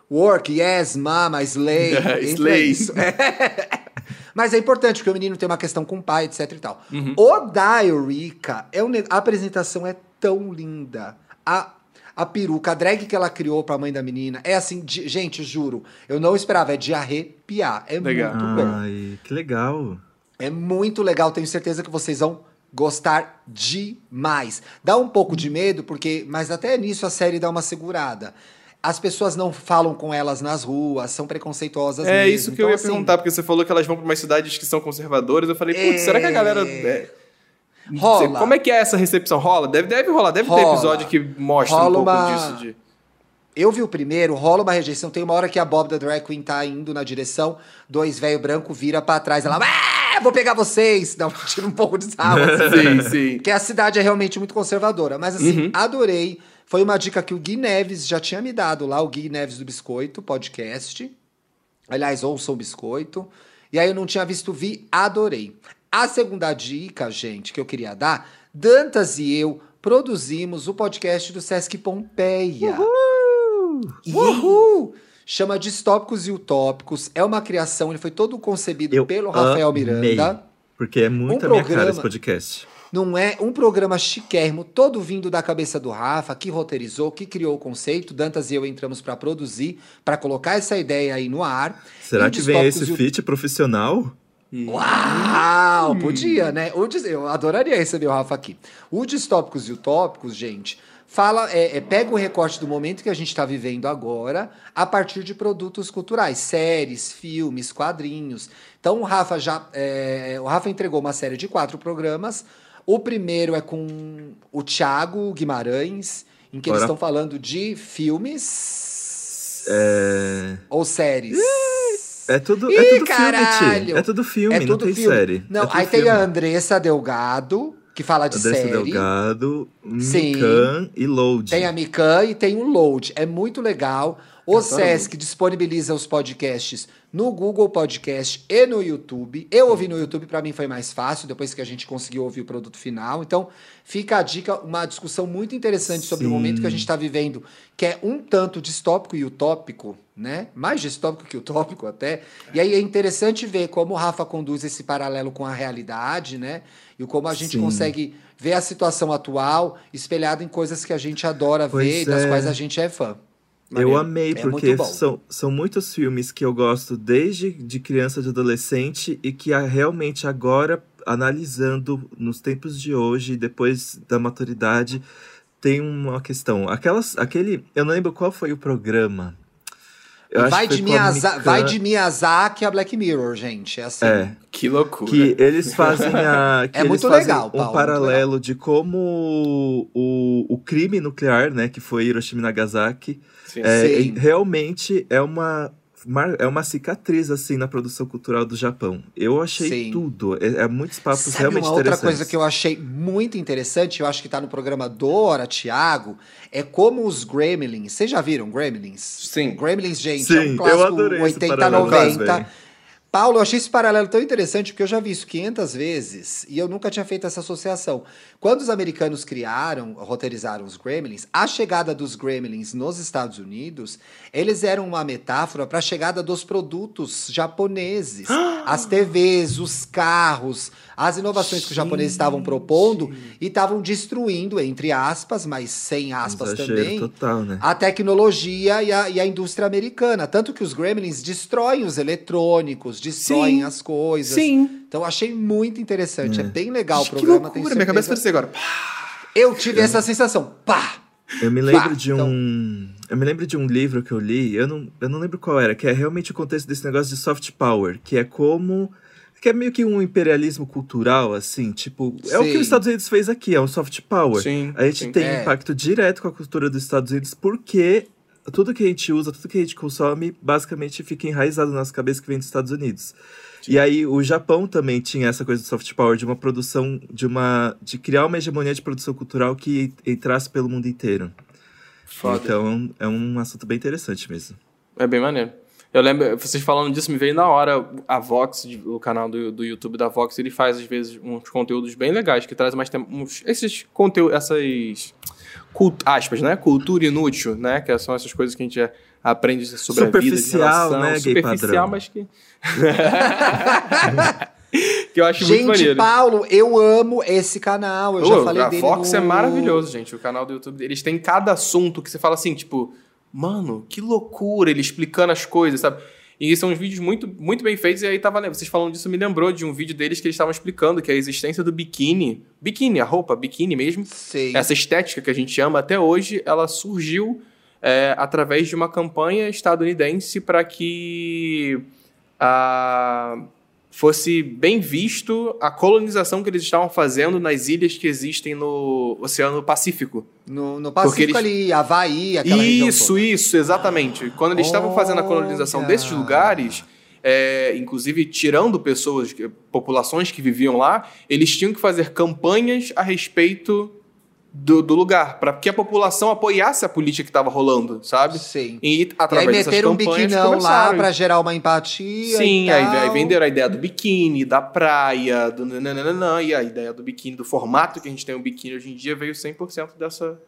Speaker 2: Work, yes, mama, slay. entra
Speaker 3: Slay.
Speaker 2: isso. Mas é importante, porque o menino tem uma questão com o pai, etc e tal.
Speaker 3: Uhum.
Speaker 2: O da Eureka, é um a apresentação é tão linda. A, a peruca, a drag que ela criou pra mãe da menina, é assim, de- gente, juro, eu não esperava, é de arrepiar. É
Speaker 3: Legal.
Speaker 2: muito bom.
Speaker 1: Ai, que legal.
Speaker 2: É muito legal, tenho certeza que vocês vão gostar demais. Dá um pouco de medo, porque, mas até nisso a série dá uma segurada. As pessoas não falam com elas nas ruas, são preconceituosas
Speaker 3: É
Speaker 2: mesmo.
Speaker 3: isso que
Speaker 2: Então,
Speaker 3: eu ia
Speaker 2: assim,
Speaker 3: perguntar, porque você falou que elas vão pra umas cidades que são conservadoras. Eu falei, putz, será que a galera. é,
Speaker 2: Rola.
Speaker 3: Como é que é essa recepção? Rola? Deve, deve rolar, deve ter
Speaker 2: Rola.
Speaker 3: episódio que mostra
Speaker 2: Rola
Speaker 3: um pouco
Speaker 2: uma-
Speaker 3: disso. De...
Speaker 2: Eu vi o primeiro, rola uma rejeição. Tem uma hora que a Bob da Drag Queen tá indo na direção, dois velho branco vira pra trás, ela, ah, vou pegar vocês. Dá um, tira um pouco de sarro. assim.
Speaker 3: sim, sim.
Speaker 2: Porque a cidade é realmente muito conservadora. Mas assim,
Speaker 3: Uhum.
Speaker 2: adorei. Foi uma dica que o Gui Neves já tinha me dado lá, o Gui Neves do Biscoito, podcast. Aliás, ouça o Biscoito. E aí eu não tinha visto, vi, adorei. A segunda dica, gente, que eu queria dar, Dantas e eu produzimos o podcast do Sesc Pompeia. Uhul! Chama Distópicos e Utópicos. É uma criação, ele foi todo concebido
Speaker 1: Eu
Speaker 2: pelo Rafael
Speaker 1: amei,
Speaker 2: Miranda.
Speaker 1: Porque é muito
Speaker 2: Um
Speaker 1: a minha cara
Speaker 2: programa-
Speaker 1: esse podcast.
Speaker 2: Não é um programa chiquérrimo, todo vindo da cabeça do Rafa, que roteirizou, que criou o conceito. Dantas e eu entramos para produzir, para colocar essa ideia aí no ar.
Speaker 1: Será
Speaker 2: E
Speaker 1: que vem esse
Speaker 2: e
Speaker 1: feat profissional?
Speaker 2: Uau! Podia, né? Eu adoraria receber o Rafa aqui. O Distópicos e Utópicos, gente, fala, é, é, pega o recorte do momento que a gente está vivendo agora, a partir de produtos culturais, séries, filmes, quadrinhos. Então o Rafa já. é, o Rafa entregou uma série de quatro programas. O primeiro é com o Thiago Guimarães, em que eles
Speaker 1: Ora.
Speaker 2: estão falando de filmes
Speaker 1: É,
Speaker 2: ou séries.
Speaker 1: é tudo,
Speaker 2: Ih,
Speaker 1: é tudo filme. É tudo filme,
Speaker 2: É
Speaker 1: não
Speaker 2: tudo
Speaker 1: tem
Speaker 2: filme.
Speaker 1: série.
Speaker 2: Não,
Speaker 1: É
Speaker 2: aí tem
Speaker 1: filme.
Speaker 2: a Andressa Delgado, que fala de
Speaker 1: Andressa
Speaker 2: série.
Speaker 1: Delgado. Mikan e Load.
Speaker 2: Tem a Mikan e tem o Load. É muito legal. O Sesc disponibiliza os podcasts no Google Podcast e no YouTube. Eu ouvi no YouTube, para mim foi mais fácil, depois que a gente conseguiu ouvir o produto final. Então, fica a dica, uma discussão muito interessante sobre o
Speaker 1: Sim.
Speaker 2: momento que a gente está vivendo, que é um tanto distópico e utópico, né? Mais distópico que utópico até. E aí é interessante ver como o Rafa conduz esse paralelo com a realidade, né? E como a gente
Speaker 1: Sim.
Speaker 2: consegue ver a situação atual espelhada em coisas que a gente adora
Speaker 1: Pois
Speaker 2: ver e das
Speaker 1: é.
Speaker 2: quais a gente é fã.
Speaker 1: Eu amei,
Speaker 2: É
Speaker 1: porque são, são muitos filmes que eu gosto desde de criança, de adolescente, e que realmente agora, analisando nos tempos de hoje, depois da maturidade, tem uma questão. Aquelas, aquele. Eu não lembro qual foi o programa. Eu acho
Speaker 2: Vai
Speaker 1: que
Speaker 2: de,
Speaker 1: foi com a
Speaker 2: Miyaza
Speaker 1: Mikan-
Speaker 2: vai de Miyazaki a Black Mirror, gente. É assim.
Speaker 1: É.
Speaker 3: Que loucura.
Speaker 1: Que eles fazem a. Que
Speaker 2: É
Speaker 1: eles
Speaker 2: muito
Speaker 1: fazem
Speaker 2: legal,
Speaker 1: um
Speaker 2: Paulo, muito
Speaker 1: paralelo de como o, o crime nuclear, né, que foi Hiroshima e Nagasaki,
Speaker 3: Sim.
Speaker 1: é,
Speaker 2: Sim.
Speaker 1: realmente é uma. Mar- É uma cicatriz, assim, na produção cultural do Japão. Eu achei
Speaker 2: Sim.
Speaker 1: tudo. É, é muitos papos
Speaker 2: Sabe
Speaker 1: realmente
Speaker 2: uma outra coisa que eu achei muito interessante, eu acho que tá no programa do Thiago, é como os Gremlins. Vocês já viram Gremlins?
Speaker 3: Sim.
Speaker 2: Gremlins, gente,
Speaker 1: Sim,
Speaker 2: é um
Speaker 1: eu
Speaker 2: clássico
Speaker 1: adorei esse
Speaker 2: 80,
Speaker 1: paralelo
Speaker 2: 90. Paulo, eu achei esse paralelo tão interessante porque eu já vi isso 500 vezes e eu nunca tinha feito essa associação. Quando os americanos criaram, roteirizaram os Gremlins, a chegada dos Gremlins nos Estados Unidos, eles eram uma metáfora para a chegada dos produtos japoneses. As TVs, os carros, as inovações que os japoneses estavam propondo e estavam destruindo, entre aspas, mas sem aspas
Speaker 1: Exagero
Speaker 2: também,
Speaker 1: total, né?
Speaker 2: a tecnologia e a, e a indústria americana. Tanto que os Gremlins destroem os eletrônicos, destroem
Speaker 3: Sim.
Speaker 2: as coisas.
Speaker 3: Sim.
Speaker 2: Então achei muito interessante. É, bem legal o
Speaker 3: que
Speaker 2: programa.
Speaker 3: loucura.
Speaker 2: tenho
Speaker 3: Minha cabeça fez agora.
Speaker 2: Eu tive essa sensação. Pá!
Speaker 1: Eu me lembro
Speaker 2: Pá,
Speaker 1: de
Speaker 2: então-
Speaker 1: um. Eu me lembro de um livro que eu li, eu não, eu não lembro qual era, que é realmente o contexto desse negócio de soft power, que é como. Que é meio que um imperialismo cultural, assim, tipo. É o que
Speaker 2: Sim.
Speaker 1: os Estados Unidos fez aqui, é um soft power.
Speaker 3: Sim,
Speaker 1: A gente
Speaker 3: sim.
Speaker 1: tem
Speaker 2: É.
Speaker 1: impacto direto com a cultura dos Estados Unidos, porque tudo que a gente usa, tudo que a gente consome, basicamente fica enraizado na nossa cabeça que vem dos Estados Unidos. E aí o Japão também tinha essa coisa do soft power, de uma produção, de uma. de criar uma hegemonia de produção cultural que entrasse pelo mundo inteiro.
Speaker 3: Foda.
Speaker 1: Então é um assunto bem interessante mesmo.
Speaker 3: É bem maneiro. Eu lembro, vocês falando disso, me veio na hora a Vox, o canal do, do YouTube da Vox, ele faz às vezes uns conteúdos bem legais, que trazem mais tempo. Uns, esses conteúdos, essas. Cult, aspas, né? Cultura inútil, né? Que são essas coisas que a gente aprende sobre a vida. de
Speaker 1: Superficial,
Speaker 3: relação,
Speaker 1: né,
Speaker 3: Superficial, mas que. que eu acho muito
Speaker 2: Gente,
Speaker 3: maneiro.
Speaker 2: Paulo, eu amo esse canal. Eu já falei
Speaker 3: a
Speaker 2: dele
Speaker 3: Vox
Speaker 2: no...
Speaker 3: é maravilhoso, gente. O canal do YouTube, eles têm cada assunto que você fala assim, tipo, mano, que loucura, ele explicando as coisas, sabe? E são uns vídeos muito, muito bem feitos. E aí tava, vocês falando disso, me lembrou de um vídeo deles que eles estavam explicando que a existência do biquíni, biquíni, a roupa, biquíni mesmo,
Speaker 2: Sei.
Speaker 3: essa estética que a gente ama até hoje, ela surgiu é, através de uma campanha estadunidense para que ah, fosse bem visto a colonização que eles estavam fazendo nas ilhas que existem no Oceano Pacífico.
Speaker 2: No, no Pacífico
Speaker 3: eles-
Speaker 2: ali, Havaí, aquela
Speaker 3: Isso, isso, exatamente. Quando eles estavam fazendo a colonização desses lugares, é, inclusive tirando pessoas, populações que viviam lá, eles tinham que fazer campanhas a respeito do, do lugar, para que a população apoiasse a política que estava rolando, sabe?
Speaker 2: Sim.
Speaker 3: E
Speaker 2: E aí
Speaker 3: através
Speaker 2: meteram um biquinão lá pra gerar uma empatia
Speaker 3: Sim, aí, aí venderam a ideia do biquíni, da praia, do nananana, e a ideia do biquíni, do formato que a gente tem o biquíni hoje em dia, veio 100% dessa,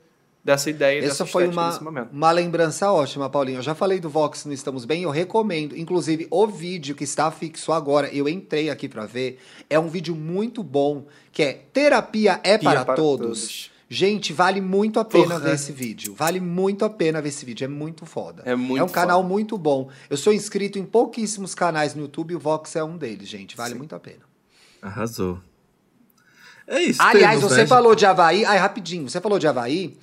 Speaker 3: dessa ideia,
Speaker 2: Essa
Speaker 3: dessa
Speaker 2: foi uma, uma lembrança ótima, Paulinho. Eu já falei do Vox no Estamos Bem, eu recomendo. Inclusive, o vídeo que está fixo agora, eu entrei aqui pra ver, é um vídeo muito bom, que é Terapia é
Speaker 3: Pia
Speaker 2: para, todos. Gente, vale muito a pena
Speaker 3: Porra.
Speaker 2: ver esse vídeo. Vale muito a pena ver esse vídeo. É muito foda.
Speaker 3: É muito
Speaker 2: É um canal muito bom. Eu sou inscrito em pouquíssimos canais no YouTube e o Vox é um deles, gente. Vale
Speaker 3: Sim.
Speaker 2: muito a pena.
Speaker 1: Arrasou. É isso.
Speaker 2: Aliás,
Speaker 1: temos,
Speaker 2: você
Speaker 1: né?
Speaker 2: falou de Havaí. Ai, rapidinho, você falou de Havaí.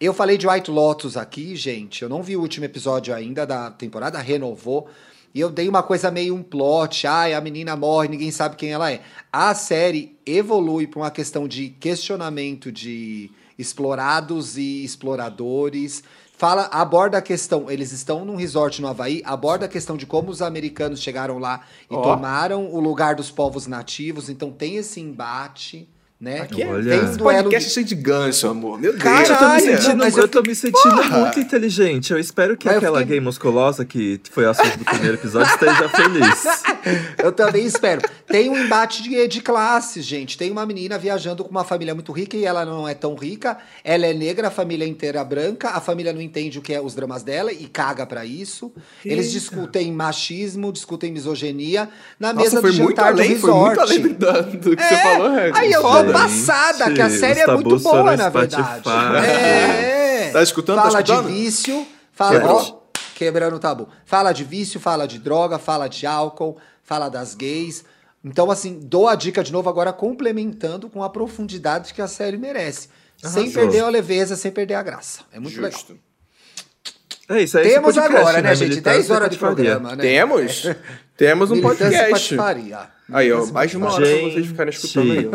Speaker 2: Eu falei de White Lotus aqui, gente. Eu não vi o último episódio ainda da temporada, renovou. E eu dei uma coisa meio um plot. Ai, a menina morre, ninguém sabe quem ela é. A série evolui para uma questão de questionamento de explorados e exploradores. Fala, aborda a questão, eles estão num resort no Havaí, aborda a questão de como os americanos chegaram lá e
Speaker 3: Ó.
Speaker 2: tomaram o lugar dos povos nativos, então tem esse embate, né?
Speaker 3: Aqui é,
Speaker 1: Olha.
Speaker 2: tem
Speaker 3: tem
Speaker 2: um duelo
Speaker 3: podcast cheio de gancho, amor. Meu Deus.
Speaker 1: Cara, eu tô me
Speaker 2: Caralho,
Speaker 1: sentindo, eu
Speaker 2: eu
Speaker 1: tô me sentindo muito inteligente. Eu espero que
Speaker 2: Mas
Speaker 1: aquela
Speaker 2: fiquei-
Speaker 1: gay musculosa que foi assunto do primeiro episódio esteja feliz.
Speaker 2: Eu também espero. Tem um embate de, de classes, gente. Tem uma menina viajando com uma família muito rica e ela não é tão rica. Ela é negra, a família inteira branca. A família não entende o que é os dramas dela e caga pra isso. Eles
Speaker 3: Eita.
Speaker 2: discutem machismo, discutem misoginia na
Speaker 3: Nossa,
Speaker 2: mesa
Speaker 3: foi
Speaker 2: de
Speaker 3: muito
Speaker 2: jantar do
Speaker 3: além,
Speaker 2: resort.
Speaker 3: foi muito além do, do que você falou, Red.
Speaker 2: Aí eu passada, que a série é muito boa,
Speaker 1: foram
Speaker 2: na verdade. É.
Speaker 3: Tá escutando? Tá
Speaker 2: Fala
Speaker 3: escutando?
Speaker 2: de vício, fala
Speaker 3: Quebrou.
Speaker 2: ó, quebrando o tabu. Fala de vício, fala de droga, fala de álcool, fala das gays. Então, assim, dou a dica de novo agora, complementando com a profundidade que a série merece. Sem
Speaker 1: Arrasou.
Speaker 2: perder a leveza, sem perder a graça. É muito legal.
Speaker 3: Justo.
Speaker 1: É isso, é esse
Speaker 2: Temos agora, né, gente?
Speaker 1: Militância
Speaker 2: 10 horas de programa, né?
Speaker 3: Temos? Temos um podcast. Aí, ó, mais de uma hora pra vocês ficarem escutando aí.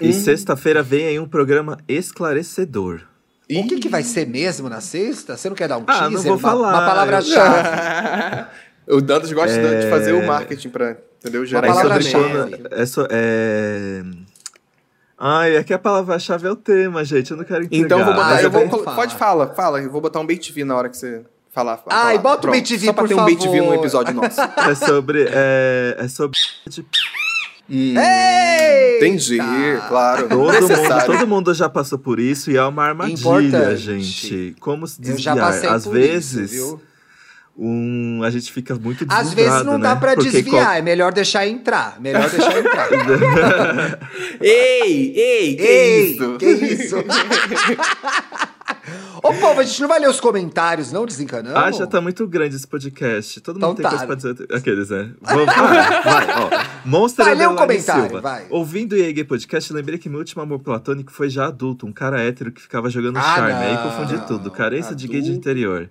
Speaker 1: E sexta-feira vem aí um programa esclarecedor.
Speaker 2: O que, que vai ser mesmo na sexta? Você não quer dar um
Speaker 1: Ah,
Speaker 2: teaser?
Speaker 1: não vou
Speaker 2: uma,
Speaker 1: falar.
Speaker 2: uma palavra-chave.
Speaker 3: o Dantas gosta
Speaker 1: É.
Speaker 3: de fazer o marketing pra, entendeu? Gerar
Speaker 2: Uma palavra.
Speaker 1: É, so, é... Ai, é que a palavra-chave é o tema, gente. Eu não quero entregar.
Speaker 3: Então eu vou botar.
Speaker 2: Ah,
Speaker 3: eu vou,
Speaker 2: fala.
Speaker 3: pode fala, fala. Eu vou botar um bait TV na hora que você falar. a
Speaker 2: Ai, bota o
Speaker 3: Pronto,
Speaker 2: bait TV,
Speaker 3: Só pra
Speaker 2: por
Speaker 3: ter um bait TV
Speaker 2: favor.
Speaker 3: num episódio nosso.
Speaker 1: É sobre... É, é sobre...
Speaker 2: Ei!
Speaker 3: Entendi, claro.
Speaker 1: Todo mundo, todo mundo já passou por isso e é uma armadilha,
Speaker 2: Importante.
Speaker 1: gente. Como se
Speaker 2: Eu já
Speaker 1: desviar?
Speaker 2: passei
Speaker 1: Às
Speaker 2: por
Speaker 1: vezes,
Speaker 2: isso, viu?
Speaker 1: um, a gente fica muito
Speaker 2: Às
Speaker 1: deslumbrado,
Speaker 2: vezes não dá
Speaker 1: né?
Speaker 2: pra
Speaker 1: Porque
Speaker 2: desviar,
Speaker 1: qual-
Speaker 2: é melhor deixar entrar. Melhor deixar entrar.
Speaker 3: Ei, ei, que
Speaker 2: Ei,
Speaker 3: isso?
Speaker 2: que isso? Ô, povo, a gente não vai ler os comentários, não, desencanando?
Speaker 1: Ah, já tá muito grande esse podcast. Todo
Speaker 2: Então
Speaker 1: mundo tem
Speaker 2: tá.
Speaker 1: coisa pra dizer. Aqueles, né? Vamos, vai, vai, ó. Monster
Speaker 2: Vai, lê um comentário,
Speaker 1: Silva.
Speaker 2: vai.
Speaker 1: Ouvindo o EA Gay Podcast, lembrei que meu último amor platônico foi já adulto, um cara hétero que ficava jogando
Speaker 2: Ah,
Speaker 1: charme.
Speaker 2: não.
Speaker 1: Aí confundi tudo. Carência de gay de
Speaker 3: Adulto.
Speaker 1: interior.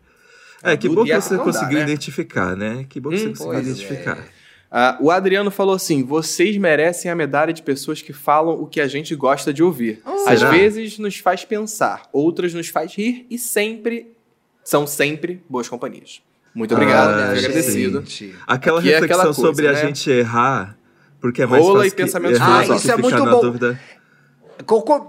Speaker 1: É, que
Speaker 3: Adulto
Speaker 1: bom que você
Speaker 3: dá,
Speaker 1: conseguiu
Speaker 3: né?
Speaker 1: identificar, né? Que bom que você
Speaker 3: Hum,
Speaker 1: conseguiu
Speaker 2: pois
Speaker 1: identificar.
Speaker 3: Ah, o Adriano falou assim: vocês merecem a medalha de pessoas que falam o que a gente gosta de ouvir. Às
Speaker 1: Será?
Speaker 3: vezes nos faz pensar, outras nos faz rir e sempre são sempre boas companhias. Muito obrigado,
Speaker 1: Ah, gente.
Speaker 3: agradecido.
Speaker 1: Aquela
Speaker 3: Aqui é
Speaker 1: reflexão
Speaker 3: aquela coisa,
Speaker 1: sobre a
Speaker 3: né?
Speaker 1: gente errar, porque é mais
Speaker 3: Rola
Speaker 1: fácil
Speaker 3: e
Speaker 1: que
Speaker 3: pensamentos
Speaker 1: errar
Speaker 2: Ah, isso é muito
Speaker 1: na
Speaker 2: bom.
Speaker 1: dúvida.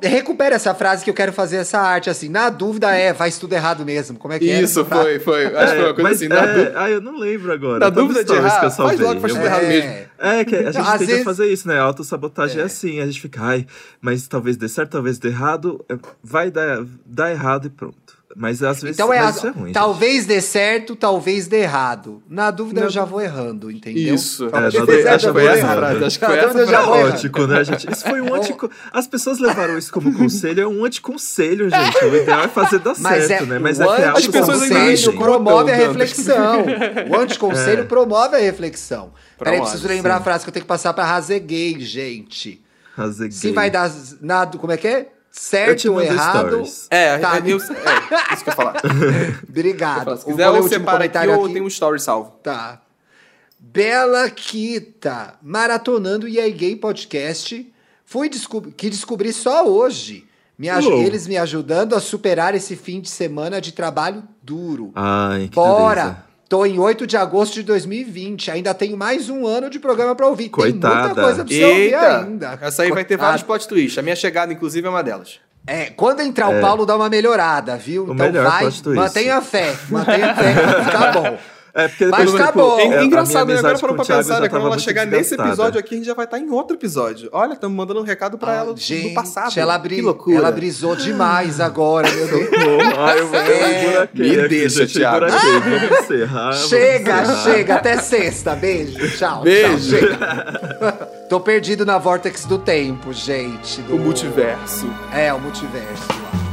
Speaker 2: Recupera essa frase que eu quero fazer essa arte assim. Na dúvida é, faz tudo errado mesmo. Como é que é?
Speaker 3: Isso,
Speaker 2: frase?
Speaker 3: foi, foi. Acho que foi uma
Speaker 1: É,
Speaker 3: coisa assim. Na,
Speaker 1: é,
Speaker 3: dú-
Speaker 1: ah, eu não lembro agora.
Speaker 3: na
Speaker 1: Todas
Speaker 3: dúvida de errar,
Speaker 1: que eu
Speaker 3: faz
Speaker 1: salvei.
Speaker 3: logo, faz tudo errado
Speaker 2: É.
Speaker 3: mesmo.
Speaker 1: É, que a gente
Speaker 2: Às
Speaker 1: tenta
Speaker 2: vezes-
Speaker 1: fazer isso, né? A autossabotagem é.
Speaker 2: É.
Speaker 1: assim. A gente fica, ai, mas talvez dê certo, talvez dê errado. é, Vai dar, dar errado e pronto. Mas às vezes
Speaker 2: Então é,
Speaker 1: mas
Speaker 2: a-
Speaker 1: isso é ruim.
Speaker 2: talvez dê certo, talvez dê errado. Na dúvida eu já vou errando, entendeu?
Speaker 3: Isso.
Speaker 1: É,
Speaker 3: acho
Speaker 1: na
Speaker 3: que foi,
Speaker 1: dúvida
Speaker 3: acho foi essa frase. Acho que foi essa
Speaker 2: dúvida eu já
Speaker 3: frase.
Speaker 1: né, gente? Isso foi um antico. As pessoas levaram isso como conselho, é um anticonselho, gente. O ideal é fazer dar
Speaker 2: Mas
Speaker 1: certo,
Speaker 2: é,
Speaker 1: né? Mas é que é
Speaker 3: As pessoas escutam,
Speaker 2: promove a reflexão. O anticonselho promove a reflexão. Peraí, preciso lembrar
Speaker 1: sim.
Speaker 2: a frase que eu tenho que passar pra Razeguei, gente.
Speaker 1: Rasguei.
Speaker 2: Se vai dar nada, como é que é?
Speaker 1: Eu
Speaker 2: Certo ou errado.
Speaker 1: stories.
Speaker 3: É,
Speaker 2: Tá.
Speaker 3: é, eu, é, isso que eu ia falar.
Speaker 2: Obrigado.
Speaker 3: Se
Speaker 2: Vou
Speaker 3: quiser,
Speaker 2: ler o
Speaker 3: ou
Speaker 2: último
Speaker 3: separa aqui
Speaker 2: comentário
Speaker 3: ou tem um story salvo.
Speaker 2: Tá. Bela Kita, maratonando o EA Gay Podcast. Fui descob que descobri só hoje. Me. Eles me ajudando a superar esse fim de semana de trabalho duro.
Speaker 1: Ai, que
Speaker 2: Bora!
Speaker 1: delícia.
Speaker 2: Tô em 8 de agosto de 2020. Ainda tenho mais um ano de programa pra ouvir. Tem
Speaker 1: Coitada.
Speaker 2: muita coisa pra você ouvir
Speaker 3: Eita!
Speaker 2: ainda.
Speaker 3: Essa aí vai ter vários plot twists. A minha chegada, inclusive, é uma delas.
Speaker 2: É, quando entrar o
Speaker 1: É.
Speaker 2: Paulo, dá uma melhorada, viu?
Speaker 1: O
Speaker 2: então vai, mantenha a fé. Mantenha a fé ficar bom.
Speaker 1: É, porque
Speaker 2: Mas tá
Speaker 1: tipo,
Speaker 2: bom.
Speaker 1: é,
Speaker 3: É, engraçado, né? Agora parou
Speaker 1: com
Speaker 3: pra
Speaker 1: Thiago
Speaker 3: pensar, né? Quando ela chegar nesse episódio aqui, a gente já vai estar em outro episódio. Olha, estamos mandando um recado pra ela do,
Speaker 2: Gente,
Speaker 3: do passado.
Speaker 2: Ela, bri-
Speaker 3: Que loucura.
Speaker 2: ela brisou demais agora, meu Deus.
Speaker 1: Ai, eu vou
Speaker 2: É,
Speaker 1: buraquei
Speaker 3: me
Speaker 1: aqui,
Speaker 3: deixa,
Speaker 1: gente,
Speaker 3: Thiago.
Speaker 1: Vamos encerrar.
Speaker 2: Chega, chega, até sexta. Beijo, tchau.
Speaker 3: Beijo.
Speaker 2: Tchau, chega. Tô perdido na vortex do tempo, gente. do-
Speaker 3: O multiverso.
Speaker 2: É, o multiverso. lá.